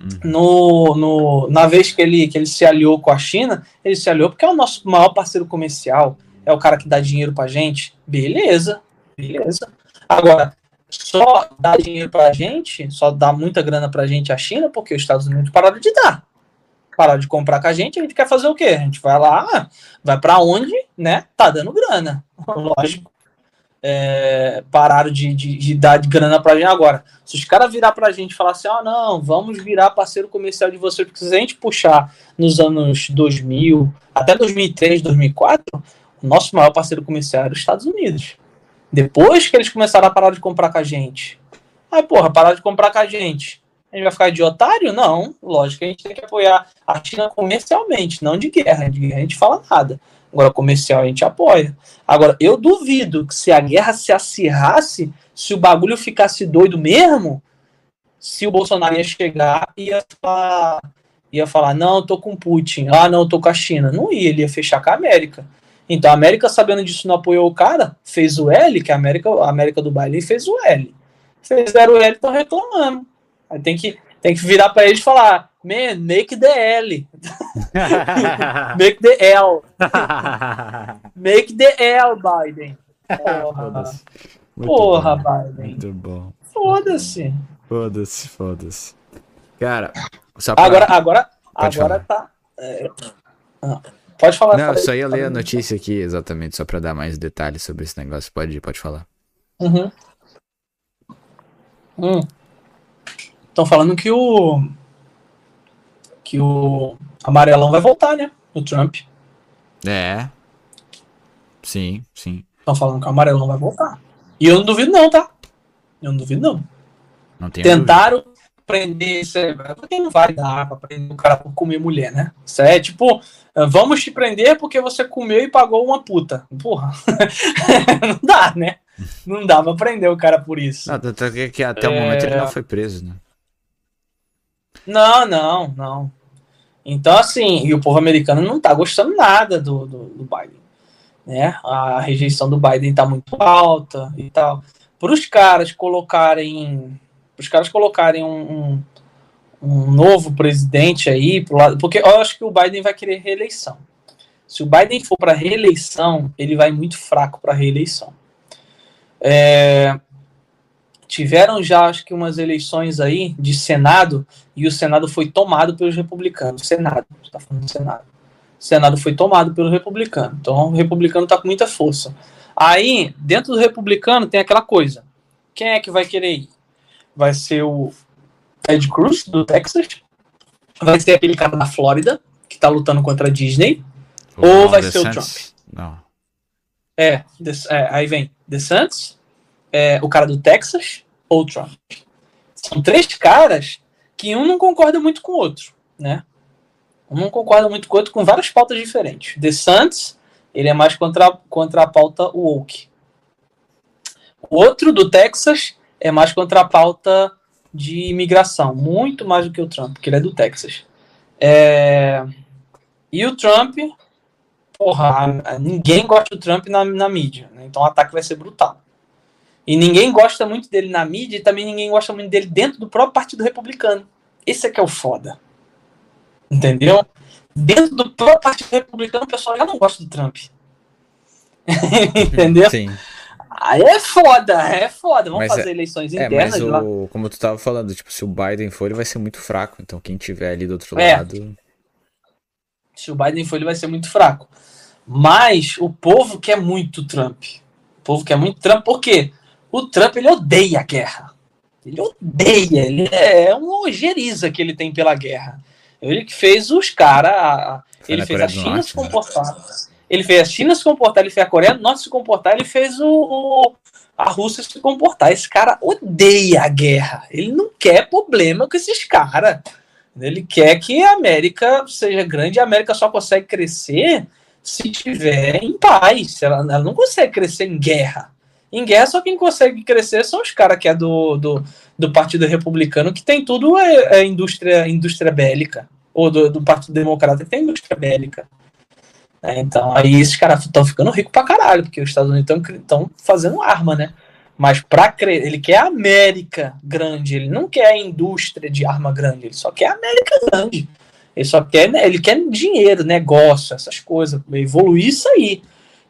Uhum. No, no, na vez que ele, que ele se aliou com a China, ele se aliou porque é o nosso maior parceiro comercial. É o cara que dá dinheiro pra gente. Beleza, beleza. Agora, só dá dinheiro pra gente, só dá muita grana pra gente a China, porque os Estados Unidos pararam de dar. Pararam de comprar com a gente, a gente quer fazer o quê? A gente vai lá, vai para onde, né? Tá dando grana. Lógico. É, pararam de, de, de, dar de grana pra gente agora. Se os caras virar pra gente e falar assim, oh, não, vamos virar parceiro comercial de você, porque se a gente puxar nos anos 2000, até 2003, 2004, o nosso maior parceiro comercial era os Estados Unidos. Depois que eles começaram a parar de comprar com a gente. Aí, porra, parar de comprar com a gente. A gente vai ficar de otário? Não. Lógico que a gente tem que apoiar a China comercialmente, não de guerra. De guerra a gente fala nada. Agora, comercial a gente apoia. Agora, eu duvido que se a guerra se acirrasse, se o bagulho ficasse doido mesmo, se o Bolsonaro ia chegar e ia falar, ia falar, não, eu tô com Putin, ah, não, eu tô com a China. Não ia, ele ia fechar com a América. Então a América, sabendo disso, não apoiou o cara, fez o L, que a América, a América do Baile fez o L. Fizeram o L estão reclamando. Aí tem que, tem que virar para eles e falar: Man, make the L. make the L. make the L, Biden. Porra, Porra Biden. Muito bom. Foda-se. Foda-se, foda-se. Cara, pra... agora, agora, Pode agora falar. tá. É... Ah. Pode falar. Não, eu só ia ler a notícia aqui, exatamente, só para dar mais detalhes sobre esse negócio. Pode, pode falar. Uhum. Hum. Estão falando que o. Que o amarelão vai voltar, né? O Trump. É. Sim, sim. Estão falando que o amarelão vai voltar. E eu não duvido, não, tá? Eu não duvido, não. não Tentaram, dúvida prender isso é, porque não vai dar pra prender o cara por comer mulher, né? Isso é tipo, vamos te prender porque você comeu e pagou uma puta. Porra, não dá, né? Não dá pra prender o cara por isso. Não, até, que até é... o momento ele não foi preso, né? Não, não, não. Então, assim, e o povo americano não tá gostando nada do, do, do Biden. Né? A rejeição do Biden tá muito alta e tal. Para os caras colocarem os caras colocarem um, um, um, novo presidente aí pro lado, porque eu acho que o Biden vai querer reeleição. Se o Biden for para reeleição, ele vai muito fraco para reeleição. É, tiveram já acho que umas eleições aí de Senado e o Senado foi tomado pelos republicanos. Senado, está falando do Senado. O Senado foi tomado pelo republicano. Então o republicano está com muita força. Aí, dentro do republicano, tem aquela coisa. Quem é que vai querer ir? Vai ser o Ted Cruz, do Texas? Vai ser aquele cara da Flórida, que tá lutando contra a Disney? Ou vai ser o DeSantis? Não. É, é, aí vem DeSantis, é, o cara do Texas ou Trump. São três caras que um não concorda muito com o outro, né? Um não concorda muito com o outro com várias pautas diferentes. DeSantis, ele é mais contra, contra a pauta woke. O outro do Texas é mais contra a pauta de imigração, muito mais do que o Trump, porque ele é do Texas. É, E o Trump, porra, ninguém gosta do Trump na, na mídia, né? então o ataque vai ser brutal. E ninguém gosta muito dele na mídia e também ninguém gosta muito dele dentro do próprio Partido Republicano. Esse é que é o foda. Entendeu? Dentro do próprio Partido Republicano, o pessoal já não gosta do Trump. Entendeu? Sim. Aí é foda, é foda. Vamos Mas fazer eleições É, internas mas lá. o, como tu tava falando, tipo, se o Biden for, ele vai ser muito fraco. Então quem tiver ali do outro É. lado. Se o Biden for, ele vai ser muito fraco. Mas o povo quer muito Trump. O povo quer muito Trump, por quê? O Trump, ele odeia a guerra. Ele odeia, ele é um ojeriza que ele tem pela guerra. Ele que fez os caras. Ele fez a China Norte, se né? comportar. Ele fez a China se comportar, ele fez a Coreia do Norte se comportar, ele fez o, o- a Rússia se comportar. Esse cara odeia a guerra. Ele não quer problema com esses caras. Ele quer que a América seja grande e a América só consegue crescer se estiver em paz. Ela, ela não consegue crescer em guerra. Em guerra, só quem consegue crescer são os caras que é do, do, do Partido Republicano, que tem tudo é, é indústria, indústria bélica. Ou do, do Partido Democrata, que tem indústria bélica. É, então, aí esses caras estão ficando ricos pra caralho, porque os Estados Unidos estão fazendo arma, né? Mas para crer, ele quer a América grande, ele não quer a indústria de arma grande, ele só quer a América grande. Ele só quer, né, ele quer dinheiro, negócio, essas coisas, evoluir isso aí.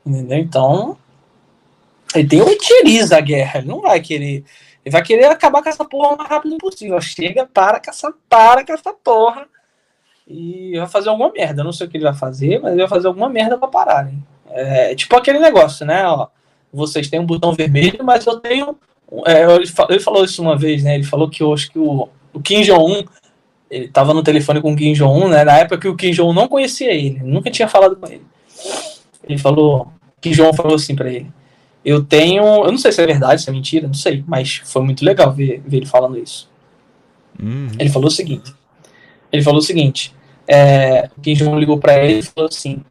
Entendeu? Então, ele utiliza a guerra, ele não vai querer, ele vai querer acabar com essa porra o mais rápido possível. Chega, para com essa, para com essa porra e vai fazer alguma merda. Eu não sei o que ele vai fazer, mas ele vai fazer alguma merda pra parar. Hein? É tipo aquele negócio, né? Ó, vocês têm um botão vermelho, mas eu tenho. é, ele, fa- ele falou isso uma vez, né? Ele falou que acho que o, o Kim Jong-un. Ele tava no telefone com o Kim Jong-un, né? Na época que o Kim Jong-un não conhecia ele, nunca tinha falado com ele. Ele falou. Kim Jong-un falou assim pra ele: Eu tenho. Eu não sei se é verdade, se é mentira, não sei, mas foi muito legal ver, ver ele falando isso. Uhum. Ele falou o seguinte. Ele falou o seguinte. É, o Kim Jong ligou para ele e falou assim: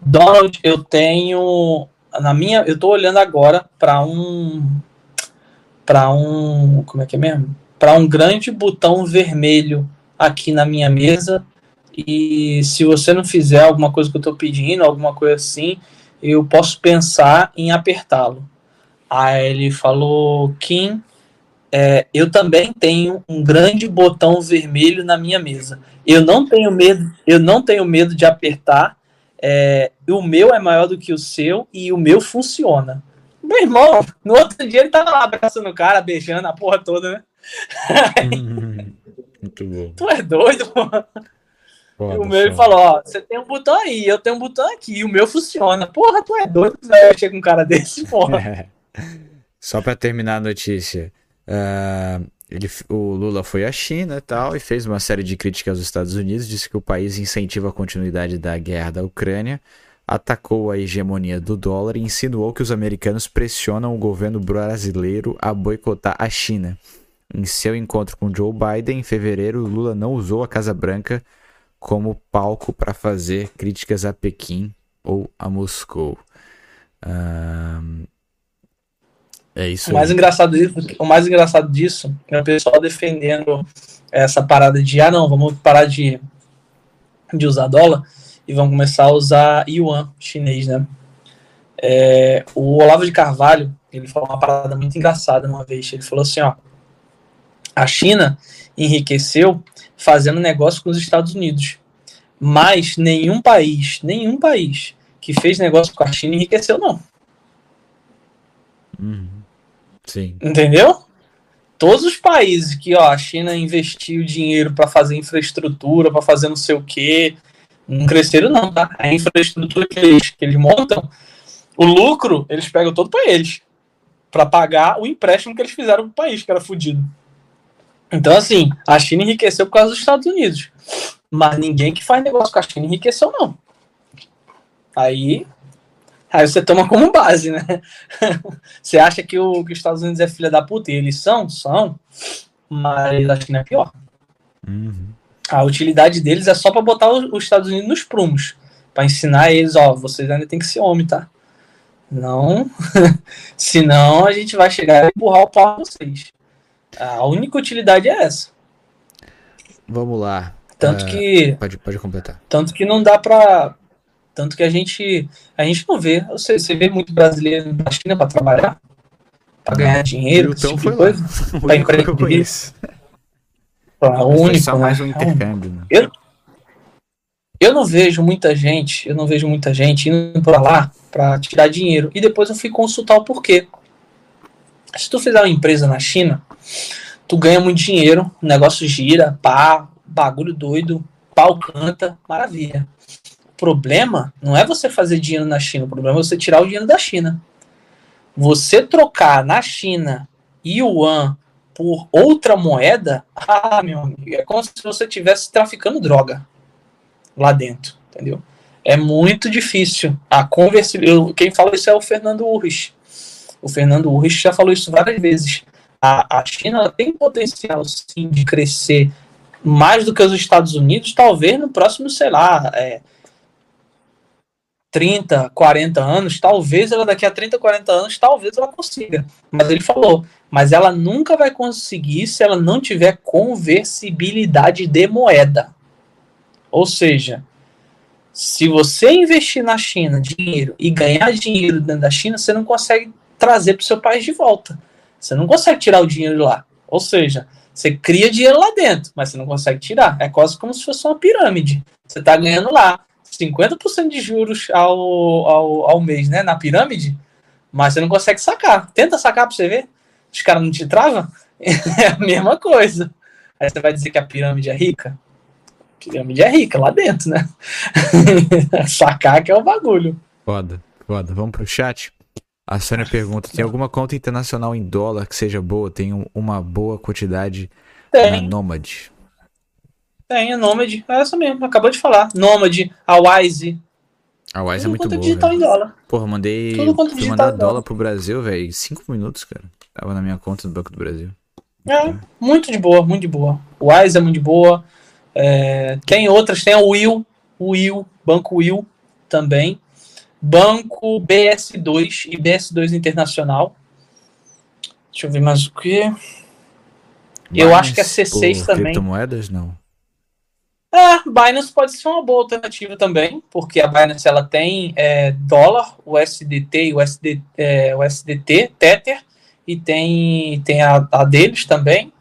Donald, eu tenho na minha, eu tô olhando agora para um para um, como é que é mesmo? Para um grande botão vermelho aqui na minha mesa e se você não fizer alguma coisa que eu tô pedindo, alguma coisa assim, eu posso pensar em apertá-lo. Aí ele falou: Kim, é, eu também tenho um grande botão vermelho na minha mesa. Eu não tenho medo, eu não tenho medo de apertar. é, o meu é maior do que o seu e o meu funciona. Meu irmão, no outro dia ele tava lá abraçando o cara, beijando a porra toda, né? Muito bom. Tu é doido, porra. Foda, E o meu ele falou, ó, você tem um botão aí, eu tenho um botão aqui, e o meu funciona. Porra, tu é doido, você vai mexer com um cara desse, porra. Só pra terminar a notícia. ah, ele, o Lula foi à China e tal e fez uma série de críticas aos Estados Unidos, disse que o país incentiva a continuidade da guerra da Ucrânia, atacou a hegemonia do dólar e insinuou que os americanos pressionam o governo brasileiro a boicotar a China. Em seu encontro com Joe Biden em fevereiro, Lula não usou a Casa Branca como palco para fazer críticas a Pequim ou a Moscou. Ah, é isso O mais, aí. engraçado disso, o mais engraçado disso é o pessoal defendendo essa parada de, ah não, vamos parar de, de usar dólar e vamos começar a usar yuan chinês, né? É, o Olavo de Carvalho, ele falou uma parada muito engraçada uma vez, ele falou assim, ó, a China enriqueceu fazendo negócio com os Estados Unidos, mas nenhum país, nenhum país que fez negócio com a China enriqueceu não. Uhum. Sim. Entendeu? Todos os países que ó, a China investiu dinheiro para fazer infraestrutura, para fazer não sei o quê, não cresceram, não, tá? A infraestrutura que eles, que eles montam O lucro, eles pegam todo para eles. para pagar o empréstimo que eles fizeram pro país, que era fudido. Então, assim, a China enriqueceu por causa dos Estados Unidos. Mas ninguém que faz negócio com a China enriqueceu, não. Aí, aí você toma como base, né? você acha que, o, que os Estados Unidos é filha da puta? E eles são? São. Mas a China é pior. Uhum. A utilidade deles é só para botar os Estados Unidos nos prumos. para ensinar eles, ó, vocês ainda tem que ser homem, tá? Não. Senão a gente vai chegar e empurrar o pau a vocês. A única utilidade é essa. Vamos lá. Tanto uh, que. Pode, pode completar. Tanto que não dá pra. Tanto que a gente. A gente não vê. Você, você vê muito brasileiro na China pra trabalhar? Pra ganhar dinheiro, então tipo foi coisa? Pra empreender. O único. Só mais né? um intercâmbio. Né? Eu, eu não vejo muita gente, eu não vejo muita gente indo pra lá pra tirar dinheiro. E depois eu fui consultar o porquê. Se tu fizer uma empresa na China, tu ganha muito dinheiro, o negócio gira, pá, bagulho doido, pau canta, maravilha. O problema não é você fazer dinheiro na China, o problema é você tirar o dinheiro da China. Você trocar na China yuan por outra moeda, ah, meu amigo, é como se você estivesse traficando droga lá dentro, entendeu? É muito difícil. A conversa, quem fala isso é o Fernando Urrich. O Fernando Urrich já falou isso várias vezes. A, China tem potencial, sim, de crescer mais do que os Estados Unidos, talvez no próximo, sei lá, é, 30, 40 anos, talvez ela daqui a 30, 40 anos, talvez ela consiga. Mas ele falou, mas ela nunca vai conseguir se ela não tiver conversibilidade de moeda. Ou seja, se você investir na China dinheiro e ganhar dinheiro dentro da China, você não consegue trazer para o seu país de volta. Você não consegue tirar o dinheiro de lá. Ou seja, você cria dinheiro lá dentro, mas você não consegue tirar. É quase como se fosse uma pirâmide. Você está ganhando lá 50% de juros ao, ao, ao mês, né? Na pirâmide, mas você não consegue sacar. Tenta sacar para você ver. Os caras não te travam. É a mesma coisa. Aí você vai dizer que a pirâmide é rica? A pirâmide é rica lá dentro, né? sacar que é o bagulho. Foda, foda. Vamos pro chat. A Sônia pergunta: tem alguma conta internacional em dólar que seja boa? Tem um, uma boa quantidade tem. na Nomad? Tem, a Nomad. É essa mesmo, acabou de falar. Nomad, a Wise. A Wise é muito boa. digital véio. em dólar. Porra, mandei. Tudo quanto fui mandar dólar pro Brasil, velho. Cinco minutos, cara. Tava na minha conta do Banco do Brasil. É, muito de boa, muito de boa. O Wise é muito de boa. É, tem outras, tem o Will, o Will, Banco Will também. Banco BS2 e BS2 Internacional. Deixa eu ver mais o que. Eu acho que é C6 também. Criptomoedas, não? É, Binance pode ser uma boa alternativa também, porque a Binance ela tem é, dólar, o SDT e o, SD, é, o SDT, Tether, e tem, tem a, a, deles também.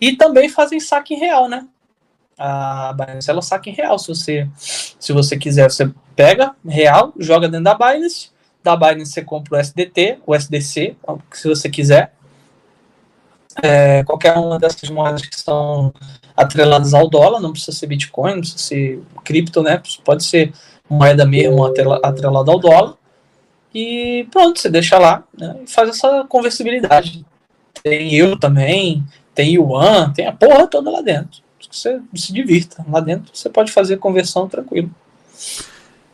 E também fazem saque real, né? A Binance ela saca em real. Se você, se você quiser, você pega real, joga dentro da Binance, da Binance você compra o SDT, o SDC, se você quiser. É, qualquer uma dessas moedas que são atreladas ao dólar, não precisa ser Bitcoin, não precisa ser cripto, né? Pode ser moeda mesmo atrelada ao dólar. E pronto, você deixa lá né, e faz essa conversibilidade. Tem euro também, tem yuan, tem a porra toda lá dentro. Você se divirta. Lá dentro você pode fazer conversão tranquilo.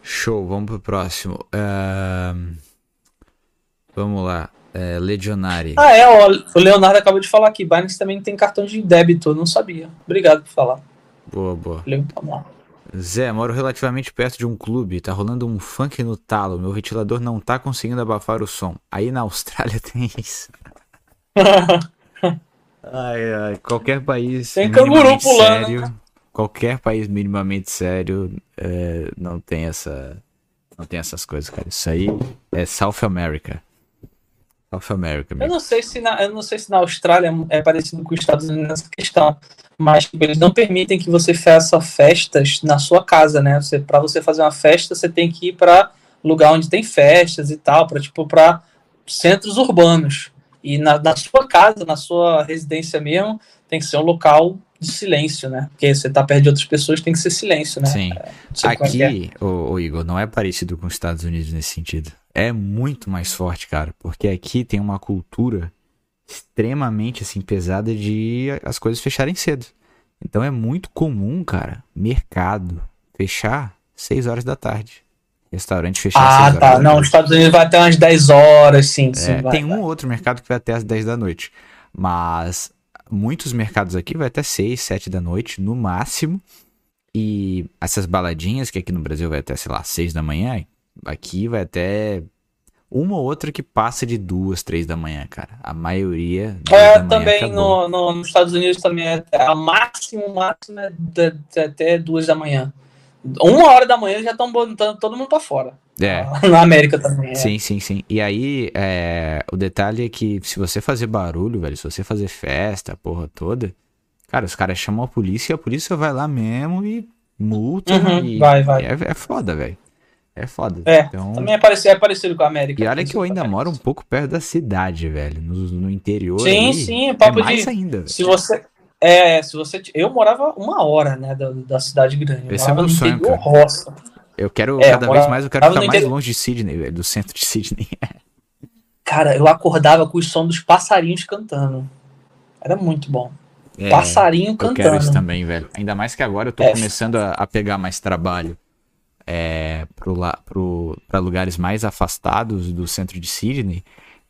Show, vamos pro próximo. Uh... Vamos lá. É, Legionary. Ah, é, ó, o Leonardo acabou de falar aqui. Binance também tem cartão de débito, eu não sabia. Obrigado por falar. Boa, boa. Zé, moro relativamente perto de um clube, tá rolando um funk no talo, meu ventilador não tá conseguindo abafar o som. Aí na Austrália tem isso. ai, ai, qualquer país. Tem canguru pulando. Sério, qualquer país minimamente sério é, não tem essa não tem essas coisas, cara. Isso aí é South America. South America. Mesmo. Eu não sei se na, eu não sei se na Austrália é parecido com os Estados Unidos nessa questão, mas tipo, eles não permitem que você faça festas na sua casa, né? Você para você fazer uma festa, você tem que ir para lugar onde tem festas e tal, para tipo para centros urbanos. E na, na sua casa, na sua residência mesmo, tem que ser um local de silêncio, né? Porque você tá perto de outras pessoas, tem que ser silêncio, né? Sim. É, é é. Aqui, ô, ô, Igor, não é parecido com os Estados Unidos nesse sentido. É muito mais forte, cara. Porque aqui tem uma cultura extremamente, assim, pesada de as coisas fecharem cedo. Então é muito comum, cara, mercado fechar 6 horas da tarde. Restaurante fechar Ah, 6 horas tá. Não, os Estados Unidos vai até umas 10 horas, sim, sim. É, vai, tem vai. um ou outro mercado que vai até as 10 da noite. Mas muitos mercados aqui vai até 6, 7 da noite, no máximo. E essas baladinhas, que aqui no Brasil vai até, sei lá, 6 da manhã, aqui vai até uma ou outra que passa de 2, 3 da manhã, cara. A maioria. duas É, também no, no- nos Estados Unidos também é a máximo, máximo é até duas da manhã. Uma hora da manhã já estão botando todo mundo pra fora. É. Na América também. É. Sim, sim, sim. E aí, é, o detalhe é que se você fazer barulho, velho, se você fazer festa, a porra toda, cara, os caras chamam a polícia e a polícia vai lá mesmo e multa. Uhum, e vai, vai. É, é foda, velho. É foda. É, Então, Também é parecido, é parecido com a América. e olha que eu ainda moro um pouco perto da cidade, velho. No, no interior. Sim, ali, sim, é papo mais de. ainda, velho. Se você. É, se você. Eu morava uma hora, né, da, da cidade grande. Eu Esse é morava meu sonho, interior cara. roça. Eu quero, É, cada mora- vez mais, eu quero ficar mais interior- longe de Sydney, velho, do centro de Sydney. Cara, eu acordava com o som dos passarinhos cantando. Era muito bom. É, Passarinho Eu cantando. quero isso também, velho. Ainda mais que agora eu tô É. começando a, a pegar mais trabalho é, pro, la- pro, pra lugares mais afastados do centro de Sydney.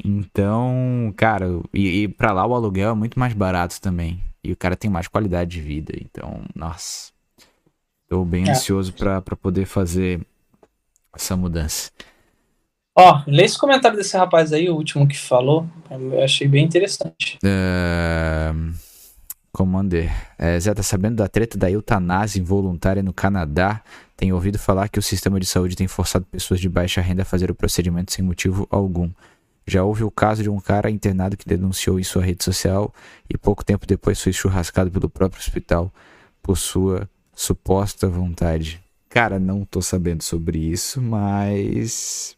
Então, cara, e, e pra lá o aluguel é muito mais barato também. E o cara tem mais qualidade de vida. Então, nossa. Tô bem É. ansioso pra, pra poder fazer essa mudança. Ó, lê esse comentário desse rapaz aí, o último que falou. Eu achei bem interessante. É... Commander, é, Zé, tá sabendo da treta da eutanásia involuntária no Canadá? Tenho ouvido falar que o sistema de saúde tem forçado pessoas de baixa renda a fazer o procedimento sem motivo algum. Já houve o caso de um cara internado que denunciou em sua rede social e pouco tempo depois foi churrascado pelo próprio hospital por sua suposta vontade. Cara, não tô sabendo sobre isso, mas.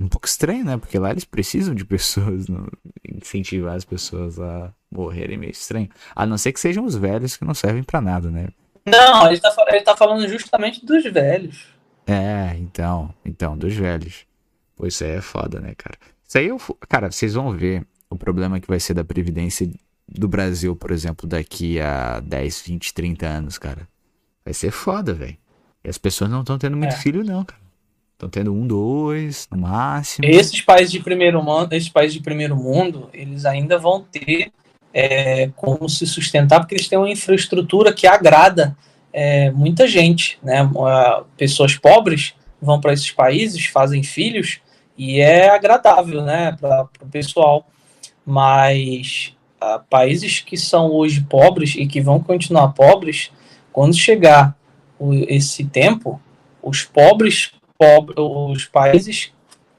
Um pouco estranho, né? Porque lá eles precisam de pessoas, não- incentivar as pessoas a morrerem meio estranho. A não ser que sejam os velhos que não servem pra nada, né? Não, ele tá, ele tá falando justamente dos velhos. É, então, então, dos velhos. Isso aí é foda, né, cara? Isso aí, eu, cara, vocês vão ver o problema que vai ser da Previdência do Brasil, por exemplo, daqui a 10, 20, 30 anos, cara. Vai ser foda, velho. E as pessoas não estão tendo muito É. filho, não, cara. Estão tendo um, dois, no máximo. Esses países de primeiro mundo, esses países de primeiro mundo, eles ainda vão ter é, como se sustentar, porque eles têm uma infraestrutura que agrada é, muita gente, né? Pessoas pobres vão para esses países, fazem filhos e é agradável, né, para o pessoal. Mas ah, países que são hoje pobres e que vão continuar pobres, quando chegar o- esse tempo, os pobres, pobre, os países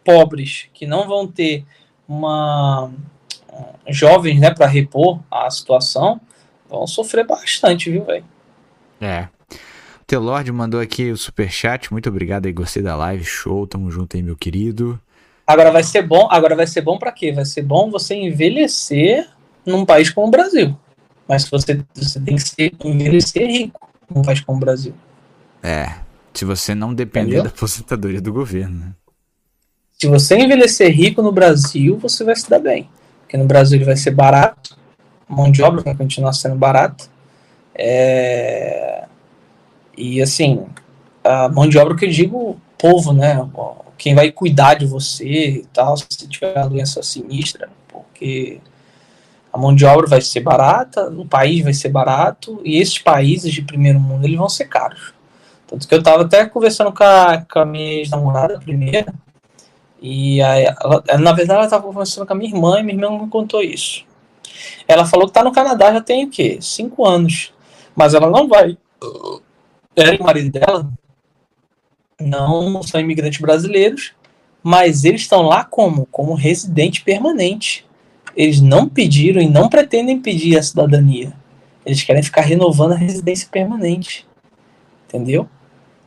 pobres que não vão ter uma jovens, né, para repor a situação, vão sofrer bastante, viu, velho? É. Telord mandou aqui o superchat. Muito obrigado aí, gostei da live. Show, tamo junto aí, meu querido. Agora vai ser bom, agora vai ser bom para quê? Vai ser bom você envelhecer num país como o Brasil. Mas você, você tem que ser, envelhecer rico num país como o Brasil. É. Se você não depender Entendeu? da aposentadoria do governo, né? Se você envelhecer rico no Brasil, você vai se dar bem. Porque no Brasil ele vai ser barato, mão de obra vai continuar sendo barata. É... E assim, a mão de obra que eu digo, povo, né? Quem vai cuidar de você e tal, se tiver uma doença sinistra, porque a mão de obra vai ser barata, o país vai ser barato, e esses países de primeiro mundo eles vão ser caros. Tanto que eu tava até conversando com a, com a minha ex-namorada primeira, e aí, ela, na verdade, ela estava conversando com a minha irmã e minha irmã me contou isso. Ela falou que está no Canadá já tem o quê? Cinco anos. Mas ela não vai. E o marido dela não são imigrantes brasileiros, mas eles estão lá como? Como residente permanente. Eles não pediram e não pretendem pedir a cidadania. Eles querem ficar renovando a residência permanente. Entendeu?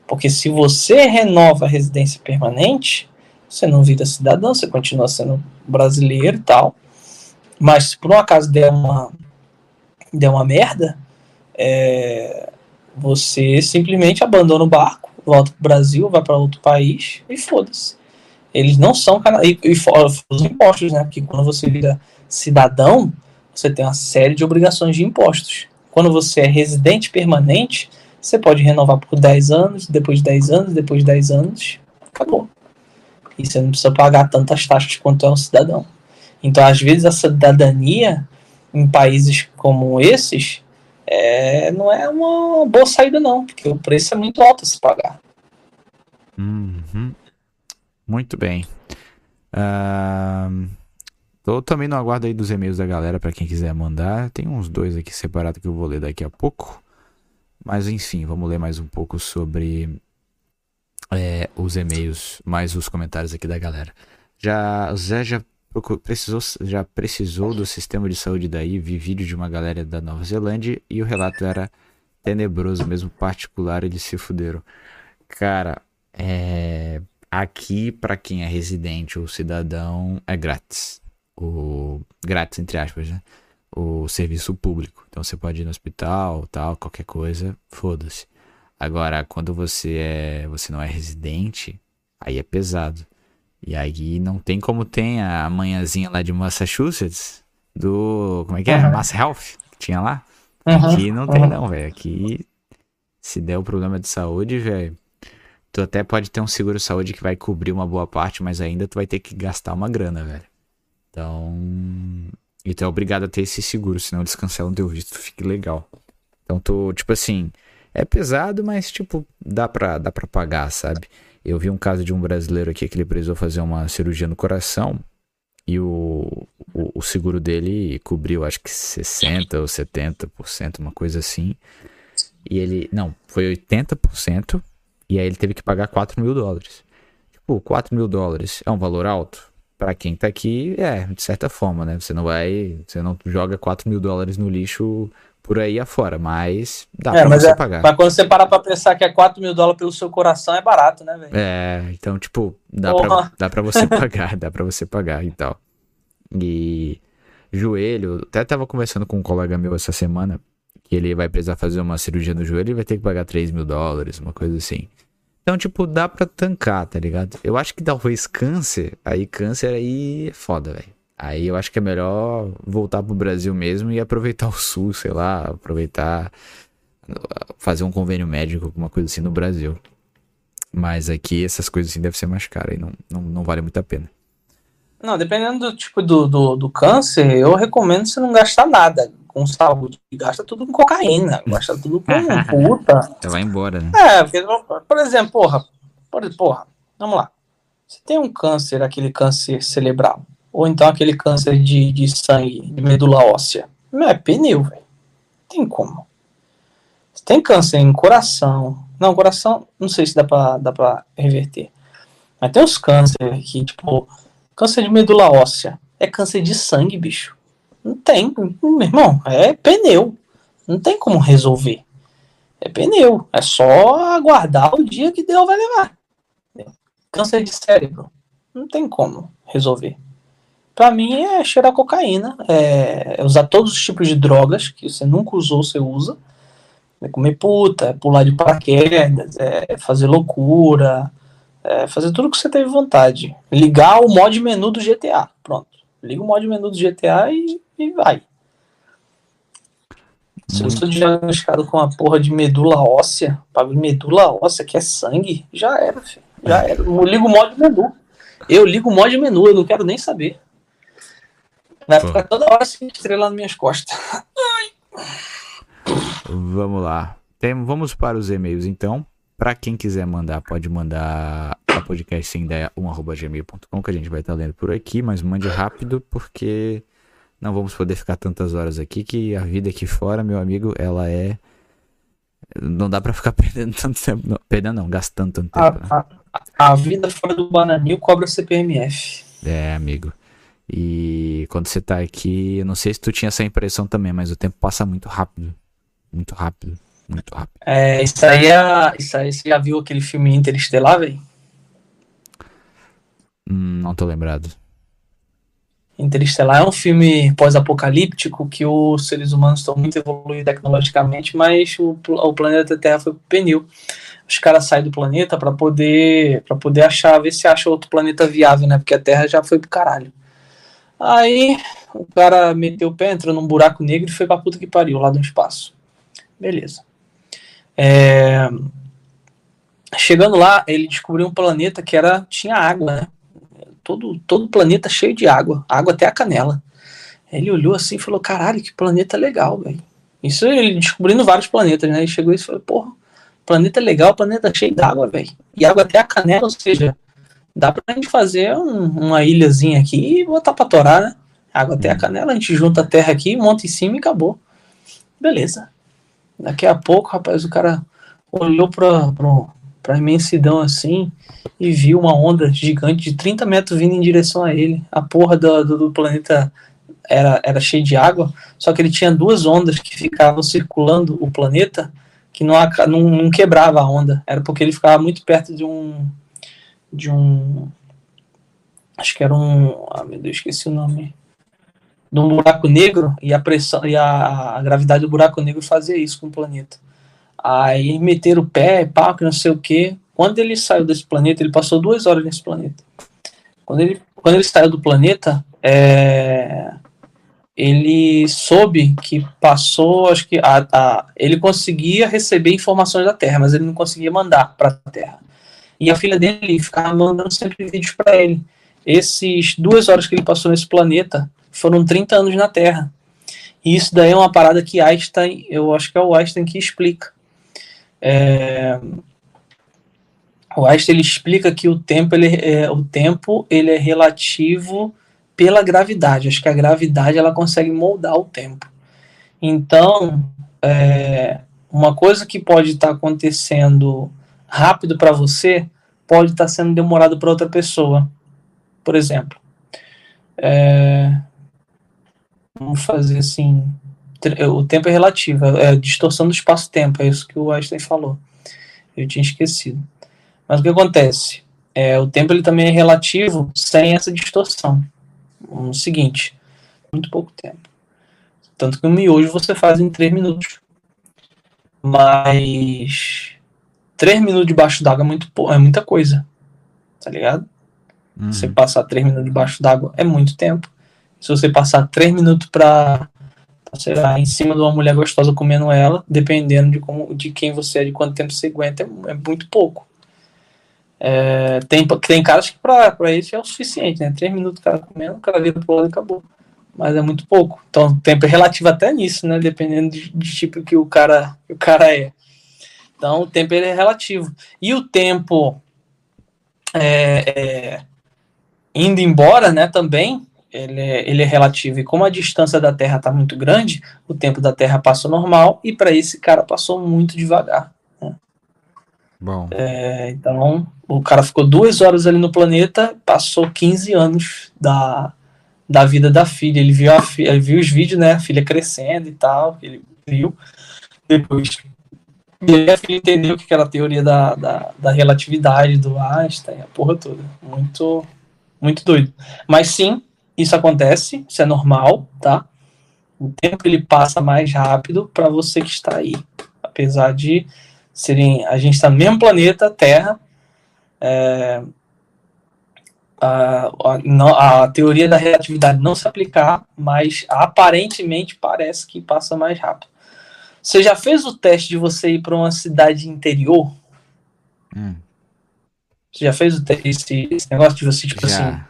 Porque se você renova a residência permanente, você não vira cidadão, você continua sendo brasileiro e tal. Mas se por um acaso der uma, der uma merda, é, você simplesmente abandona o barco, volta para o Brasil, vai para outro país e foda-se. Eles não são cana e, e os impostos, né? Porque quando você vira cidadão, você tem uma série de obrigações de impostos. Quando você é residente permanente, você pode renovar por 10 anos, depois de 10 anos, depois de 10 anos, acabou. E você não precisa pagar tantas taxas quanto é um cidadão. Então, às vezes, a cidadania em países como esses é, não é uma boa saída, não, porque o preço é muito alto a se pagar. Uhum. Muito bem. Uh, tô também no aguardo aí dos e-mails da galera para quem quiser mandar. Tem uns dois aqui separados que eu vou ler daqui a pouco. Mas enfim, vamos ler mais um pouco sobre é, os e-mails, mais os comentários aqui da galera. Já, o Zé já precisou, já precisou do sistema de saúde daí, vi vídeo de uma galera da Nova Zelândia e o relato era tenebroso, mesmo particular, eles se fuderam. Cara, é, aqui para quem é residente ou cidadão é grátis. O grátis entre aspas, né? O serviço público. Então você pode ir no hospital, tal, qualquer coisa, foda-se. Agora, quando você é, você não é residente, aí é pesado. E aí não tem como tem a manhãzinha lá de Massachusetts, do. Como é que é? Uhum. Mass Health, que tinha lá. Uhum. Aqui não tem, não, velho. Aqui, se der o problema de saúde, velho. Tu até pode ter um seguro saúde que vai cobrir uma boa parte, mas ainda tu vai ter que gastar uma grana, velho. Então. E tu é obrigado a ter esse seguro, senão eles cancelam teu visto, fique legal. Então tu, tipo assim, é pesado, mas tipo, dá pra, dá pra pagar, sabe? Eu vi um caso de um brasileiro aqui que ele precisou fazer uma cirurgia no coração e o, o, o seguro dele cobriu acho que 60% ou 70%, uma coisa assim. E ele, não, foi 80% e aí ele teve que pagar 4 mil dólares. Tipo, 4 mil dólares é um valor alto? Para quem tá aqui, é, de certa forma, né? Você não vai, você não joga 4 mil dólares no lixo por aí afora, mas dá é, pra mas você é, pagar. Mas quando você parar pra pensar que é 4 mil dólares pelo seu coração, é barato, né, velho? É, então, tipo, dá pra, dá pra você pagar, dá pra você pagar e tal. E joelho, até tava conversando com um colega meu essa semana, que ele vai precisar fazer uma cirurgia no joelho e vai ter que pagar 3 mil dólares, uma coisa assim. Então, tipo, dá pra tancar, tá ligado? Eu acho que talvez câncer, aí câncer aí é foda, velho. Aí eu acho que é melhor voltar pro Brasil mesmo e aproveitar o SUS, sei lá, aproveitar fazer um convênio médico, alguma coisa assim no Brasil. Mas aqui essas coisas assim devem ser mais caras e não, não, não vale muito a pena. Não, dependendo do tipo do, do, do, câncer, eu recomendo você não gastar nada com saúde. Gasta tudo com cocaína, gasta tudo com puta. Você vai embora, né? É, porque, por exemplo, porra, por, porra, vamos lá. Você tem um câncer, aquele câncer cerebral ou então aquele câncer de, de sangue, de medula óssea. Não é pneu, velho. Tem como. Tem câncer em coração. Não, coração, não sei se dá pra, dá pra reverter. Mas tem os cânceres que, tipo, câncer de medula óssea. É câncer de sangue, bicho. Não tem, meu irmão. É pneu. Não tem como resolver. É pneu. É só aguardar o dia que Deus vai levar. Câncer de cérebro. Não tem como resolver. Pra mim é cheirar cocaína, é, é usar todos os tipos de drogas que você nunca usou, você usa. É comer puta, é pular de paraquedas, é fazer loucura, é fazer tudo que você teve vontade. Ligar o mod menu do GTA. Pronto. Liga o mod menu do GTA e, e vai. Se eu sou diagnosticado com uma porra de medula óssea, pago medula óssea, que é sangue, já era, filho. Já era. Eu ligo o mod menu. Eu ligo o mod menu, eu não quero nem saber. Vai Pô. ficar toda hora sem estrela nas minhas costas. Vamos lá. Tem, vamos para os e-mails então. Para quem quiser mandar, pode mandar a podcast sem ideia 1.gmail.com que a gente vai estar lendo por aqui, mas mande rápido porque não vamos poder ficar tantas horas aqui que a vida aqui fora, meu amigo, ela é não dá para ficar perdendo tanto tempo, não, perdendo não, gastando tanto tempo. A, né? a, a vida fora do bananil cobra CPMF. É, amigo. E quando você tá aqui, eu não sei se tu tinha essa impressão também, mas o tempo passa muito rápido. Muito rápido. Muito rápido. É, isso aí é. Isso aí, você já viu aquele filme Interestelar, velho? Hum, não tô lembrado. Interestelar é um filme pós-apocalíptico que os seres humanos estão muito evoluídos tecnologicamente, mas o, o planeta Terra foi pro pneu. Os caras saem do planeta para poder para poder achar, ver se acha outro planeta viável, né? Porque a Terra já foi pro caralho. Aí o cara meteu o pé, entrou num buraco negro e foi pra puta que pariu, lá do espaço. Beleza. É... Chegando lá, ele descobriu um planeta que era tinha água, né? Todo, todo planeta cheio de água, água até a canela. Ele olhou assim e falou: caralho, que planeta legal, velho. Isso ele descobrindo vários planetas, né? Ele chegou e falou: porra, planeta legal, planeta cheio d'água, velho. E água até a canela, ou seja, dá pra gente fazer um, uma ilhazinha aqui e botar pra torar, né? Água até a canela, a gente junta a terra aqui, monta em cima e acabou. Beleza. Daqui a pouco, rapaz, o cara olhou pra, pra, pra imensidão assim e viu uma onda gigante de 30 metros vindo em direção a ele. A porra do, do, do planeta era, era cheia de água, só que ele tinha duas ondas que ficavam circulando o planeta que não, não, não quebrava a onda. Era porque ele ficava muito perto de um. De um. Acho que era um. Ah, meu Deus, esqueci o nome de um buraco negro e a pressão e a, gravidade do buraco negro fazia isso com o planeta. Aí meteram o pé, pá, que não sei o que. Quando ele saiu desse planeta, ele passou duas horas nesse planeta. Quando ele, quando ele saiu do planeta, é, ele soube que passou, acho que a, a, ele conseguia receber informações da Terra, mas ele não conseguia mandar para a Terra. E a filha dele ficava mandando sempre vídeos para ele. Esses duas horas que ele passou nesse planeta, foram 30 anos na Terra. E isso daí é uma parada que Einstein, eu acho que é o Einstein que explica. É, o Einstein ele explica que o tempo ele é, o tempo ele é relativo pela gravidade. Acho que a gravidade ela consegue moldar o tempo. Então, é, uma coisa que pode estar tá acontecendo rápido para você pode estar tá sendo demorado para outra pessoa. Por exemplo, é, vamos fazer assim, o tempo é relativo, é distorção do espaço-tempo, é isso que o Einstein falou. Eu tinha esquecido. Mas o que acontece? É, o tempo ele também é relativo sem essa distorção. O seguinte, muito pouco tempo. Tanto que um miojo você faz em 3 minutos. Mas 3 minutos debaixo d'água é, muito, é muita coisa. Tá ligado? Uhum. Você passar 3 minutos debaixo d'água é muito tempo se você passar três minutos para sei lá, em cima de uma mulher gostosa comendo ela, dependendo de como, de quem você é, de quanto tempo você aguenta, é, é muito pouco. É, tem, tem caras que para isso é o suficiente, né? Três minutos o cara comendo, o cara vira pro lado e acabou. Mas é muito pouco. Então o tempo é relativo até nisso, né? Dependendo de, de tipo que o cara, o cara é. Então o tempo é relativo. E o tempo é, é, indo embora, né, também, ele é, ele é relativo. E como a distância da Terra está muito grande, o tempo da Terra passou normal e para esse cara passou muito devagar. Né? Bom. É, então, o cara ficou duas horas ali no planeta, passou 15 anos da, da vida da filha. Ele viu, a, ele viu os vídeos, né? A filha crescendo e tal. Ele viu. Depois. E filha entendeu que era a teoria da, da, da relatividade do Einstein, a porra toda. Muito, muito doido. Mas sim, isso acontece, isso é normal, tá? O tempo ele passa mais rápido para você que está aí. Apesar de serem. A gente está no mesmo planeta, Terra. É, a, a, a, teoria da relatividade não se aplicar, mas aparentemente parece que passa mais rápido. Você já fez o teste de você ir para uma cidade interior? Hum. Você já fez o esse, esse negócio de você, tipo já. assim,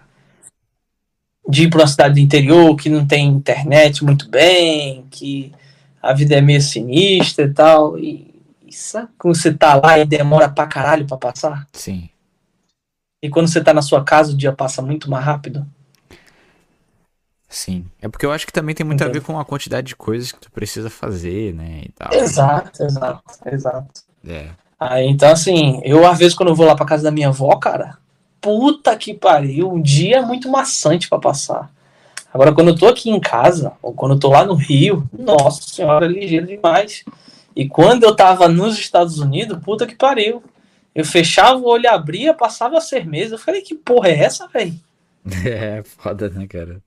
de ir para uma cidade do interior que não tem internet muito bem, que a vida é meio sinistra e tal. E, e sabe quando você tá lá e demora pra caralho pra passar? Sim. E quando você tá na sua casa, o dia passa muito mais rápido? Sim. É porque eu acho que também tem muito Entendo. a ver com a quantidade de coisas que tu precisa fazer, né? E tal. Exato, exato, exato. É. Aí, então, assim, eu às vezes quando eu vou lá pra casa da minha avó, cara, puta que pariu, um dia é muito maçante para passar. Agora, quando eu tô aqui em casa, ou quando eu tô lá no Rio, nossa senhora, é ligeiro demais. E quando eu tava nos Estados Unidos, puta que pariu. Eu fechava o olho, abria, passava seis meses. Eu falei, que porra é essa, velho? É, foda, né, cara?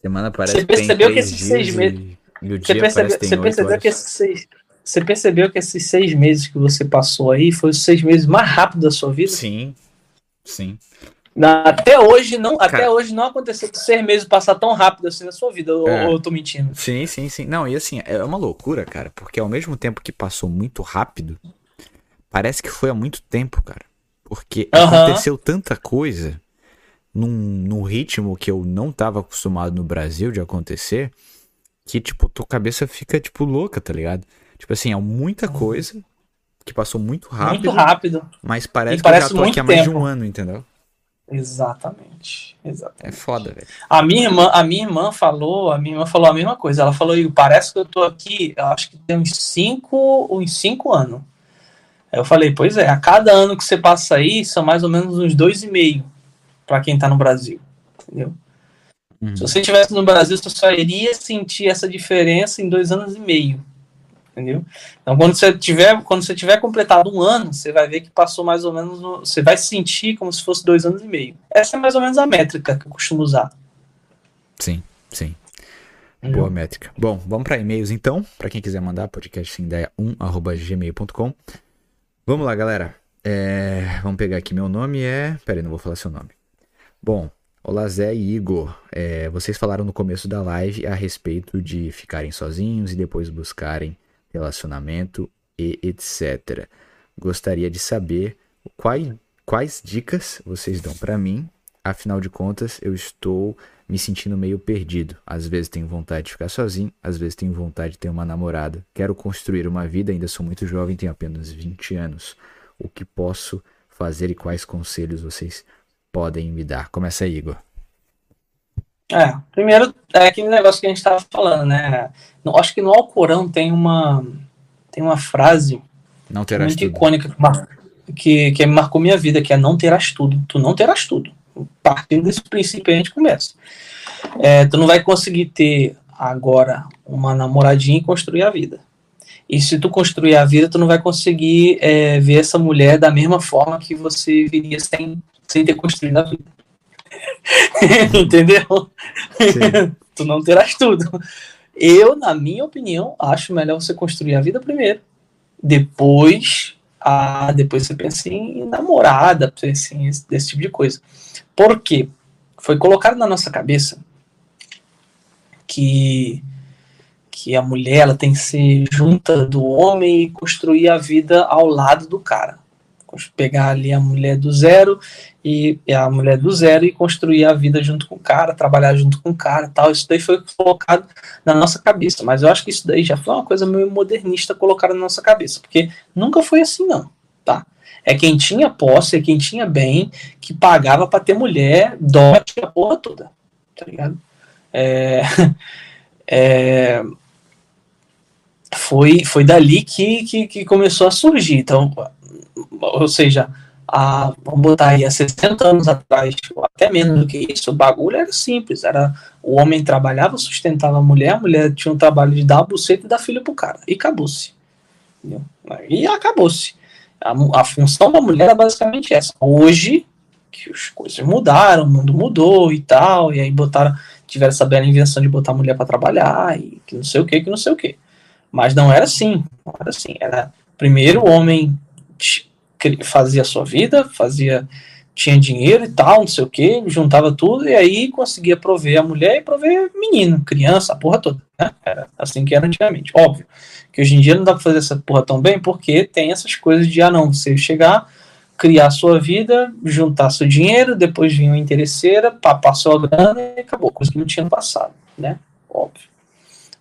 Semana parece Você percebeu que esses seis meses- e, e Você percebeu, você percebeu que esses seis, você percebeu que esses seis meses que você passou aí foi os seis meses mais rápidos da sua vida? Sim, sim. Na- Até hoje não, até Cara. hoje não aconteceu de seis meses passar tão rápido assim na sua vida. Ou, É. ou eu tô mentindo? Sim, sim, sim. Não, e assim, é uma loucura, cara, porque ao mesmo tempo que passou muito rápido, parece que foi há muito tempo, cara. Porque Aham. aconteceu tanta coisa num, num ritmo que eu não tava acostumado no Brasil de acontecer, que, tipo, tua cabeça fica, tipo, louca, tá ligado? Tipo assim, é muita coisa que passou muito rápido, Muito rápido. mas parece E que eu parece já tô aqui há mais de tempo. um ano, entendeu? Exatamente. Exatamente. É foda, velho. A minha irmã, a minha irmã falou, a minha irmã falou a mesma coisa. Ela falou, parece que eu tô aqui, eu acho que tem uns cinco, uns cinco anos. Aí eu falei, pois é, a cada ano que você passa aí, são mais ou menos uns dois e meio para quem tá no Brasil. Entendeu? Uhum. Se você estivesse no Brasil, você só iria sentir essa diferença em dois anos e meio. Entendeu? Então, quando você tiver, quando você tiver completado um ano, você vai ver que passou mais ou menos. no- Você vai sentir como se fosse dois anos e meio. Essa é mais ou menos a métrica que eu costumo usar. Sim, sim. Boa métrica. Bom, vamos para e-mails então. Para quem quiser mandar, podcastsindeia1.gmail.com. Vamos lá, galera. É, vamos pegar aqui. Meu nome é. Pera aí, não vou falar seu nome. Bom, olá Zé e Igor. É, vocês falaram no começo da live a respeito de ficarem sozinhos e depois buscarem relacionamento e etc. Gostaria de saber quais, quais dicas vocês dão para mim. Afinal de contas, eu estou me sentindo meio perdido. Às vezes tenho vontade de ficar sozinho, às vezes tenho vontade de ter uma namorada. Quero construir uma vida, ainda sou muito jovem, tenho apenas 20 anos. O que posso fazer e quais conselhos vocês podem me dar? Começa aí, Igor. É, primeiro é aquele negócio que a gente estava falando, né? Acho que no Alcorão tem uma tem uma frase Não terás muito tudo. icônica que, que marcou minha vida, que é não terás tudo. Tu não terás tudo. Partindo desse princípio a gente começa. É, tu não vai conseguir ter agora uma namoradinha e construir a vida. E se tu construir a vida, tu não vai conseguir é, ver essa mulher da mesma forma que você viria sem, sem ter construído a vida. Entendeu? Tu não terás tudo. Eu, na minha opinião, acho melhor você construir a vida primeiro. Depois, ah, depois você pensa em namorada, pensa em esse, desse tipo de coisa. Por quê? Foi colocado na nossa cabeça que que a mulher ela tem que ser junta do homem e construir a vida ao lado do cara. Pegar ali a mulher do zero e a mulher do zero e construir a vida junto com o cara, trabalhar junto com o cara, tal. Isso daí foi colocado na nossa cabeça, mas eu acho que isso daí já foi uma coisa meio modernista colocada na nossa cabeça, porque nunca foi assim não, tá? É quem tinha posse, é quem tinha bem, que pagava para ter mulher, dote a porra toda, tá ligado? É, é, foi, foi dali que, que, que começou a surgir. Então, ou seja, há, vamos botar aí, há 60 anos atrás, ou até menos do que isso, o bagulho era simples. Era o homem trabalhava, sustentava a mulher, a mulher tinha o trabalho de dar a buceta e dar filho pro cara. E acabou-se. E acabou-se. A, a função da mulher era basicamente essa. Hoje, que as coisas mudaram, o mundo mudou e tal, e aí botaram, tiveram essa bela invenção de botar a mulher para trabalhar, e que não sei o que, que não sei o que. Mas não era assim. Não era assim. Era primeiro o homem fazia a sua vida, fazia tinha dinheiro e tal, não sei o que, juntava tudo e aí conseguia prover a mulher e prover menino, criança, a porra toda. Né? Era assim que era antigamente. Óbvio que hoje em dia não dá pra fazer essa porra tão bem porque tem essas coisas de, ah não, você chegar, criar sua vida, juntar seu dinheiro, depois vir uma interesseira, papar sua grana e acabou, coisa que não tinha no passado, né? Óbvio.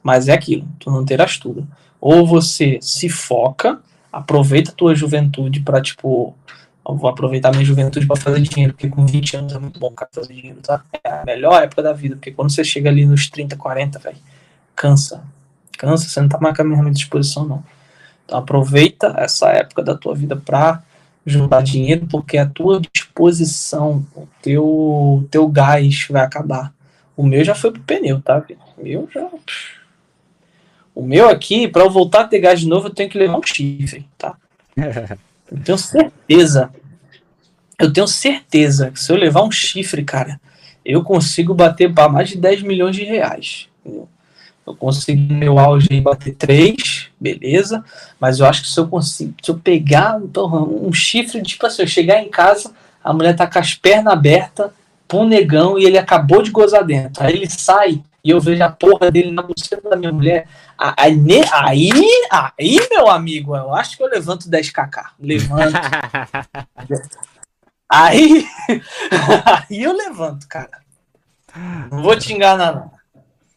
Mas é aquilo, tu não terás tudo. Ou você se foca, aproveita a tua juventude para tipo, vou aproveitar minha juventude para fazer dinheiro, porque com 20 anos é muito bom, cara, fazer dinheiro, tá? É a melhor época da vida, porque quando você chega ali nos 30, 40, velho, cansa. Cansa, você não tá mais com a mesma disposição, não. Então aproveita essa época da tua vida pra juntar dinheiro, porque a tua disposição, o teu, teu gás vai acabar. O meu já foi pro pneu, tá? O meu já. O meu aqui, para eu voltar a ter gás de novo, eu tenho que levar um chifre, tá? Eu tenho certeza. Eu tenho certeza que se eu levar um chifre, cara, eu consigo bater para mais de 10 milhões de reais. Entendeu? Eu consigo no meu auge aí bater 3, beleza. Mas eu acho que se eu consigo, se eu pegar porra, um chifre, tipo assim, eu chegar em casa, a mulher tá com as pernas abertas, pô negão, e ele acabou de gozar dentro. Aí ele sai e eu vejo a porra dele na buceta da minha mulher. Aí, aí, aí, meu amigo, eu acho que eu levanto 10kk. Levanto. aí, aí eu levanto, cara. Não vou te enganar, não.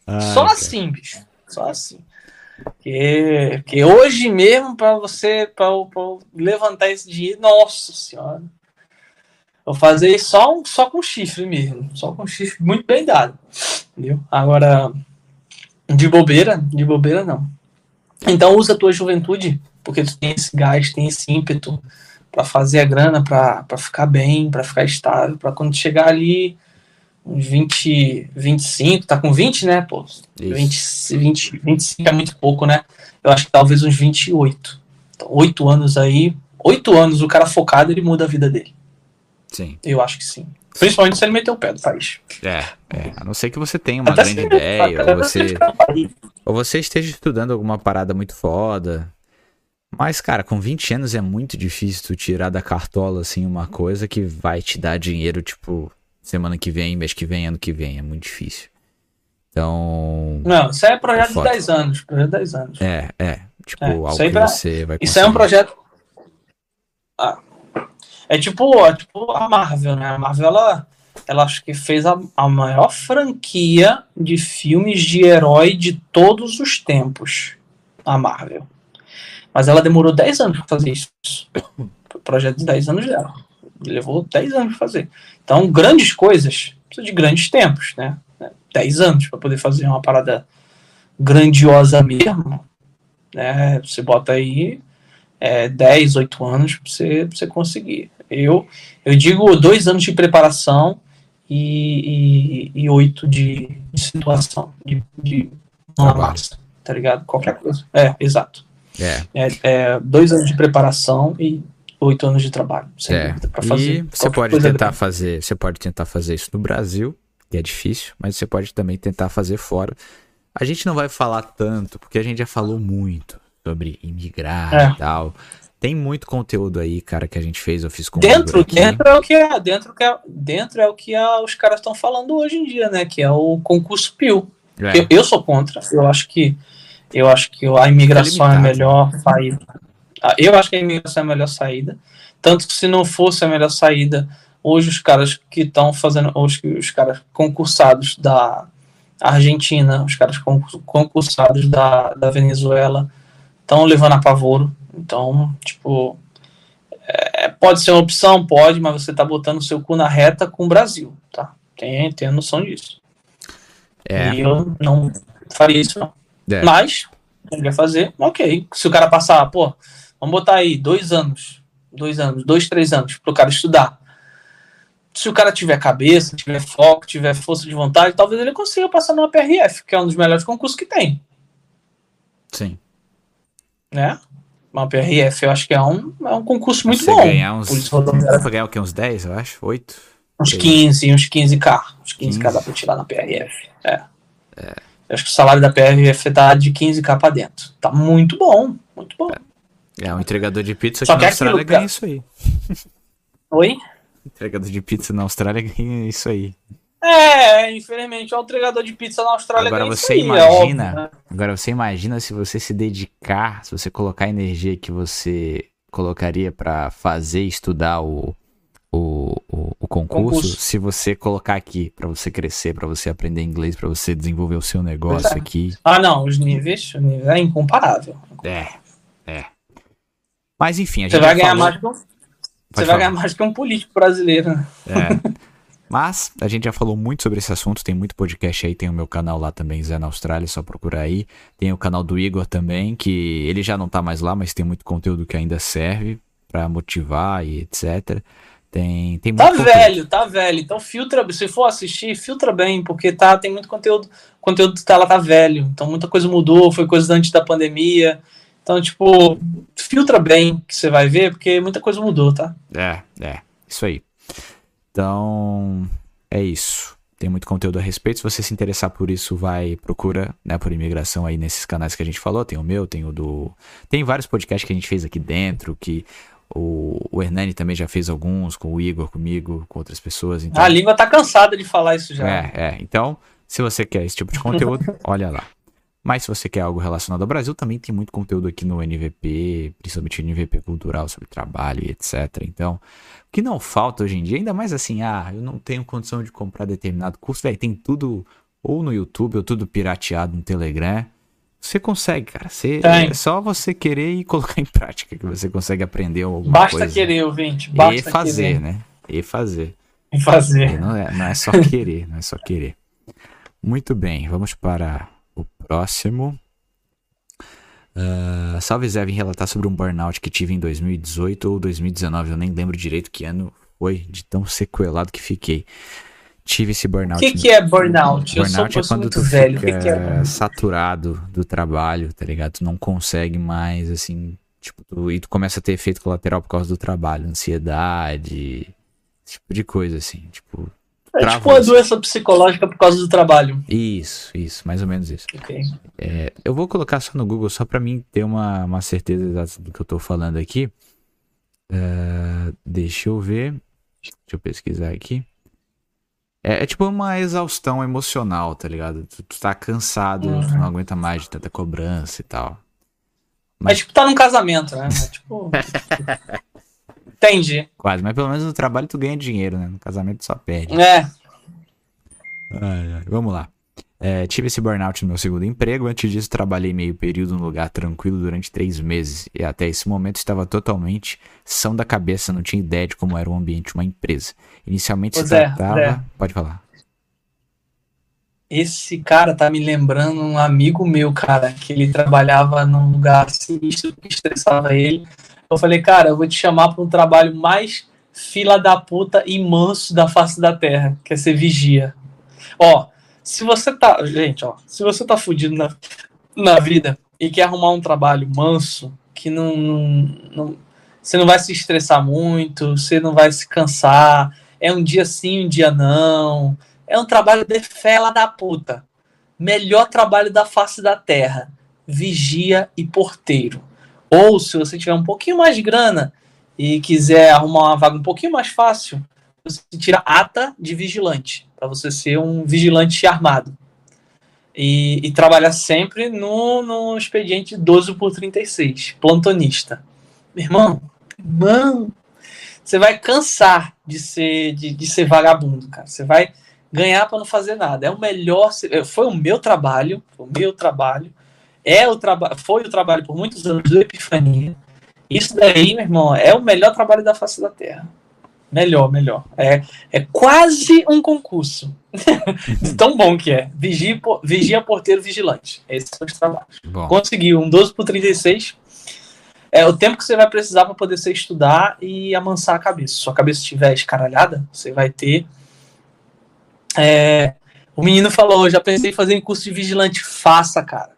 Ah, Só cara. assim, bicho. Só assim. Que, que hoje mesmo, para você pra, pra levantar esse dinheiro, nossa senhora. Vou fazer só, só com chifre mesmo. Só com chifre muito bem dado. Entendeu? Agora, de bobeira, de bobeira não. Então usa a tua juventude, porque tu tem esse gás, tem esse ímpeto para fazer a grana, para ficar bem, para ficar estável, para quando chegar ali uns 20, 25, tá com 20, né, pô? 20, 20, 25 é muito pouco, né? Eu acho que talvez uns 28. Então, 8 anos aí, 8 anos o cara focado, ele muda a vida dele. Sim. Eu acho que sim. Principalmente se ele meter o pé do país. É, é. A não ser que você tenha uma Até grande ideia, ou você, ou você esteja estudando alguma parada muito foda. Mas, cara, com 20 anos é muito difícil tu tirar da cartola, assim, uma coisa que vai te dar dinheiro, tipo, semana que vem, mês que vem, ano que vem. É muito difícil. Então. Não, isso é projeto é de 10 anos. Projeto de 10 anos. É, é. Tipo, é, algo que pra... você vai conseguir. Isso é um projeto. Ah, é tipo, é tipo a Marvel, né? A Marvel, ela, ela acho que fez a, a maior franquia de filmes de herói de todos os tempos. A Marvel. Mas ela demorou 10 anos para fazer isso. o projeto de 10 anos dela. Levou 10 anos para fazer. Então, grandes coisas precisa de grandes tempos, né? 10 anos para poder fazer uma parada grandiosa mesmo. Né? Você bota aí é, 10, 8 anos para você, pra você conseguir. Eu, eu digo dois anos de preparação e, e, e oito de, de, situação, de, de massa, tá ligado? Qualquer coisa. É, exato. É. É, é. dois anos de preparação e oito anos de trabalho. É. E você pode tentar grande. fazer, você pode tentar fazer isso no Brasil, que é difícil, mas você pode também tentar fazer fora. A gente não vai falar tanto, porque a gente já falou muito sobre imigrar é. e tal. Tem muito conteúdo aí, cara, que a gente fez, eu fiz com dentro, dentro é o que é, dentro que é, dentro é o que a, os caras estão falando hoje em dia, né? Que é o concurso PIL. É. Eu, eu, sou contra. Eu acho que eu acho que a imigração é, a melhor saída. Ah, eu acho que a imigração é a melhor saída. Tanto que se não fosse a melhor saída, hoje os caras que estão fazendo, hoje os caras concursados da Argentina, os caras concursados da, da Venezuela estão levando a pavoro então, tipo, é, pode ser uma opção, pode, mas você tá botando o seu cu na reta com o Brasil, tá? Tem, tem a noção disso. É. E eu não faria isso, não. É. Mas, ele vai fazer, ok. Se o cara passar, pô, vamos botar aí dois anos, dois anos, dois, três anos pro cara estudar. Se o cara tiver cabeça, tiver foco, tiver força de vontade, talvez ele consiga passar numa PRF, que é um dos melhores concursos que tem. Sim. Né? uma PRF, eu acho que é um, é um concurso muito Você bom. Ganhar uns, pra ganhar o quê? Uns 10, eu acho? 8? Uns 15, uns 15k. Uns 15k 15. dá pra tirar na PRF. É. é. Eu acho que o salário da PRF tá de 15k pra dentro. Tá muito bom, muito bom. É, é um entregador de pizza Só que na Austrália ganha isso aí. Oi? Entregador de pizza na Austrália ganha isso aí. É, infelizmente, o entregador de pizza na Austrália Agora você aí, é imagina, é óbvio, né? agora você imagina se você se dedicar, se você colocar a energia que você colocaria para fazer estudar o, o, o, o concurso, concurso, se você colocar aqui para você crescer, para você aprender inglês, para você desenvolver o seu negócio é. aqui. Ah, não, os níveis, é incomparável. É, é. Mas enfim, a gente você vai ganhar falou... mais que um, você vai ganhar mais que um político brasileiro. Né? É. Mas a gente já falou muito sobre esse assunto, tem muito podcast aí, tem o meu canal lá também, Zé na Austrália, só procurar aí. Tem o canal do Igor também, que ele já não tá mais lá, mas tem muito conteúdo que ainda serve para motivar e etc. Tem, tem Tá velho, tá velho. Então filtra, se for assistir, filtra bem, porque tá, tem muito conteúdo. O conteúdo tá lá tá velho. Então muita coisa mudou, foi coisa antes da pandemia. Então, tipo, filtra bem que você vai ver, porque muita coisa mudou, tá? É, é. Isso aí. Então, é isso. Tem muito conteúdo a respeito. Se você se interessar por isso, vai procura, né, por imigração aí nesses canais que a gente falou. Tem o meu, tem o do. Tem vários podcasts que a gente fez aqui dentro, que o, o Hernani também já fez alguns, com o Igor, comigo, com outras pessoas. Então... A língua tá cansada de falar isso já. É, é. Então, se você quer esse tipo de conteúdo, olha lá. Mas se você quer algo relacionado ao Brasil, também tem muito conteúdo aqui no NVP, principalmente NVP cultural, sobre trabalho e etc. Então, o que não falta hoje em dia, ainda mais assim, ah, eu não tenho condição de comprar determinado curso, velho, tem tudo ou no YouTube ou tudo pirateado no Telegram. Você consegue, cara. Você, é só você querer e colocar em prática que você consegue aprender alguma basta coisa. Basta querer, ouvinte. Basta e fazer, querer. né? E fazer. E fazer. E não, é, não é só querer, não é só querer. Muito bem, vamos para o próximo. Uh, salve Zé, vim relatar sobre um burnout que tive em 2018 ou 2019. Eu nem lembro direito que ano foi, de tão sequelado que fiquei. Tive esse burnout. O que, que é burnout? Burnout é quando tu velho. fica que que é? saturado do trabalho, tá ligado? Tu não consegue mais, assim, tipo, tu, e tu começa a ter efeito colateral por causa do trabalho, ansiedade, esse tipo de coisa, assim, tipo... É tipo uma doença psicológica por causa do trabalho. Isso, isso, mais ou menos isso. Okay. É, eu vou colocar só no Google, só pra mim ter uma, uma certeza exata do que eu tô falando aqui. Uh, deixa eu ver. Deixa eu pesquisar aqui. É, é, tipo uma exaustão emocional, tá ligado? Tu, tu tá cansado, uhum. tu não aguenta mais de tanta cobrança e tal. Mas... É tipo tá num casamento, né? É tipo. Entendi. Quase, mas pelo menos no trabalho tu ganha dinheiro, né? No casamento tu só perde. É. Ai, ai. Vamos lá. É, tive esse burnout no meu segundo emprego. Antes disso, trabalhei meio período num lugar tranquilo durante três meses. E até esse momento estava totalmente são da cabeça, não tinha ideia de como era o ambiente de uma empresa. Inicialmente se Zé, tratava. Zé. Pode falar. Esse cara tá me lembrando um amigo meu, cara, que ele trabalhava num lugar sinistro que estressava ele. Eu falei, cara, eu vou te chamar para um trabalho mais fila da puta e manso da face da terra, que é ser vigia. Ó, se você tá. Gente, ó, se você tá fudido na, na vida e quer arrumar um trabalho manso, que não, não, não. Você não vai se estressar muito, você não vai se cansar. É um dia sim, um dia não. É um trabalho de fela da puta. Melhor trabalho da face da terra. Vigia e porteiro. Ou se você tiver um pouquinho mais de grana e quiser arrumar uma vaga um pouquinho mais fácil, você tira ata de vigilante, para você ser um vigilante armado. E, e trabalhar sempre no, no expediente 12 por 36, plantonista. Irmão, irmão, você vai cansar de ser, de, de ser vagabundo, cara. Você vai ganhar para não fazer nada. É o melhor. Foi o meu trabalho, o meu trabalho. É o trabalho, foi o trabalho por muitos anos do Epifania. Isso daí, meu irmão, é o melhor trabalho da face da Terra. Melhor, melhor. É, é quase um concurso. De tão bom que é. Vigia, vigia porteiro vigilante. Esses são os trabalhos. Bom. Conseguiu um 12 por 36. É o tempo que você vai precisar para poder se estudar e amansar a cabeça. Se sua cabeça estiver escaralhada, você vai ter. É, o menino falou: já pensei em fazer um curso de vigilante. Faça, cara.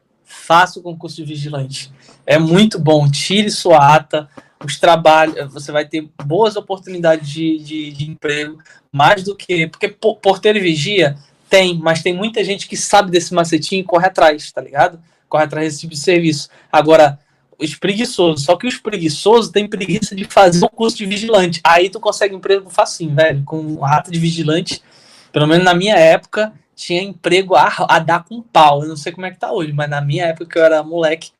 Faça o concurso de vigilante. É muito bom. Tire sua ata. Os trabalhos, você vai ter boas oportunidades de, de, de emprego, mais do que. Porque porteiro e vigia tem, mas tem muita gente que sabe desse macetinho e corre atrás, tá ligado? Corre atrás desse tipo de serviço. Agora, os preguiçosos, só que os preguiçosos têm preguiça de fazer o curso de vigilante. Aí tu consegue emprego facinho, velho. Com ata de vigilante, pelo menos na minha época, tinha emprego a, a dar com pau. Eu não sei como é que tá hoje, mas na minha época que eu era moleque,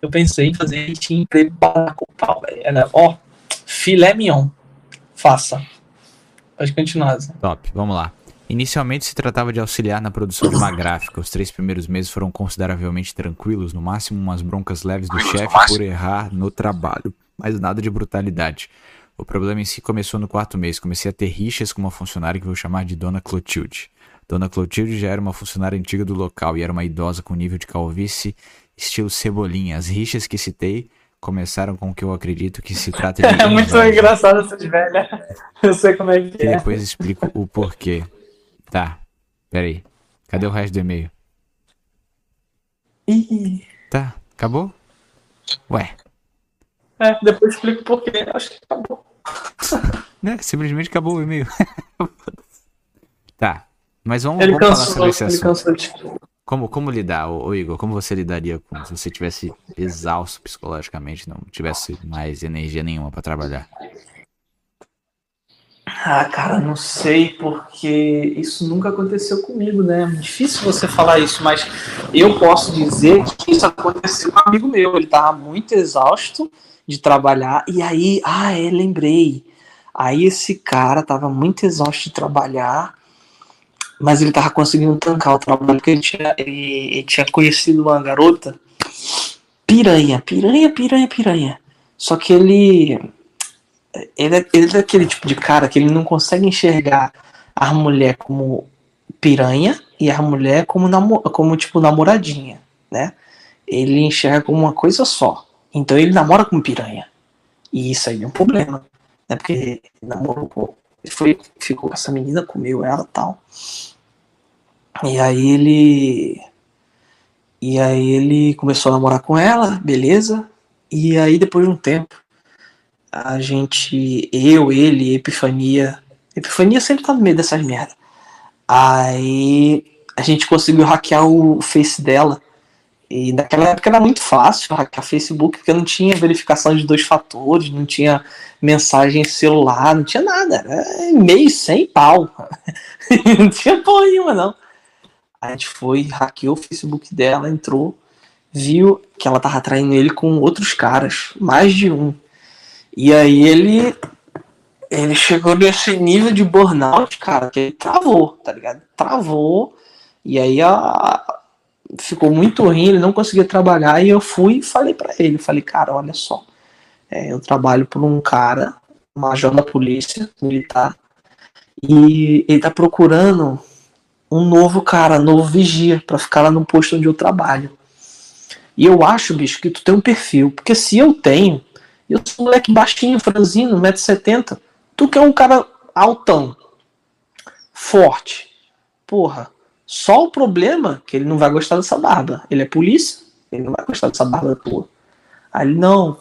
eu pensei em fazer e tinha emprego para dar com pau. Era, ó, filé mignon. Faça. Pode continuar. Zé. Top, vamos lá. Inicialmente se tratava de auxiliar na produção de uma gráfica. Os três primeiros meses foram consideravelmente tranquilos, no máximo umas broncas leves do chefe por errar no trabalho, mas nada de brutalidade. O problema em si começou no quarto mês. Comecei a ter rixas com uma funcionária que vou chamar de Dona Clotilde. Dona Clotilde já era uma funcionária antiga do local e era uma idosa com nível de calvície estilo cebolinha. As rixas que citei começaram com o que eu acredito que se trata de. É muito engraçado essa de velha. Eu sei como é que e é. depois explico o porquê. Tá, peraí. Cadê o resto do e-mail? Ih. Tá, acabou? Ué. É, depois explico o porquê. Acho que acabou. Né? Simplesmente acabou o e-mail. tá. Mas vamos, Ele vamos falar cansou, sobre esse ele assunto. Como, como lidar, ô, ô Igor? Como você lidaria com se você tivesse exausto psicologicamente, não tivesse mais energia nenhuma pra trabalhar? Ah, cara, não sei, porque isso nunca aconteceu comigo, né? Difícil você falar isso, mas eu posso dizer que isso aconteceu com um amigo meu. Ele tava muito exausto de trabalhar, e aí, ah, é, lembrei. Aí esse cara tava muito exausto de trabalhar, mas ele tava conseguindo tancar o trabalho, porque ele tinha, ele, ele tinha conhecido uma garota piranha, piranha, piranha, piranha. Só que ele ele é, ele é daquele tipo de cara que ele não consegue enxergar a mulher como piranha e a mulher como, namo, como tipo namoradinha, né? Ele enxerga como uma coisa só. Então ele namora com piranha. E isso aí é um problema, né? Porque namorou ele foi ficou com essa menina, comeu ela, tal. E aí ele e aí ele começou a namorar com ela, beleza? E aí depois de um tempo a gente, eu, ele, Epifania. Epifania sempre tá no meio dessas merda. Aí a gente conseguiu hackear o Face dela. E naquela época era muito fácil hackear Facebook, porque não tinha verificação de dois fatores, não tinha mensagem celular, não tinha nada. Era e-mail sem pau. não tinha porra nenhuma, não. A gente foi, hackeou o Facebook dela, entrou, viu que ela tava traindo ele com outros caras, mais de um. E aí ele ele chegou nesse nível de burnout, cara, que ele travou, tá ligado? Travou. E aí a, ficou muito ruim, ele não conseguia trabalhar. E eu fui e falei para ele: falei, cara, olha só, é, eu trabalho por um cara, major da polícia militar, e ele tá procurando um novo cara, novo vigia, para ficar lá no posto onde eu trabalho. E eu acho, bicho, que tu tem um perfil, porque se eu tenho, eu sou um moleque baixinho, franzino, 1,70m. Tu que é um cara altão, forte. Porra, só o problema é que ele não vai gostar dessa barba. Ele é polícia, ele não vai gostar dessa barba tua. Aí não,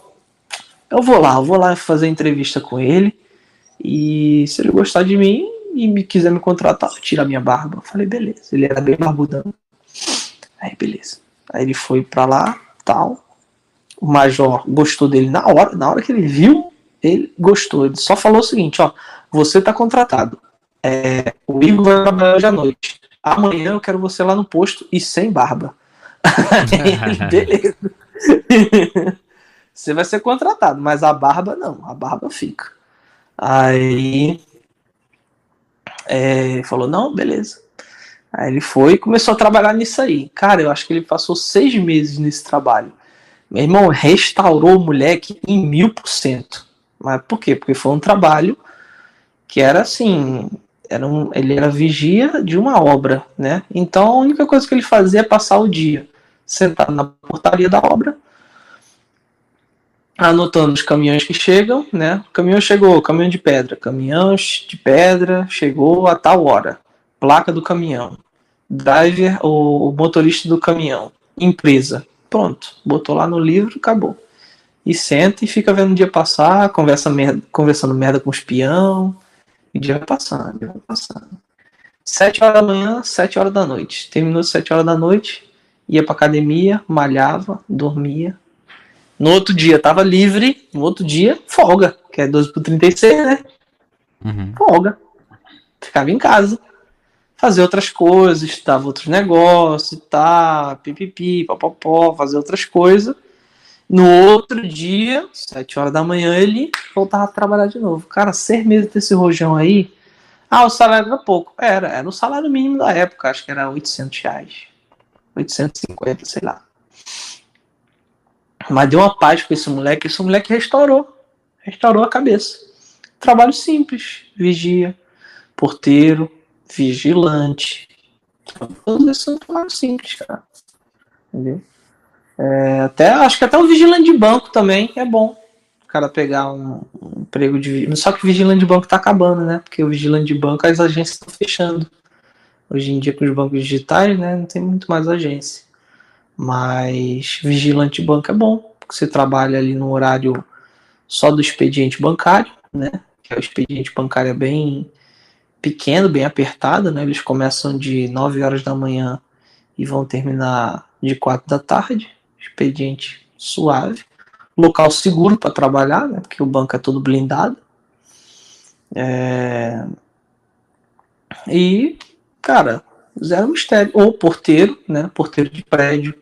eu vou lá, eu vou lá fazer entrevista com ele. E se ele gostar de mim e me quiser me contratar, eu tiro a minha barba. Eu falei, beleza. Ele era bem barbudão. Aí, beleza. Aí ele foi pra lá, tal o major gostou dele na hora, na hora que ele viu, ele gostou. Ele só falou o seguinte, ó, você tá contratado. É, o Igor vai trabalhar hoje à noite. Amanhã eu quero você lá no posto e sem barba. Beleza. você vai ser contratado, mas a barba não, a barba fica. Aí é, falou, não, beleza. Aí ele foi e começou a trabalhar nisso aí. Cara, eu acho que ele passou seis meses nesse trabalho. Meu irmão restaurou o moleque em mil por cento. Mas por quê? Porque foi um trabalho que era assim. Era um, ele era vigia de uma obra, né? Então a única coisa que ele fazia é passar o dia sentado na portaria da obra, anotando os caminhões que chegam, né? Caminhão chegou, caminhão de pedra, caminhão de pedra chegou a tal hora, placa do caminhão, driver, o, o motorista do caminhão, empresa, Pronto, botou lá no livro, acabou. E senta e fica vendo o dia passar, conversa merda, conversando merda com os peão, o dia vai passando, dia vai passando. Sete horas da manhã, sete horas da noite. Terminou sete horas da noite, ia pra academia, malhava, dormia. No outro dia tava livre, no outro dia, folga, que é 12 por 36, né? Uhum. Folga. Ficava em casa fazer outras coisas, estudava outros negócios, tá, pipipi, papapó, fazer outras coisas. No outro dia, sete horas da manhã, ele voltava a trabalhar de novo. Cara, seis meses desse rojão aí. Ah, o salário era pouco. Era, era o salário mínimo da época, acho que era 800 reais. 850, sei lá. Mas deu uma paz com esse moleque. Esse moleque restaurou. Restaurou a cabeça. Trabalho simples. Vigia, porteiro, vigilante. Todos esses são trabalhos simples, cara. Entendeu? É, até, acho que até o vigilante de banco também é bom. O cara pegar um, um emprego de. Só que o vigilante de banco tá acabando, né? Porque o vigilante de banco, as agências estão fechando. Hoje em dia, com os bancos digitais, né? Não tem muito mais agência. Mas vigilante de banco é bom. Porque você trabalha ali no horário só do expediente bancário, né? Que é o expediente bancário é bem pequeno, bem apertado, né? Eles começam de 9 horas da manhã e vão terminar de 4 da tarde. Expediente suave. Local seguro para trabalhar, né? Porque o banco é todo blindado. É... E, cara, zero mistério. Ou porteiro, né? Porteiro de prédio.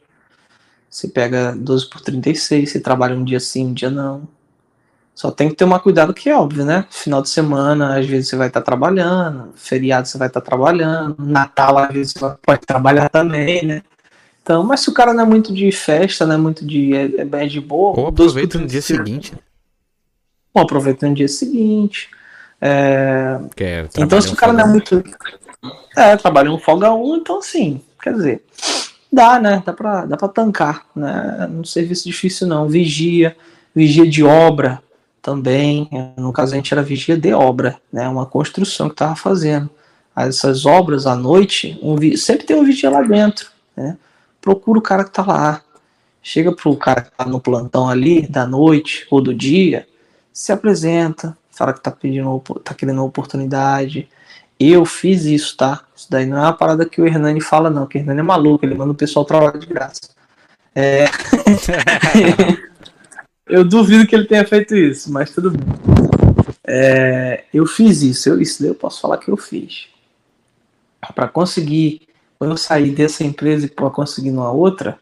Você pega 12 por 36, você trabalha um dia sim, um dia não. Só tem que ter uma cuidado que é óbvio, né? Final de semana, às vezes você vai estar tá trabalhando, feriado você vai estar tá trabalhando, Natal às vezes você pode trabalhar também, né? Então, mas se o cara não é muito de festa, não é muito de. é, é bem de boa. Ou aproveita no dia seguinte. Ou aproveita no dia seguinte. É... É, então, se o cara não é muito. É, trabalha um folga 1, então assim, quer dizer, dá, né? Dá pra, dá pra tancar, né? Não é um serviço difícil, não. Vigia, vigia de obra também. No caso, a gente era vigia de obra, né? Uma construção que tava fazendo. Essas obras à noite, um, sempre tem um vigia lá dentro, né? Procura o cara que tá lá. Chega pro cara que tá no plantão ali, da noite ou do dia, se apresenta, fala que tá pedindo, tá querendo uma oportunidade. Eu fiz isso, tá? Isso daí não é uma parada que o Hernani fala, não, que o Hernani é maluco, ele manda o pessoal trabalhar de graça. É... eu duvido que ele tenha feito isso, mas tudo bem. É... Eu fiz isso, eu, isso daí eu posso falar que eu fiz. Para conseguir, quando eu saí dessa empresa e para conseguir numa outra,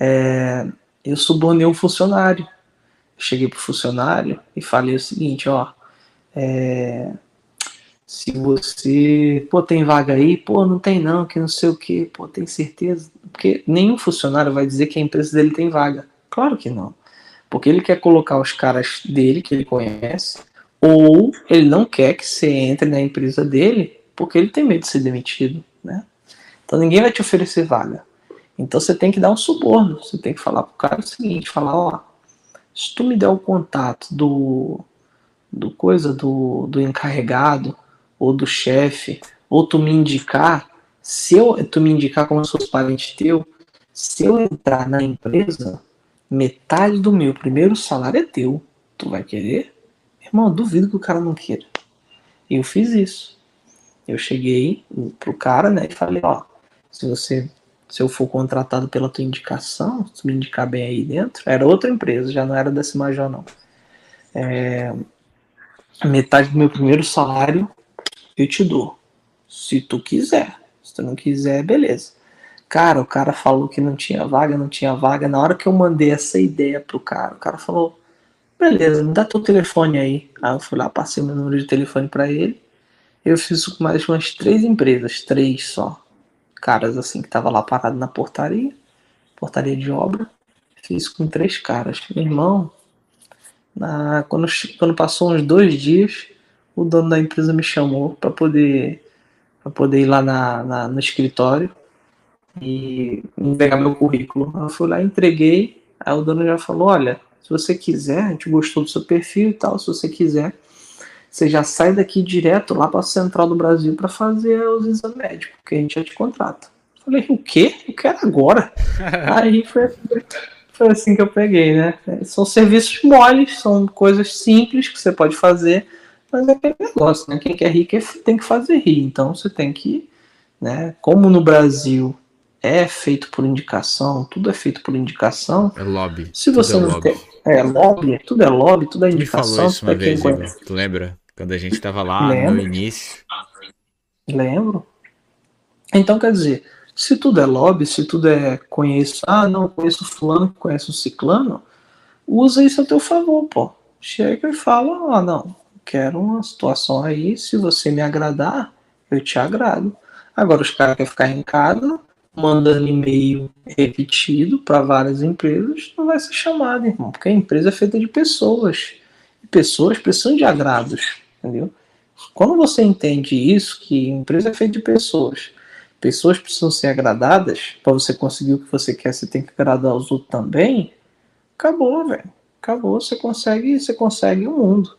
é... eu subornei um funcionário. cheguei pro funcionário e falei o seguinte, ó, é, se você, pô, tem vaga aí, pô, não tem não, que não sei o que, pô, tem certeza? Porque nenhum funcionário vai dizer que a empresa dele tem vaga. Claro que não. Porque ele quer colocar os caras dele, que ele conhece, ou ele não quer que você entre na empresa dele, porque ele tem medo de ser demitido, né? Então ninguém vai te oferecer vaga. Então você tem que dar um suborno, você tem que falar pro cara o seguinte, falar, ó, se tu me der o contato do do coisa do, do encarregado ou do chefe, ou tu me indicar, se eu tu me indicar como se fosse parente teu, se eu entrar na empresa, metade do meu primeiro salário é teu. Tu vai querer? Irmão, duvido que o cara não queira. Eu fiz isso. Eu cheguei pro cara, né, e falei, ó, se você se eu for contratado pela tua indicação, se me indicar bem aí dentro, era outra empresa, já não era desse Major não. É, metade do meu primeiro salário eu te dou. Se tu quiser. Se tu não quiser, beleza. Cara, o cara falou que não tinha vaga, não tinha vaga. Na hora que eu mandei essa ideia pro cara, o cara falou: beleza, me dá teu telefone aí. Aí eu fui lá, passei meu número de telefone para ele. Eu fiz isso com mais umas três empresas, três só. Caras assim que tava lá parado na portaria, portaria de obra. Fiz com três caras. Meu irmão, na, quando, quando passou uns dois dias, o dono da empresa me chamou para poder, pra poder ir lá na, na, no escritório e entregar meu currículo. Eu fui lá, entreguei, aí o dono já falou, olha, se você quiser, a gente gostou do seu perfil e tal, se você quiser, você já sai daqui direto lá para a Central do Brasil para fazer os exames médicos, que a gente já te contrata. Falei, o quê? Eu quero agora. Aí foi, foi assim que eu peguei, né? São serviços moles, são coisas simples que você pode fazer, mas é aquele negócio, né? Quem quer rir tem que fazer rir. Então você tem que, né? Como no Brasil é feito por indicação, tudo é feito por indicação. É lobby. Se você é não lobby. tem. É lobby, tudo é lobby, tudo é Tu me indicação. falou isso uma é quem vez, Igor. conhece. Tu lembra? Quando a gente tava lá Lembro. no início. Lembro. Então, quer dizer, se tudo é lobby, se tudo é conheço, ah, não, conheço fulano, conheço o ciclano, usa isso a teu favor, pô. Chega e fala, ah, não, quero uma situação aí, se você me agradar, eu te agrado. Agora os caras querem ficar em casa, mandando e-mail repetido para várias empresas, não vai ser chamado, irmão, porque a empresa é feita de pessoas. E pessoas precisam de agrados, entendeu? Quando você entende isso, que empresa é feita de pessoas, pessoas precisam ser agradadas, para você conseguir o que você quer, você tem que agradar os outros também. Acabou, velho. Acabou, você consegue, você consegue o mundo.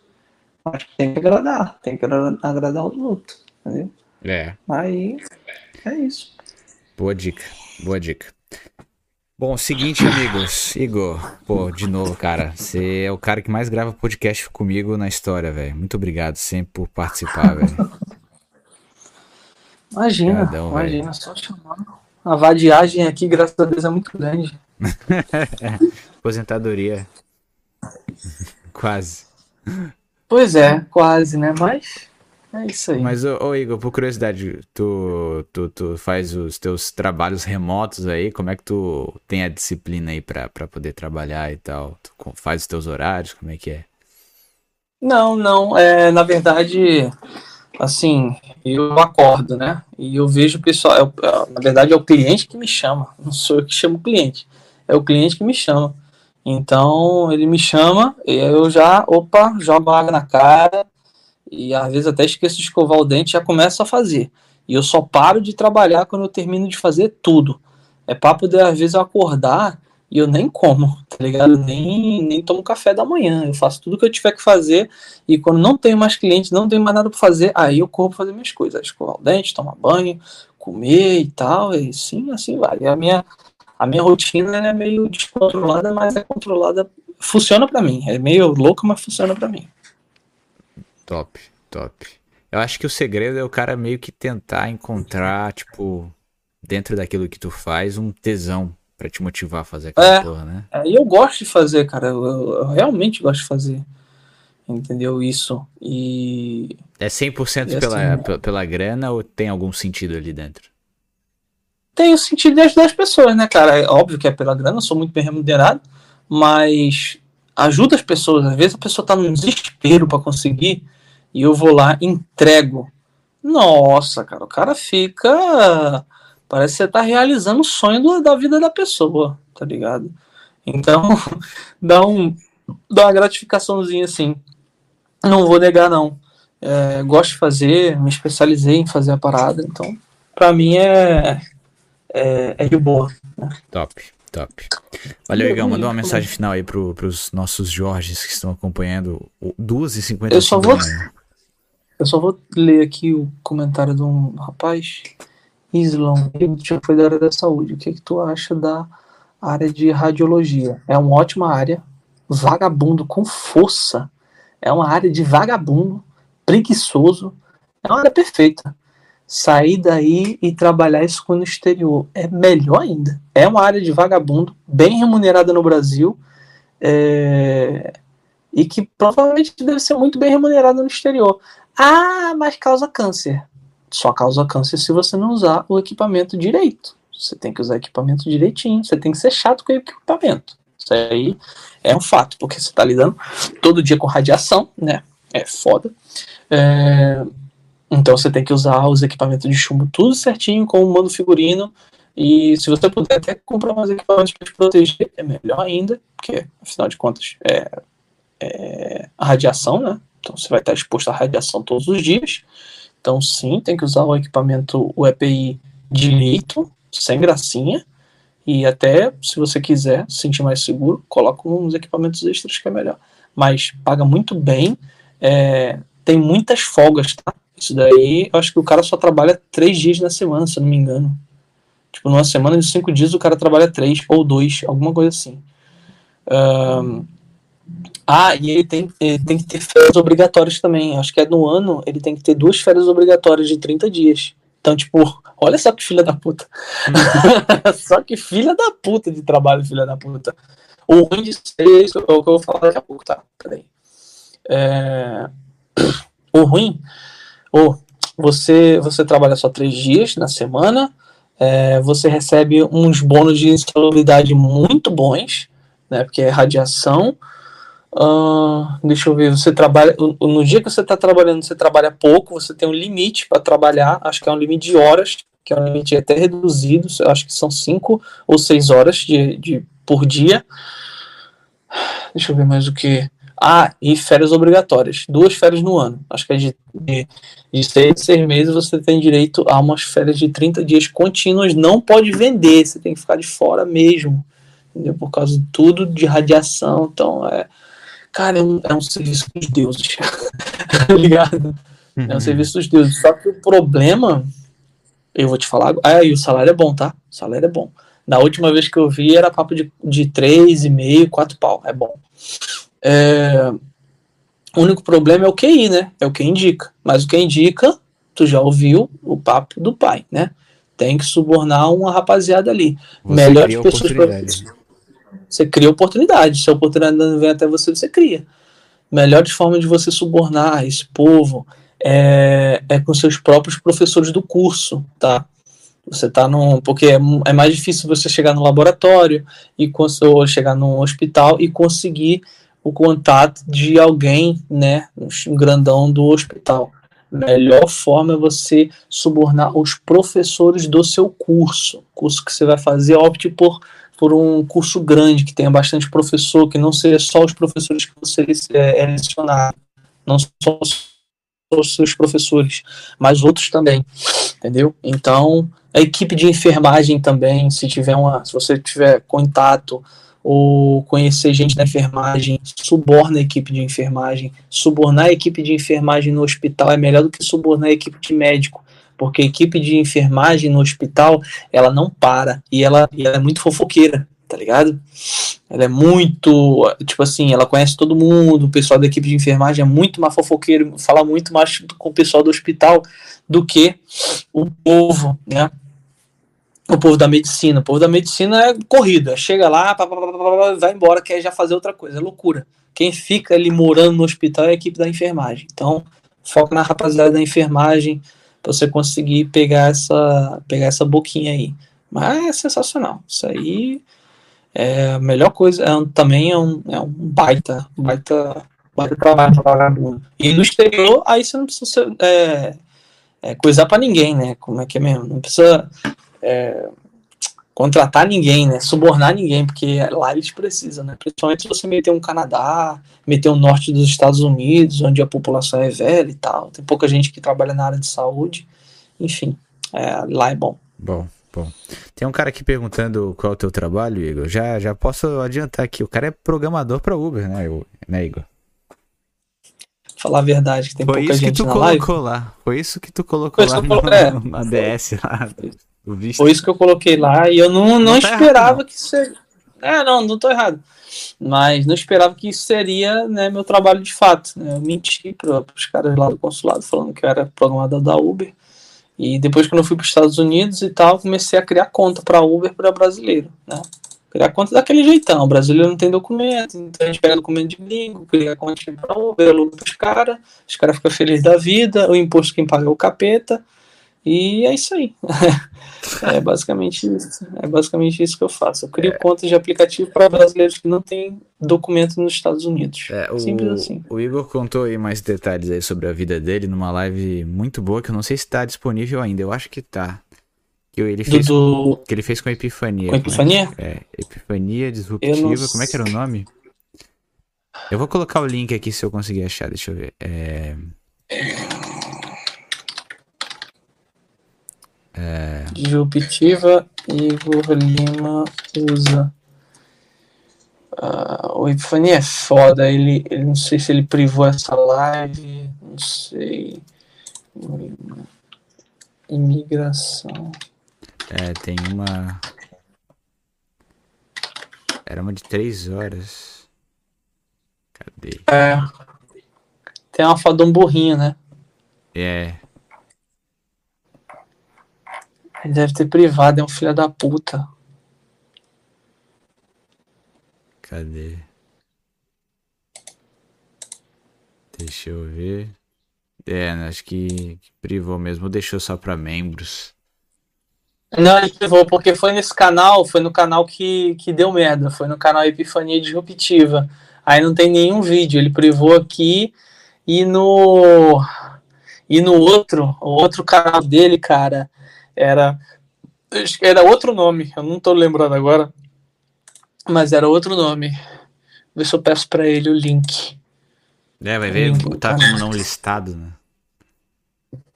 Mas tem que agradar, tem que agra- agradar os outros, entendeu? É. Aí é isso. Boa dica, boa dica. Bom, seguinte, amigos. Igor, pô, de novo, cara. Você é o cara que mais grava podcast comigo na história, velho. Muito obrigado sempre por participar, velho. Imagina, Obrigadão, imagina, só chamando. A vadiagem aqui, graças a Deus, é muito grande. Aposentadoria. Quase. Pois é, quase, né? Mas é isso aí. Mas, ô, ô, Igor, por curiosidade, tu, tu, tu faz os teus trabalhos remotos aí? Como é que tu tem a disciplina aí pra, pra poder trabalhar e tal? Tu faz os teus horários? Como é que é? Não, não, é, na verdade, assim, eu acordo, né? E eu vejo o pessoal, é é, na verdade é o cliente que me chama, não sou eu que chamo o cliente, é o cliente que me chama. Então, ele me chama e eu já, opa, jogo água na cara e às vezes até esqueço de escovar o dente e já começo a fazer. E eu só paro de trabalhar quando eu termino de fazer tudo. É papo de às vezes eu acordar e eu nem como, tá ligado? Nem, nem tomo café da manhã. Eu faço tudo que eu tiver que fazer e quando não tenho mais cliente, não tenho mais nada para fazer, aí eu corro fazer minhas coisas. Escovar o dente, tomar banho, comer e tal, e sim, assim vai. E a minha, a minha rotina é meio descontrolada, mas é controlada. Funciona para mim. É meio louca, mas funciona para mim. Top, top. Eu acho que o segredo é o cara meio que tentar encontrar, tipo, dentro daquilo que tu faz, um tesão pra te motivar a fazer aquela É. porra, né? É, E eu gosto de fazer, cara. Eu, eu- realmente gosto de fazer. Entendeu? Isso. E É 100% E pela, assim- pe- pela grana ou tem algum sentido ali dentro? tem o sentido de ajudar as pessoas, né, cara? É óbvio que é pela grana, eu sou muito bem remunerado, mas ajuda as pessoas. Às vezes a pessoa tá num desespero para conseguir e eu vou lá, entrego. Nossa, cara, o cara fica. Parece que você tá realizando o sonho do- da vida da pessoa, tá ligado? Então, dá, um, dá uma gratificaçãozinha assim. Não vou negar, não. É, gosto de fazer, me especializei em fazer a parada, então, pra mim é, é, é de boa. Top, top. Valeu, Igão. Mandou uma mensagem final aí pro, pros nossos Jorges que estão acompanhando o 2h55 Eu só vou-. Eu só vou ler aqui o comentário de um rapaz, Islão, ele já foi da área da saúde. O que, que tu acha da área de radiologia? É uma ótima área, vagabundo com força. É uma área de vagabundo, preguiçoso. É uma área perfeita. Sair daí e trabalhar isso no exterior é melhor ainda. É uma área de vagabundo, bem remunerada no Brasil. é, E que provavelmente deve ser muito bem remunerada no exterior. Ah, mas causa câncer. Só causa câncer se você não usar o equipamento direito. Você tem que usar equipamento direitinho. Você tem que ser chato com o equipamento. Isso aí é um fato, porque você está lidando todo dia com radiação, né? É foda. É, Então você tem que usar os equipamentos de chumbo tudo certinho, com o figurino. E se você puder até comprar mais equipamentos para te proteger, é melhor ainda, porque afinal de contas é, é a radiação, né? Então você vai estar exposto à radiação todos os dias. Então sim, tem que usar o equipamento, o EPI direito, sem gracinha. E até, se você quiser se sentir mais seguro, coloca uns equipamentos extras que é melhor. Mas paga muito bem, é, tem muitas folgas, tá? Isso daí, eu acho que o cara só trabalha três dias na semana, se eu não me engano. Tipo, numa semana de cinco dias o cara trabalha três ou dois, alguma coisa assim. Ahn, ah, e ele tem, ele tem que ter férias obrigatórias também. Acho que é no ano, ele tem que ter duas férias obrigatórias de 30 dias. Então, tipo, olha só que filha da puta. só que filha da puta de trabalho, filha da puta. O ruim de ser isso é o que eu vou falar daqui a pouco, tá? Peraí. É... O ruim, ou você, você trabalha só três dias na semana, é, você recebe uns bônus de insalubridade muito bons, né? Porque é radiação. Ah, deixa eu ver, você trabalha. No dia que você está trabalhando, você trabalha pouco, você tem um limite para trabalhar, acho que é um limite de horas, que é um limite até reduzido, acho que são cinco ou seis horas de, de, por dia. Deixa eu ver mais o que. Ah, e férias obrigatórias. Duas férias no ano. Acho que é de, de, de seis, seis meses você tem direito a umas férias de 30 dias contínuas. Não pode vender, você tem que ficar de fora mesmo. Entendeu? Por causa de tudo de radiação. Então, é. Cara, é um, é um serviço dos deuses. tá ligado? É um serviço dos deuses. Só que o problema. Eu vou te falar. Ah, e o salário é bom, tá? O salário é bom. Na última vez que eu vi era papo de, de 3,5, 4 pau. É bom. É, o único problema é o QI, né? É o que indica. Mas o que indica, tu já ouviu o papo do pai, né? Tem que subornar uma rapaziada ali. Você Melhores pessoas pra-. Você cria oportunidade. Se a oportunidade não vem até você, você cria. Melhores formas de você subornar esse povo é, é com seus próprios professores do curso, tá? Você tá num. Porque é, é mais difícil você chegar no laboratório e ou chegar num hospital e conseguir o contato de alguém, né? Um grandão do hospital. Melhor forma é você subornar os professores do seu curso. Curso que você vai fazer, opte por por um curso grande que tenha bastante professor, que não seja só os professores que você é, é não só os os seus professores, mas outros também, entendeu? Então, a equipe de enfermagem também, se tiver uma, se você tiver contato ou conhecer gente na enfermagem, suborna a equipe de enfermagem. Subornar a equipe de enfermagem no hospital é melhor do que subornar a equipe de médico, porque a equipe de enfermagem no hospital ela não para e ela, e ela é muito fofoqueira, tá ligado? Ela é muito, tipo assim, ela conhece todo mundo, o pessoal da equipe de enfermagem é muito mais fofoqueiro, fala muito mais com o pessoal do hospital do que o povo, né? O povo da medicina. O povo da medicina é corrida, chega lá, pá, pá, pá, vai embora, quer já fazer outra coisa, é loucura. Quem fica ali morando no hospital é a equipe da enfermagem. Então, foca na rapaziada da enfermagem, pra você conseguir pegar essa, pegar essa boquinha aí. Mas é sensacional. Isso aí é a melhor coisa. É um- também é um, é um baita, baita, baita trabalho vagabundo. E no exterior, aí você não precisa ser, é, é, coisar pra ninguém, né? Como é que é mesmo? Não precisa é, contratar ninguém, né? Subornar ninguém, porque lá eles precisam, né? Principalmente se você meter um Canadá, meter o norte dos Estados Unidos, onde a população é velha e tal. Tem pouca gente que trabalha na área de saúde. Enfim, é, lá é bom. Bom, bom. Tem um cara aqui perguntando qual é o teu trabalho, Igor. Já, já posso adiantar aqui. O cara é programador pra Uber, né, eu- né Igor? Falar a verdade, que tem Foi pouca isso que gente tu na live. colocou lá. Foi isso que tu colocou Foi isso lá que eu coloquei, é. no, na DS lá. O visto. Foi isso que eu coloquei lá e eu não, não, Não tá errado, esperava não. que seria. É, não, não tô errado. Mas não esperava que isso seria né, meu trabalho de fato. né? Eu menti para os caras lá do consulado falando que eu era programador da Uber. E depois que eu fui para os Estados Unidos e tal, comecei a criar conta para Uber para brasileiro. Né? Criar conta daquele jeitão. O brasileiro não tem documento, então a gente pega documento de gringo, cria conta para Uber, aluga para os caras, os caras ficam felizes da vida, o imposto quem paga é o capeta. E é isso aí. É basicamente isso. É basicamente isso que eu faço. Eu crio contas de aplicativo para brasileiros que não têm documento nos Estados Unidos. É, o, Simples assim. o Igor contou aí mais detalhes aí sobre a vida dele numa live muito boa que eu não sei se tá disponível ainda. Eu acho que tá. Que ele Do, fez, do que ele fez com a Epifania. com Epifania? É, Epifania Eu Disruptiva. Como é que era o nome? Eu vou colocar o link aqui se eu conseguir achar, deixa eu ver. É... Disruptiva, Igor Lima usa. Ah, o Epifania é foda. Ele, ele não sei se ele privou essa live. Não sei. Imigração. é, tem uma. Era uma de três horas. Cadê? É. Tem uma foto de um burrinho, né? É. Ele deve ter privado, é um filho da puta. Cadê? Deixa eu ver. É, acho que, que privou mesmo, deixou só pra membros. Não, ele privou, porque foi nesse canal, foi no canal que, que deu merda, foi no canal Epifania Disruptiva. Aí não tem nenhum vídeo, ele privou aqui e no e no outro, o outro canal dele, cara, era era outro nome, eu não tô lembrando agora, mas era outro nome. Vê se eu peço pra ele o link. É, vai ver, Hum, tá tá. como não listado, né?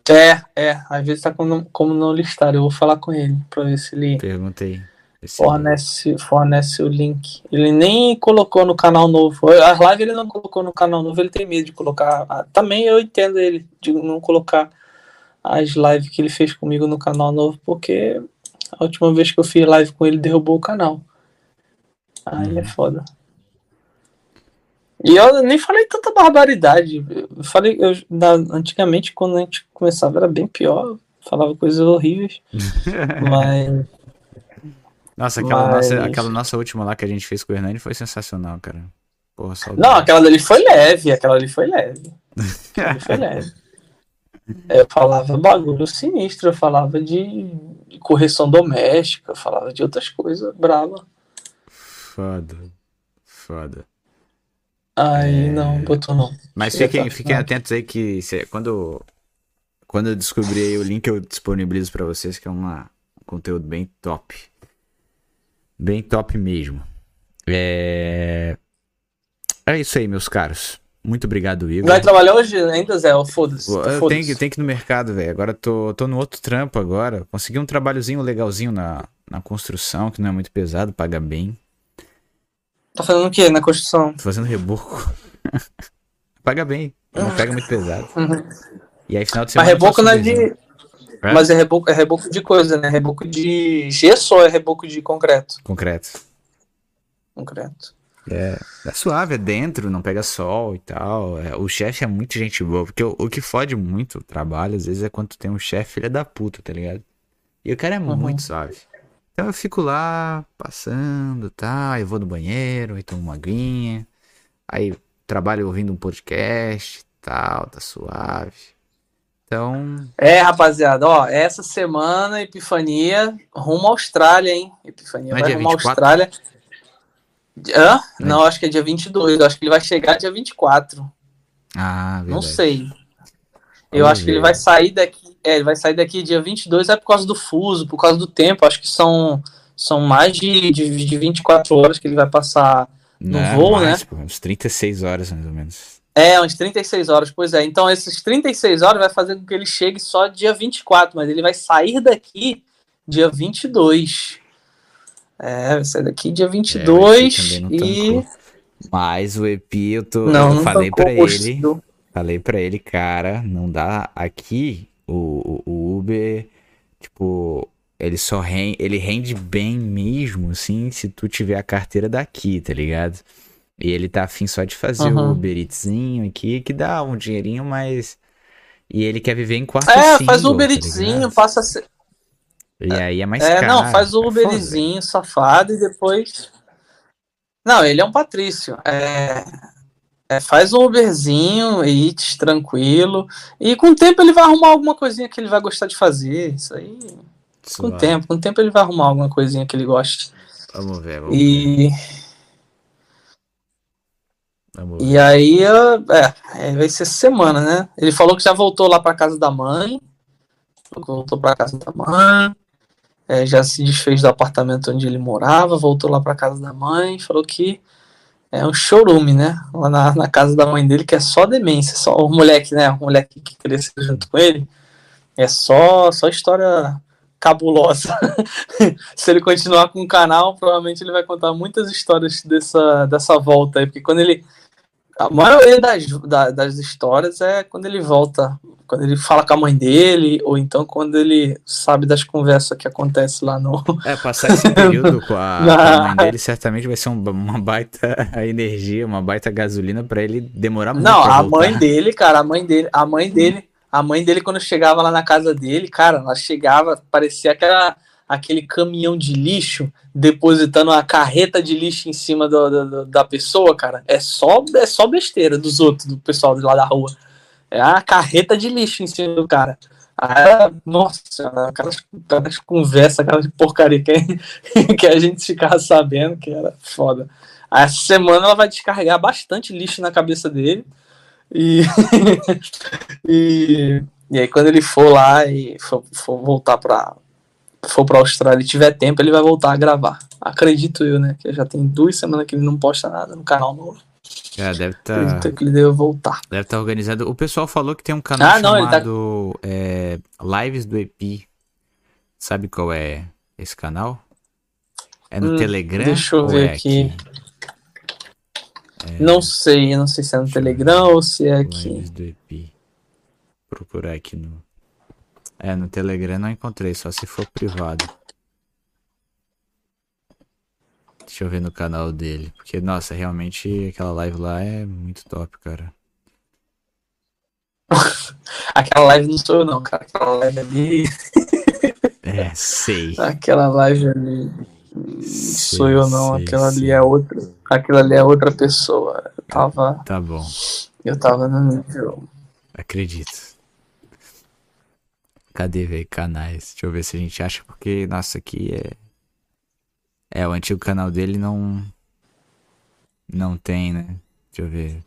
É, é, às vezes tá como, como não listado, eu vou falar com ele pra ver se ele Perguntei. Fornece, fornece o link. Ele nem colocou no canal novo. As lives ele não colocou no canal novo, ele tem medo de colocar. Ah, Também eu entendo ele de não colocar as lives que ele fez comigo no canal novo, porque a última vez que eu fiz live com ele derrubou o canal. Aí é Uhum. foda. E eu nem falei tanta barbaridade. Eu falei, eu, na, antigamente, quando a gente começava, era bem pior. Falava coisas horríveis. mas. Nossa, aquela, Mas- nossa, aquela nossa última lá que a gente fez com o Hernani foi sensacional, cara. Porra, saudade. Não, aquela dali foi leve. Aquela ali foi leve. Aquela ali foi leve. Eu falava bagulho sinistro, eu falava de correção doméstica, eu falava de outras coisas brava. Foda. Foda. Aí não, botou não. Mas Chega, fiquem, tá. fiquem Não. atentos aí que se- quando, quando eu descobrir aí o link, eu disponibilizo pra vocês, que é uma, um conteúdo bem top. Bem top mesmo. É... é isso aí, meus caros. Muito obrigado, Igor. Vai trabalhar hoje ainda, Zé? Foda-se. Foda-se. tenho que, tenho que ir no mercado, velho. Agora tô, tô no outro trampo agora. Consegui um trabalhozinho legalzinho na, na construção, que não é muito pesado, paga bem. Tá fazendo o quê na construção? Tô fazendo reboco. paga bem, não pega muito pesado. Uhum. E aí, final de Mas semana. eu reboco não é de. É? Mas é reboco, é reboco de coisa, né? Reboco de gesso ou é reboco de concreto? Concreto. Concreto. É, é suave, é dentro, não pega sol e tal. É, o chefe é muito gente boa, porque o, o que fode muito o trabalho, às vezes, é quando tem um chefe filha da puta, tá ligado? E o cara é Uhum. muito suave. Então eu fico lá, passando, tá? Eu vou no banheiro, aí tomo uma aguinha. Aí trabalho ouvindo um podcast, tal, tá suave. Então, É, rapaziada, ó, essa semana, Epifania, rumo à Austrália, hein? Epifania Não é vai rumo à 24? Austrália. Hã? Não Não, acho que é dia 22, eu acho que ele vai chegar dia 24. ah, verdade. Não sei. Eu Vamos acho que ele ver. vai sair daqui, é, ele vai sair daqui dia 22, é por causa do fuso, por causa do tempo, acho que são, são mais de, de, de 24 horas que ele vai passar no Não, voo, mais, né? pô, uns 36 horas mais ou menos. É, uns 36 horas, pois é. Então, esses 36 horas vai fazer com que ele chegue só dia 24, mas ele vai sair daqui dia 22. É, vai sair daqui dia É, mas 22 também não e. tancou. Mas o Epi, eu, tô, Não, eu não falei o ele. Falei pra ele, cara, não dá aqui o, o, o Uber, tipo, ele só rende, ele rende bem mesmo, assim, se tu tiver a carteira daqui, tá ligado? E ele tá afim só de fazer o Uhum. Uber Eatsinho aqui, que dá um dinheirinho, mas... E ele quer viver em quarto É, single, faz o Uber tá Eatsinho, ligado? passa. E aí é mais É, caro. não, faz o é. Uberzinho, safado, e depois. Não, ele é um Patrício. É, é, faz um Uberzinho, Eats, tranquilo. E com o tempo ele vai arrumar alguma coisinha que ele vai gostar de fazer. Isso aí. Com o tempo, com o tempo ele vai arrumar alguma coisinha que ele goste. Vamos ver, vamos, E, vamos ver. e aí, é, é, vai ser semana, né? Ele falou que já voltou lá pra casa da mãe. Voltou pra casa da mãe. É, já se desfez do apartamento onde ele morava, voltou lá pra casa da mãe. Falou que é um showroom, né? Lá na, na casa da mãe dele, que é só demência, só o moleque, né? O moleque que cresceu junto com ele. É só, só história cabulosa. Se ele continuar com o canal, provavelmente ele vai contar muitas histórias dessa, dessa volta aí, porque quando ele. A maioria das, da- das histórias é quando ele volta, quando ele fala com a mãe dele, ou então quando ele sabe das conversas que acontecem lá no. É, passar esse período com a, com Não. a mãe dele certamente vai ser um- uma baita energia, uma baita gasolina pra ele demorar muito Não, a voltar. mãe dele, cara, a mãe dele, a mãe dele, a mãe dele, quando chegava lá na casa dele, cara, ela chegava, parecia aquela, aquele caminhão de lixo depositando uma carreta de lixo em cima do, do- da pessoa, cara. É só, é só besteira dos outros, do pessoal de lá da rua. É a carreta de lixo em cima do cara. Ah, nossa, aquelas, aquelas conversas, aquelas porcaria que, que a gente ficava sabendo que era foda. Essa semana ela vai descarregar bastante lixo na cabeça dele. E, e, e aí, quando ele for lá e for, for voltar pra. For pra Austrália e tiver tempo, ele vai voltar a gravar. Acredito eu, né? Que já tem duas semanas que ele não posta nada no canal novo. É, deve estar Acredito que ele deve voltar. deve tá organizado. O pessoal falou que tem um canal Ah, não, ele tá- chamado é, Lives do EP. Sabe qual é esse canal? É no Hum, Telegram? deixa eu ver é aqui. Não sei, eu não sei se é no Telegram ou se é aqui. Lives do EP. Procurar aqui no. É, no Telegram não encontrei, só se for privado. Deixa eu ver no canal dele. Porque, nossa, realmente aquela live lá é muito top, cara. Aquela live não sou eu, não, cara. Aquela live ali. É, sei. Aquela live ali. Sei, sou eu, não. sei, Aquela ali sei. é outra. Aquela ali é outra pessoa. Eu tava. Tá bom. Eu tava no nível. Acredito. Cadê, velho? Canais. Deixa eu ver se a gente acha, porque, nossa, aqui é. É, o antigo canal dele não. Não tem, né? Deixa eu ver.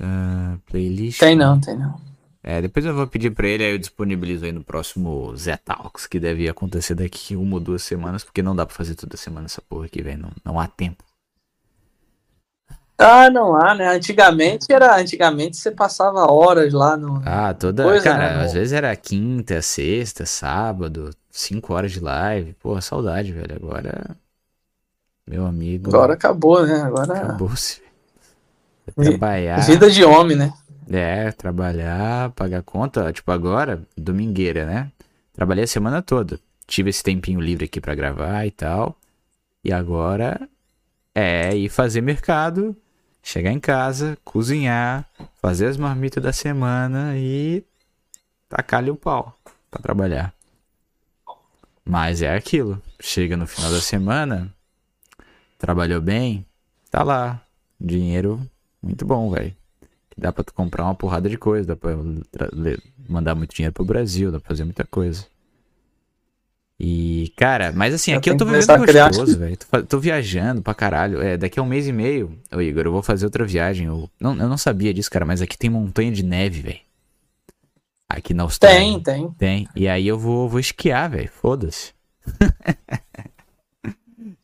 Ah, playlist. Tem não, tem não. É, depois eu vou pedir pra ele, aí eu disponibilizo aí no próximo Zé Talks, que deve acontecer daqui uma ou duas semanas, porque não dá pra fazer toda semana essa porra aqui, velho. Não, não há tempo. Ah, não há, né? Antigamente era. Antigamente você passava horas lá no. Ah, toda. Coisa, cara, né, às vezes era quinta, sexta, sábado, cinco horas de live. Pô, saudade, velho. Agora. Meu amigo. Agora acabou, né? Agora. Acabou-se. Trabalhar. Vida de homem, né? É, trabalhar, pagar conta. Tipo, agora, domingueira, né? Trabalhei a semana toda. Tive esse tempinho livre aqui pra gravar e tal. E agora é ir fazer mercado, chegar em casa, cozinhar, fazer as marmitas da semana e tacar-lhe o pau pra trabalhar. Mas é aquilo. Chega no final da semana, trabalhou bem, tá lá. Dinheiro muito bom, velho. Dá pra tu comprar uma porrada de coisa, dá pra mandar muito dinheiro pro Brasil, dá pra fazer muita coisa. E, cara, mas assim, Eu aqui eu tô vivendo gostoso, velho. Tô, tô viajando pra caralho. É, daqui a um mês e meio, ô Igor, eu vou fazer outra viagem. Eu não, eu não sabia disso, cara, mas aqui tem montanha de neve, velho. Aqui na Austrália. Tem, tem. Tem. E aí eu vou, vou esquiar, velho. Foda-se.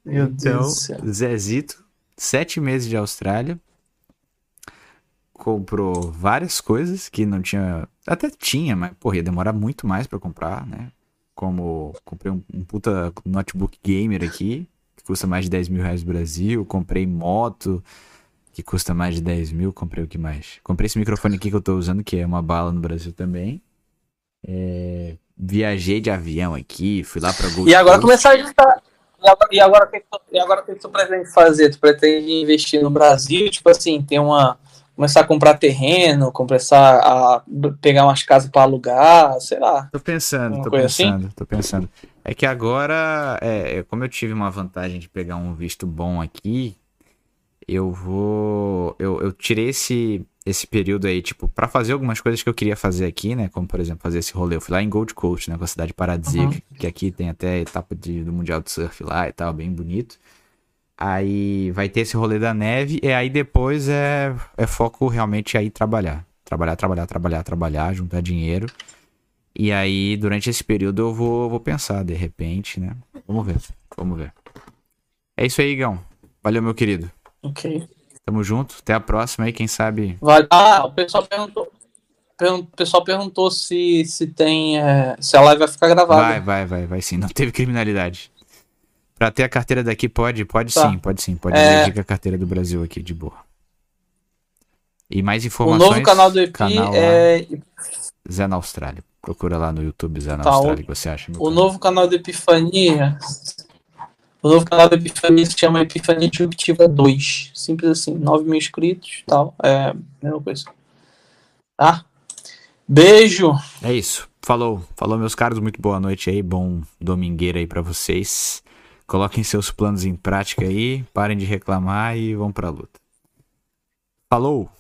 Meu Então, Deus do céu. Zezito, sete meses de Austrália. Comprou várias coisas que não tinha. Até tinha, mas, porra, ia demorar muito mais pra comprar, né? Como comprei um, um puta notebook gamer aqui, que custa mais de 10 mil reais no Brasil. Comprei moto, que custa mais de 10 mil. Comprei o que mais? Comprei esse microfone aqui que eu tô usando, que é uma bala no Brasil também. É, Viajei de avião aqui, fui lá pra Gold E agora começar a juntar. E agora, e agora, o que que tu- e agora o que tu pretende fazer? Tu pretende investir no Brasil, tipo assim, ter uma. Começar a comprar terreno, começar a pegar umas casas pra alugar, sei lá. Tô pensando, tô assim? pensando, tô pensando. É que agora, é, é, como eu tive uma vantagem de pegar um visto bom aqui, eu vou. Eu, eu tirei esse, esse período aí, tipo, pra fazer algumas coisas que eu queria fazer aqui, né? Como, por exemplo, fazer esse rolê. Eu fui lá em Gold Coast, né? Com a cidade paradisíaca, que aqui tem até etapa de, do Mundial de Surf lá e tal, bem bonito. Aí vai ter esse rolê da neve, e aí depois é, é foco realmente aí trabalhar. Trabalhar, trabalhar, trabalhar, trabalhar, juntar dinheiro. E aí, durante esse período, eu vou, vou pensar, de repente, né? Vamos ver, vamos ver. É isso aí, Igão. Valeu, meu querido. Ok. Tamo junto. Até a próxima aí, quem sabe. Ah, o pessoal perguntou. pergun- O pessoal perguntou se, se tem. é, se a live vai ficar gravada. Vai, vai, vai, vai sim. Não teve criminalidade. Pra ter a carteira daqui, pode? Pode Tá. sim, pode sim. Pode É. a carteira do Brasil aqui, de boa. E mais O informações. novo canal do EP canal é. Zé na Austrália. Procura lá no YouTube Zé na Tá, o- Austrália que você acha. O canal. novo canal do Epifania. O novo canal do Epifania se chama Epifania Disruptiva 2. Simples assim, 9 mil inscritos e tal. É a mesma coisa. Tá? Beijo! É isso. Falou. Falou, meus caros. Muito boa noite aí. Bom domingueiro aí pra vocês. Coloquem seus planos em prática aí. Parem de reclamar e vão pra luta. Falou!